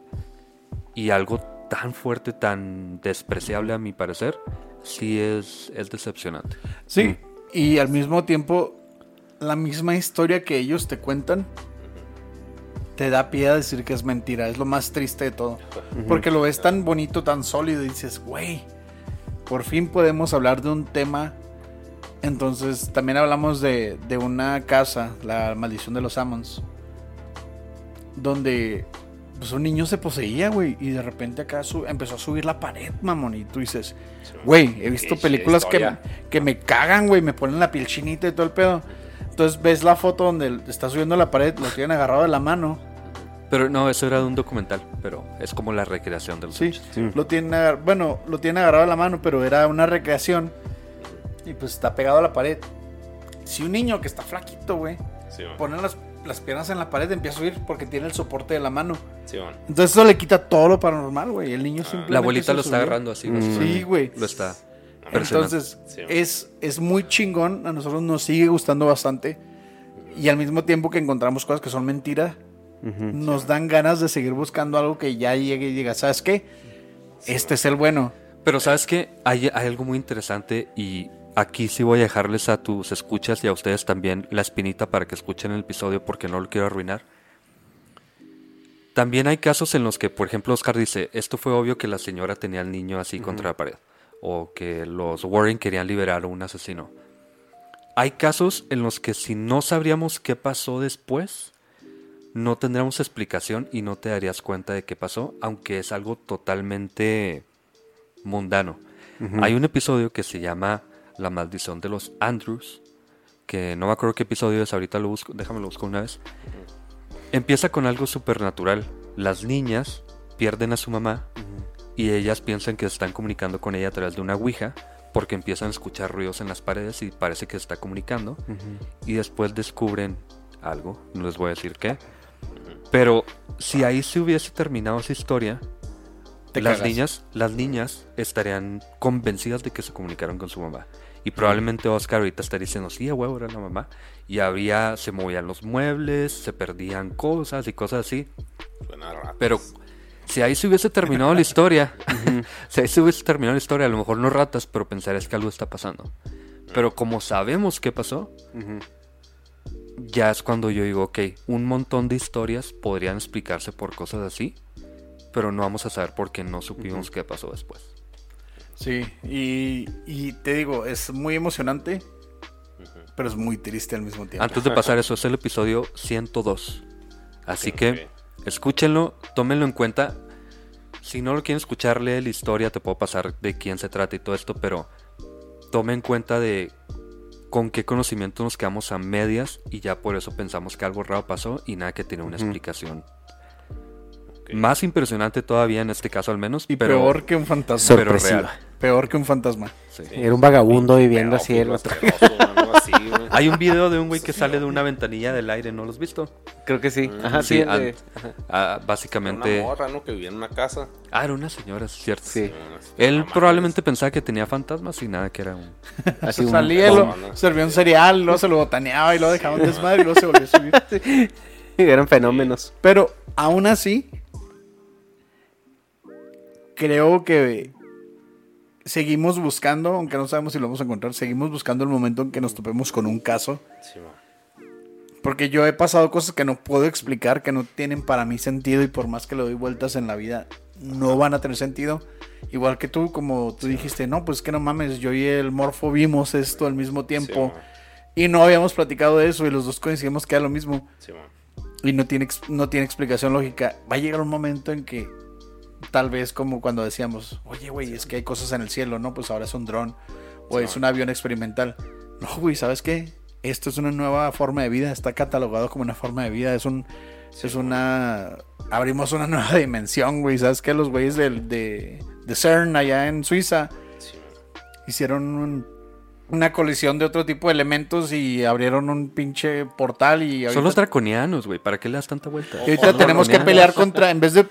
y algo tan fuerte, tan despreciable a mi parecer, sí es, es decepcionante. Sí, y al mismo tiempo, la misma historia que ellos te cuentan te da pie a decir que es mentira. Es lo más triste de todo. Porque lo ves tan bonito, tan sólido y dices, güey, por fin podemos hablar de un tema. Entonces, también hablamos de, de una casa, la maldición de los Ammons, donde pues, un niño se poseía, güey, y de repente acá su- empezó a subir la pared, mamón, y tú dices, güey, he visto películas que, historia. que me cagan, güey, me ponen la piel chinita y todo el pedo. Entonces ves la foto donde está subiendo la pared, lo tienen agarrado de la mano. Pero no, eso era de un documental, pero es como la recreación de los Sí, hechos. lo tienen, agar- bueno, lo tienen agarrado de la mano, pero era una recreación. Y pues está pegado a la pared. Si un niño que está flaquito, güey, Sí, pone las, las piernas en la pared, empieza a subir porque tiene el soporte de la mano. Sí. Entonces eso le quita todo lo paranormal, güey. El niño simplemente La abuelita lo está agarrando así. Sí, básicamente. güey. Lo está. Entonces, Sí. es, es muy chingón. A nosotros nos sigue gustando bastante. Y al mismo tiempo que encontramos cosas que son nos dan ganas de seguir buscando algo que ya llegue y diga, ¿sabes qué? Este es el bueno. Pero sabes que hay, hay algo muy interesante y aquí sí voy a dejarles a tus escuchas y a ustedes también la espinita para que escuchen el episodio porque no lo quiero arruinar. También hay casos en los que, por ejemplo, Oscar dice, esto fue obvio que la señora tenía al niño así contra la pared o que los Warren querían liberar a un asesino. Hay casos en los que si no sabríamos qué pasó después, no tendríamos explicación y no te darías cuenta de qué pasó, aunque es algo totalmente mundano. Hay un episodio que se llama La maldición de los Andrews, que no me acuerdo qué episodio es, ahorita lo busco, déjame lo busco una vez. Empieza con algo supernatural. Las niñas pierden a su mamá y ellas piensan que están comunicando con ella a través de una ouija porque empiezan a escuchar ruidos en las paredes y parece que está comunicando y después descubren algo, no les voy a decir qué. Pero si ahí se hubiese terminado esa historia, Te las cagas. niñas, las niñas estarían convencidas de que se comunicaron con su mamá. Y probablemente Oscar ahorita estaría diciendo, sí, a huevo, era la mamá. Y habría, se movían los muebles, se perdían cosas y cosas así. Suena. Pero si ahí se hubiese terminado la historia, si ahí se hubiese terminado la historia, a lo mejor no ratas, pero pensarías que algo está pasando. Pero como sabemos qué pasó, ya es cuando yo digo, ok, un montón de historias podrían explicarse por cosas así, pero no vamos a saber por qué no supimos qué pasó después. Sí, y, y te digo, es muy emocionante, pero es muy triste al mismo tiempo. Antes de pasar eso, es el episodio 102. Así que escúchenlo, tómenlo en cuenta. Si no lo quieren escuchar, lee la historia, te puedo pasar de quién se trata y todo esto, pero tome en cuenta de con qué conocimiento nos quedamos a medias y ya por eso pensamos que algo raro pasó y nada que tiene una explicación. Más impresionante todavía en este caso al menos, y pero peor que un fantasma. pero Sorpresiva. real. Peor que un fantasma. Sí. Era un vagabundo viviendo así el otro. así, güey. Hay un video de un güey que sale de una ventanilla del aire, ¿no lo has visto? Creo que sí. Ajá, Sí, sí. ah, de- ah, Una básicamente... morra, ¿no? Que vivía en una casa. Ah, era una señora, es cierto. Sí. Él No mames. probablemente pensaba que tenía fantasmas y nada, que era un... así un- Salía, lo, No, servía un cereal, luego se lo botaneaba y lo dejaba un desmadre y luego se volvió a subir. Eran fenómenos. Pero aún así, creo que seguimos buscando, aunque no sabemos si lo vamos a encontrar, seguimos buscando el momento en que nos topemos con un caso Sí. Porque yo he pasado cosas que no puedo explicar, que no tienen para mí sentido y por más que le doy vueltas en la vida, no van a tener sentido. Igual que tú, como tú dijiste, no, pues que no mames, yo y el Morfo vimos esto al mismo tiempo y no habíamos platicado de eso y los dos coincidimos que era lo mismo. Sí. Y no tiene, no tiene explicación lógica. Va a llegar un momento en que tal vez como cuando decíamos, oye, güey, es que hay cosas en el cielo, ¿no? Pues ahora es un dron o es un avión experimental. No, güey, ¿sabes qué? Esto es una nueva forma de vida, está catalogado como una forma de vida, es un... es una... Abrimos una nueva dimensión, güey. ¿Sabes qué? Los güeyes del, de, de CERN allá en Suiza Sí, hicieron un- una colisión de otro tipo de elementos y abrieron un pinche portal y Son los draconianos, güey. ¿Para qué le das tanta vuelta? y ahorita tenemos que pelear contra, en vez de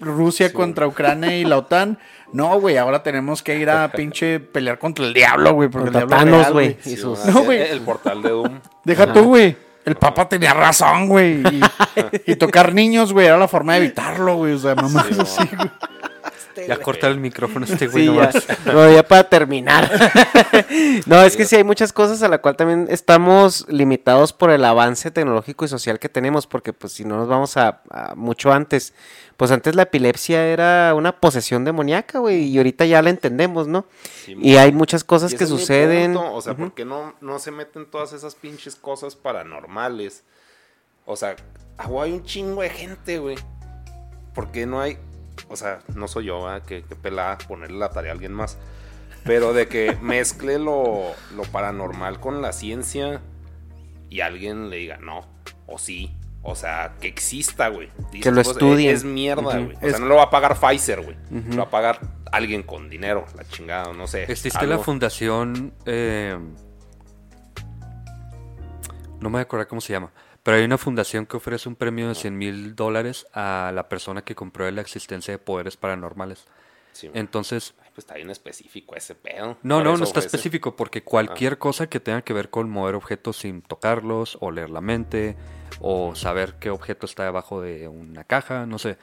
Rusia contra Ucrania y la OTAN, no, güey, ahora tenemos que ir a pinche pelear contra el diablo, güey, porque Contra el diablo es Thanos, güey. güey. Sí, sus- man. No, güey. El portal de Doom. Deja tú, güey. El papa tenía razón, güey. Y, y tocar niños, güey, era la forma de evitarlo, güey. O sea, mamás Sí, así, man. Ya cortar el micrófono este güey Sí, ya, nomás. no, ya para terminar. no, es que sí hay muchas cosas a la cual también estamos limitados por el avance tecnológico y social que tenemos, porque pues si no nos vamos a, a mucho antes, pues antes la epilepsia era una posesión demoníaca, güey, y ahorita ya la entendemos, ¿no? Sí, Y hay muchas cosas que suceden. O sea. ¿por qué no, no se meten todas esas pinches cosas paranormales? O sea, ah, hay un chingo de gente, güey. ¿Por qué no hay? O sea, no soy yo, ¿verdad? Que, que pelada ponerle la tarea a alguien más. Pero de que mezcle lo, lo paranormal con la ciencia y alguien le diga no, o sí. O sea, que exista, güey. Que lo pues, estudien. Es mierda, güey. O Es- sea, no lo va a pagar Pfizer, güey. Lo va a pagar alguien con dinero, la chingada, no sé. Existe la algo. fundación. eh, no me voy a acordar cómo se llama. Pero hay una fundación que ofrece un premio de 100 mil dólares a la persona que compruebe la existencia de poderes paranormales. Sí, Entonces, Ay, pues está bien específico ese pedo. no, no, no está ofrece. específico, porque cualquier cosa que tenga que ver con mover objetos sin tocarlos, o leer la mente, o saber qué objeto está debajo de una caja, no sé.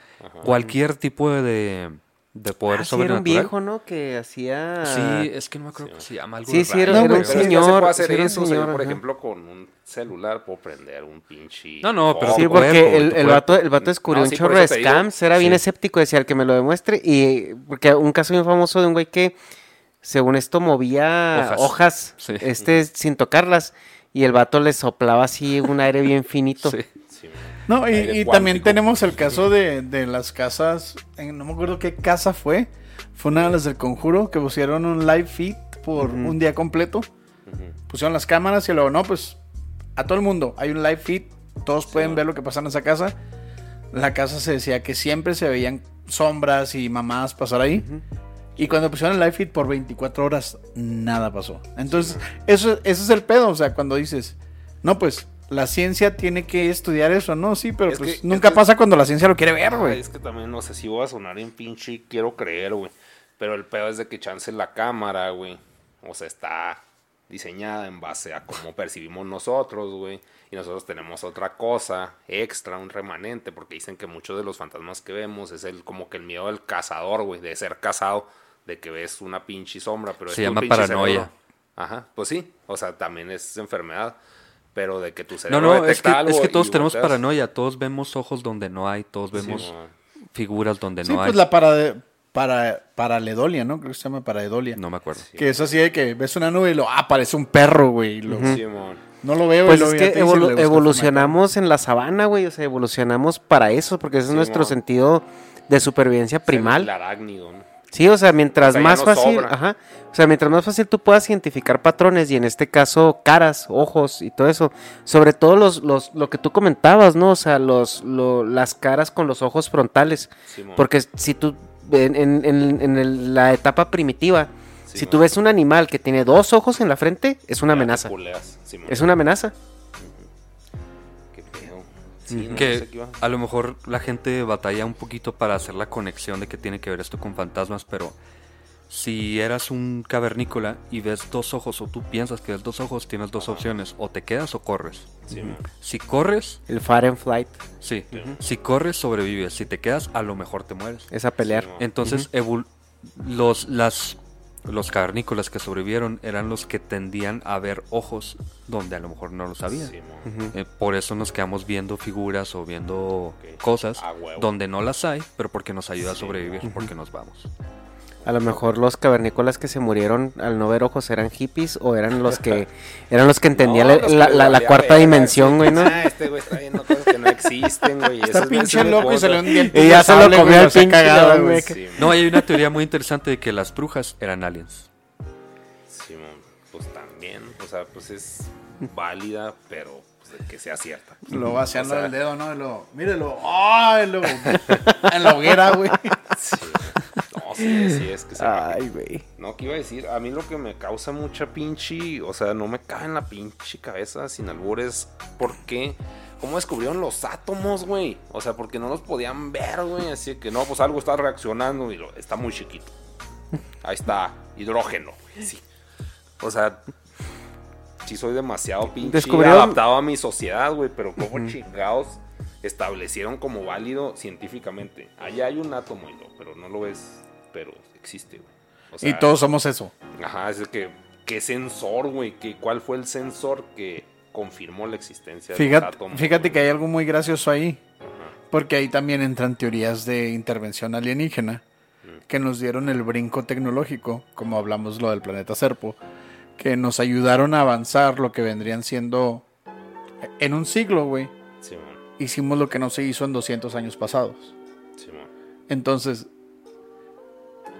Cualquier tipo de, de, de poder Ah, sí, era un viejo, ¿no? Que hacía... Sí, es que no me acuerdo cómo se llama. Algo Sí, sí, era- un. Pero es que se señor, puede hacer sí, era un eso. o sea, yo, señor, por ajá. ejemplo, con un celular puedo prender un pinche. No, no, pero. Sí, porque cuerpo, el, el vato, el vato descubrió No, un chorro de scams, era bien escéptico, decía el que me lo demuestre, y porque un caso bien famoso de un güey que, según esto, movía Hojas. hojas, Sí. este, sin tocarlas, y el vato le soplaba así un aire bien finito. Sí. Sí, No, y, también tenemos el caso de, de las casas, en- no me acuerdo qué casa fue, fue una de las del conjuro, que pusieron un live feed por un día completo, pusieron las cámaras y luego, no, pues a todo el mundo, hay un live feed, todos pueden ver lo que pasa en esa casa. La casa se decía que siempre se veían sombras y mamadas pasar ahí. Y cuando pusieron el live feed por 24 horas, nada pasó. Entonces, eso, ese es el pedo. O sea, cuando dices, no, pues la ciencia tiene que estudiar eso, ¿no? Sí, pero Es pues que- nunca es que- pasa cuando la ciencia lo quiere ver, güey. es que también no sé si voy a sonar en pinche quiero creer, güey. Pero el pedo es de que chance la cámara, güey. O sea, está diseñada en base a cómo percibimos nosotros, güey. Y nosotros tenemos otra cosa extra, un remanente, porque dicen que muchos de los fantasmas que vemos es el como que el miedo del cazador, güey, de ser cazado, de que ves una pinche sombra, pero Se es llama pinche paranoia. cerebro. Ajá, pues sí, o sea, también es enfermedad, pero de que tu No, cerebro no, es detecta que, algo es que todos tenemos volteas- paranoia. Todos vemos ojos donde no hay. Todos Sí, vemos man. figuras donde Sí, no hay. pues la para, para, paraledolia, ¿no? Creo que se llama paraedolia. No me acuerdo. Que es así de que ves una nube y lo, ah, parece un perro, güey. y lo- Sí, man. No lo veo. y Pues es que evolu- evolucionamos en la sabana, güey, o sea, evolucionamos para eso, porque ese es Sí, nuestro sentido de supervivencia El primal. arácnido, ¿no? Sí, o sea, mientras O sea, ya más no fácil, ajá, o sea, mientras más fácil tú puedas identificar patrones y en este caso caras, ojos y todo eso, sobre todo los, los, lo que tú comentabas, ¿no? O sea, los, lo- las caras con los ojos frontales, Simón. porque si tú, en, en- en- en el- la etapa primitiva, si tú ves un animal que tiene dos ojos en la frente, es una Ya amenaza, es una amenaza. Sí, no, que no sé a lo mejor la gente batalla un poquito para hacer la conexión de que tiene que ver esto con fantasmas, pero si eras un cavernícola y ves dos ojos o tú piensas que ves dos ojos, tienes dos opciones, o te quedas o corres. Sí. Si corres, El fire and flight sí, si corres sobrevives, si te quedas a lo mejor te mueres. es a pelear. Sí. Entonces, los, las los cavernícolas que sobrevivieron eran los que tendían a ver ojos donde a lo mejor no los había. Sí. Eh, por eso nos quedamos viendo figuras o viendo cosas donde no las hay, pero porque nos ayuda a sobrevivir, porque nos vamos. A lo mejor los cavernícolas que se murieron al no ver ojos eran hippies o eran los que eran los que entendían No, la, cuarta dimensión, sí. güey, ¿no? Ah, este güey está viendo cosas que no existen, güey. Está pinche loco y salió un diente. Y ya se lo comió güey, el pinche león, güey. Sí, No, hay una teoría muy interesante de que las brujas eran aliens. Simón, pues también, o sea, pues es válida, pero que sea cierta. Lo vaciando O sea, el dedo, ¿no? Lo, mírelo. ¡Ay! lo- en la hoguera, güey. Sí. No, sí, sí, es que se Ay, güey. No, que iba a decir, a mí lo que me causa mucha pinche, o sea, no me cabe en la pinche cabeza sin albures, ¿por qué? ¿Cómo descubrieron los átomos, güey? O sea, porque no los podían ver, güey, así que no, pues algo está reaccionando y lo, está muy chiquito. Ahí está, hidrógeno, güey, sí. O sea, sí soy demasiado pinche Descubrieron- adaptado a mi sociedad, güey, pero como chingados establecieron como válido científicamente. Allá hay un átomo, y lo- pero no lo ves, pero existe, güey. O Y todos somos eso. Ajá, es el que. ¿Qué sensor, güey? ¿Qué- ¿Cuál fue el sensor que confirmó la existencia de los átomos? fíjate que hay algo muy gracioso ahí. Porque ahí también entran teorías de intervención alienígena que nos dieron el brinco tecnológico, como hablamos lo del planeta Serpo, que nos ayudaron a avanzar lo que vendrían siendo en un siglo, güey. Simón, Hicimos lo que no se hizo en 200 años pasados. Simón. Entonces,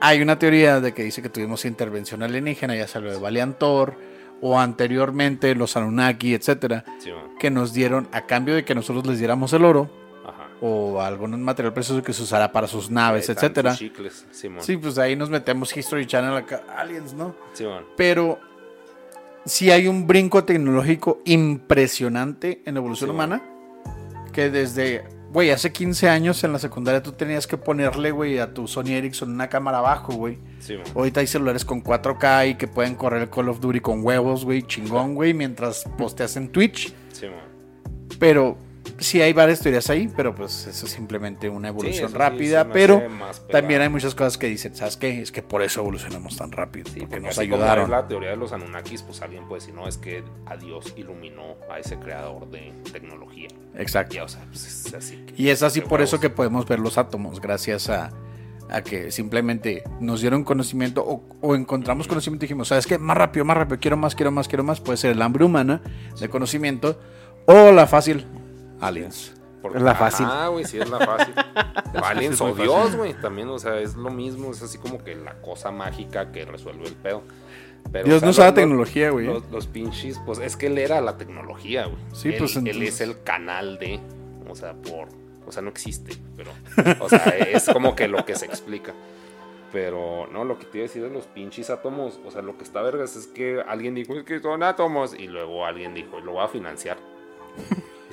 hay una teoría de que dice que tuvimos intervención alienígena, ya salió de Valiantor, o anteriormente los Anunnaki, etcétera, Simón. que nos dieron a cambio de que nosotros les diéramos el oro Ajá. o algún material precioso que se usara para sus naves, etcétera. chicles, Simón. Sí, pues ahí nos metemos History Channel aliens, ¿no? Simón. Pero sí hay un brinco tecnológico impresionante en la evolución Sí, humana. Que desde, güey, hace 15 años en la secundaria tú tenías que ponerle, güey, a tu Sony Ericsson una cámara abajo, güey. Simón. Ahorita hay celulares con 4K y que pueden correr el Call of Duty con huevos, güey, chingón, güey, mientras posteas en Twitch. Simón. Pero sí hay varias teorías ahí, pero pues eso es simplemente una evolución sí, rápida. pero también hay muchas cosas que dicen, ¿sabes qué? Es que por eso evolucionamos tan rápido, Sí, porque porque nos ayudaron. la teoría de los Anunnakis, pues alguien puede decir, no, es que a Dios iluminó a ese creador de tecnología. Exacto. Y, o sea, pues es así. que- Y es así qué por eso que podemos ver los átomos, gracias a, a que simplemente nos dieron conocimiento o, o encontramos conocimiento y dijimos, ¿sabes qué? Más rápido, más rápido, quiero más, quiero más, quiero más. Puede ser el hambre humana de conocimiento o la fácil, aliens. Porque- La fácil. Ah, güey, sí es la fácil. Aliens es o. Dios, güey, también, o sea, es lo mismo, es así como que la cosa mágica que resuelve el pedo. Pero, Dios o sea, no usaba los- tecnología, güey. Los, los pinches, pues es que él era la tecnología, güey. Sí, Él- pues, Él entonces- es el canal de, o sea, por, o sea, no existe, pero, o sea, es como que lo que se explica. Pero, no, lo que te iba a decir de los pinches átomos, o sea, lo que está vergas es que alguien dijo, es que son átomos, y luego alguien dijo, lo voy a financiar.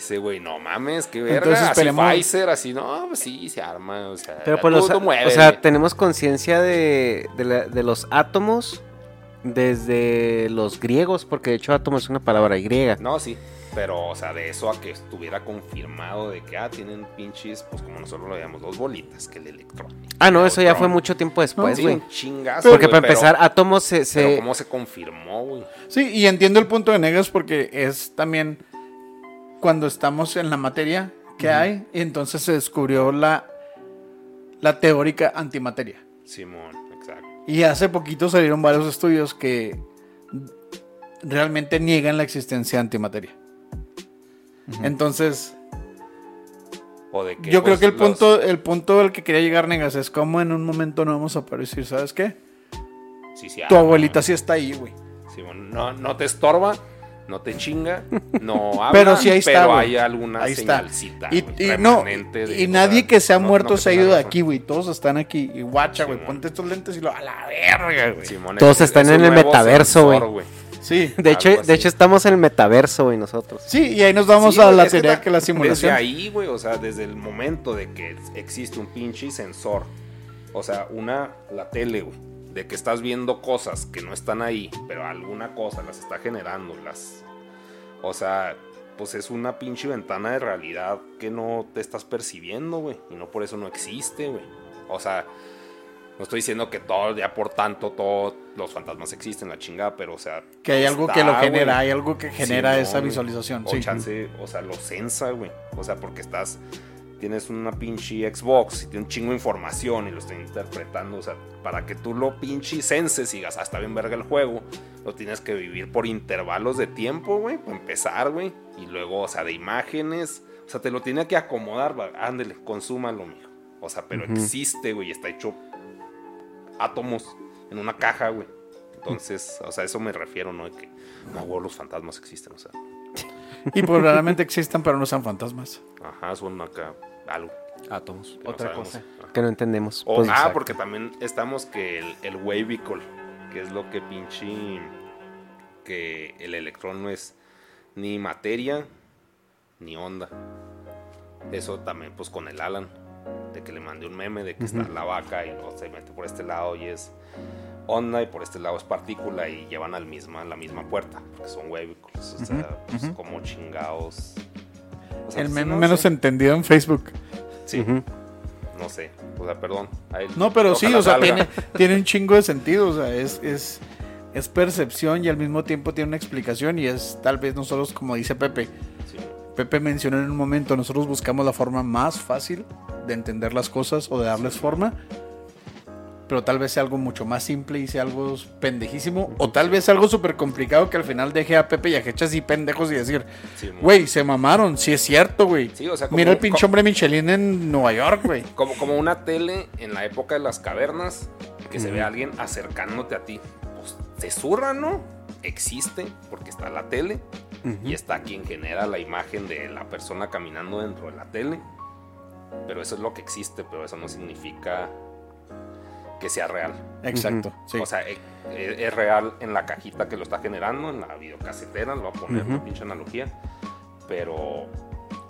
Ese güey, no mames, qué verga. Entonces, así esperemos- Pfizer, así, no, pues sí, se arma, o sea, Pero pues los, tú o sea, tenemos conciencia de, de, la- de los átomos desde los griegos, porque de hecho átomo es una palabra griega. No, sí, pero, o sea, de eso a que estuviera confirmado de que, ah, tienen pinches, pues como nosotros lo llamamos, dos bolitas, que el electrón. Ah, no, eso ya fue mucho tiempo después, Sí, güey. un chingazo, Porque para pero- empezar, átomos se... se- Pero cómo se confirmó, güey. Sí, y entiendo el punto de Negas porque es también cuando estamos en la materia que hay, y entonces se descubrió la, la teórica antimateria. Simón, exacto. Y hace poquito salieron varios estudios que realmente niegan la existencia de antimateria. Entonces, O de que, yo creo pues, que el los- punto, el punto al que quería llegar Negas es como en un momento no vamos a aparecer, ¿sabes qué? Sí, sí, Tu ah, abuelita sí está ahí, güey. Simón, no, no te estorba, no te chinga, no habla, Pero sí ahí está, pero hay alguna Ahí está. señalcita, Y, güey, y no, de- y nadie que se ha no- muerto no se ha que ido de razón. aquí, güey. Todos están aquí. Y guacha, güey. Ponte estos lentes y lo a la verga, güey. Todos es- están es en el metaverso, güey. Sí. de, hecho, de hecho, estamos en el metaverso, güey, nosotros. Sí, y ahí nos vamos Sí, a la teoría ta- que la simulación. Desde ahí, güey, o sea, desde el momento de que existe un pinche sensor, o sea, una, la tele, güey, de que estás viendo cosas que no están ahí, pero alguna cosa las está generando, las, o sea, pues es una pinche ventana de realidad que no te estás percibiendo, güey, y no por eso no existe, güey. O sea, No estoy diciendo que todo, ya por tanto, todos los fantasmas existen, la chingada, pero o sea. Que hay algo que lo genera, hay algo que genera Sí, esa no, visualización. O sí. chance, o sea, lo sensa, güey. O sea, porque estás. Tienes una pinche Xbox y tiene un chingo de información y lo está interpretando. O sea, para que tú lo pinche senses y digas, ah, está bien verga el juego, lo tienes que vivir por intervalos de tiempo, güey. Para empezar, güey. Y luego, o sea, de imágenes. O sea, te lo tiene que acomodar, ándele, consúmalo, mijo. O sea, pero existe, güey, está hecho átomos en una caja, güey. Entonces, o sea, eso me refiero, ¿no? De que, no, güey, los fantasmas existen, o sea. Y probablemente existan, pero no sean fantasmas. Ajá, son acá algo. Átomos. no Otra cosa Ajá. que no entendemos. O- Pues, ah, exacto. porque también estamos que el, el wavicule, que es lo que pinche. que el electrón no es ni materia ni onda. Eso también, pues con el Alan, de que le mandé un meme de que está Ujú. la vaca y luego se mete por este lado y es onda y por este lado es partícula y llevan al misma, la misma puerta, porque son wavicules. O sea, pues como chingados. O sea, El meme no menos sé. entendido en Facebook. Sí, no sé. O sea, perdón. Ahí- No, pero sí, o sea, tiene, tiene un chingo de sentido. O sea, es, es, es percepción y al mismo tiempo tiene una explicación. Y es tal vez nosotros, como dice Pepe, Sí. Pepe mencionó en un momento, nosotros buscamos la forma más fácil de entender las cosas o de darles forma. Pero tal vez sea algo mucho más simple y sea algo pendejísimo. O tal vez algo súper complicado que al final deje a Pepe y a Hecha así pendejos y decir, Sí, güey, se mamaron, sí es cierto, güey. Sí, o sea, como- Mira el pinche hombre Michelin en Nueva York, güey. Como, como una tele en la época de las cavernas, que se ve a alguien acercándote a ti. Pues te zurra, ¿no? Existe, porque está la tele y está quien genera la imagen de la persona caminando dentro de la tele. Pero eso es lo que existe, pero eso no significa que sea real. Exacto, sí. O sea, e- e- es, real en la cajita que lo está generando, en la videocasetera, lo voy a poner Ujú. una pinche analogía. Pero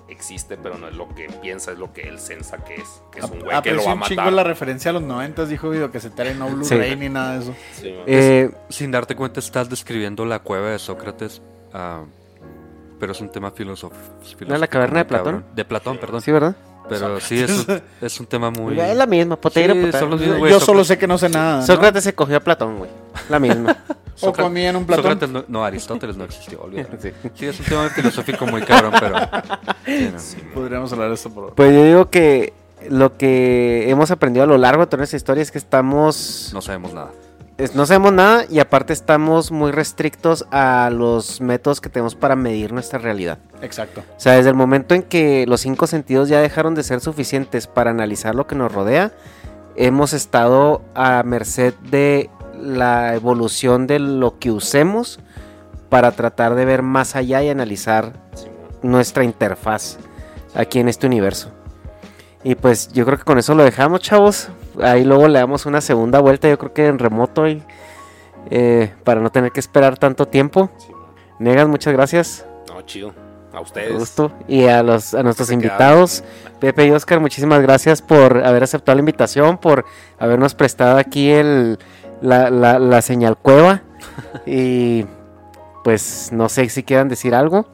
existe, pero no es lo que piensa, es lo que él sensa que es. Que es un güey que lo va a un chingo matar. la referencia a los 90, dijo Video que se trae no Blu-ray Sí. ni nada de eso. Sí. Eh, Sin darte cuenta, estás describiendo la cueva de Sócrates. ah, pero es un tema filosófico. ¿No es la caverna de Platón? De Platón, perdón. sí, ¿verdad? Pero sí, es un, es un tema muy. Es la misma, potato, Sí, potato. son los Yo, solo Sócrates- sé que no sé nada. ¿no? Sócrates se cogió a Platón, güey. La misma. O Sócrates- comía en un platón. Sócrates no, no, Aristóteles no existió, olvídalo. Sí. Sí, es un tema filosófico muy cabrón, pero. sí, no. Podríamos hablar de esto por Pues yo digo que lo que hemos aprendido a lo largo de toda esta historia es que estamos... No sabemos nada. No sabemos nada y aparte estamos muy restrictos a los métodos que tenemos para medir nuestra realidad. Exacto. O sea, desde el momento en que los cinco sentidos ya dejaron de ser suficientes para analizar lo que nos rodea, hemos estado a merced de la evolución de lo que usemos para tratar de ver más allá y analizar Sí, nuestra interfaz aquí en este universo. Y pues yo creo que con eso lo dejamos, chavos. Ahí luego le damos una segunda vuelta, yo creo que en remoto y eh, para no tener que esperar tanto tiempo. Sí. Negas, muchas gracias. No, chido. A ustedes. gusto. Y a los a nuestros invitados, Pepe y Oscar, muchísimas gracias por haber aceptado la invitación, por habernos prestado aquí el la, la, la señal cueva. y pues no sé si quieran decir algo.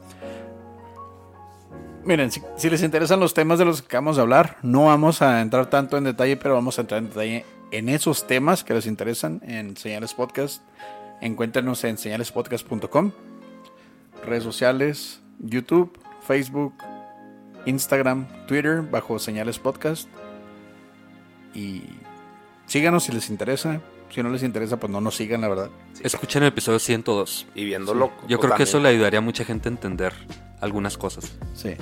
Miren, si, si les interesan los temas de los que acabamos de hablar, no vamos a entrar tanto en detalle, pero vamos a entrar en detalle en esos temas que les interesan en Señales Podcast. Encuéntranos en señalespodcast.com, redes sociales, YouTube, Facebook, Instagram, Twitter, bajo Señales Podcast. Y síganos si les interesa. Si no les interesa, pues no nos sigan, la verdad. Escuchen el episodio 102. Y viéndolo. Yo pues, creo que eso le ayudaría a mucha gente a entender algunas cosas. Sí.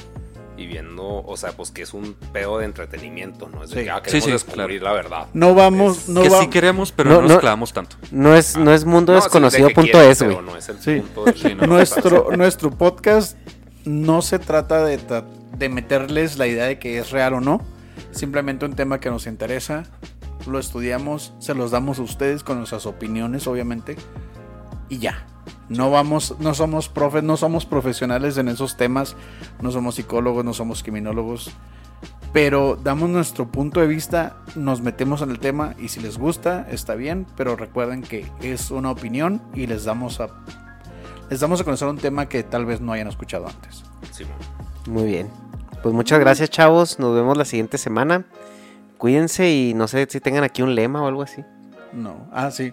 Y viendo, o sea, pues que es un pedo de entretenimiento, ¿no? Es de Sí. que ah, queremos sí, descubrir la verdad. No vamos, Es- no que va- sí queremos, pero No, no, nos no. clavamos tanto. No es, no es mundo de desconocido punto es, güey. no es el Sí. punto no. nuestro, nuestro podcast no se trata de, de meterles la idea de que es real o no. Simplemente un tema que nos interesa. Lo estudiamos, se los damos a ustedes con nuestras opiniones, obviamente. Y ya. No vamos, no somos profes, no somos profesionales en esos temas. No somos psicólogos, no somos criminólogos. Pero damos nuestro punto de vista, nos metemos en el tema y si les gusta, está bien. Pero recuerden que es una opinión y les damos a les damos a conocer un tema que tal vez no hayan escuchado antes. Sí. Muy bien. Pues muchas gracias, chavos. Nos vemos la siguiente semana. cuídense y no sé si tengan aquí un lema o algo así. No. Ah, sí.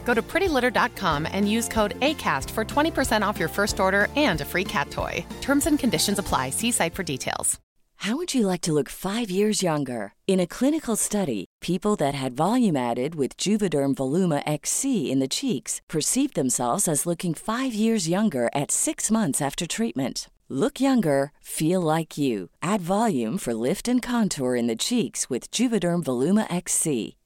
Go to prettylitter.com and use code ACAST for 20% off your first order and a free cat toy. Terms and conditions apply. See site for details. How would you like to look five years younger? In a clinical study, people that had volume added with Juvederm Voluma XC in the cheeks perceived themselves as looking five years younger at six months after treatment. Look younger, feel like you. Add volume for lift and contour in the cheeks with Juvederm Voluma XC.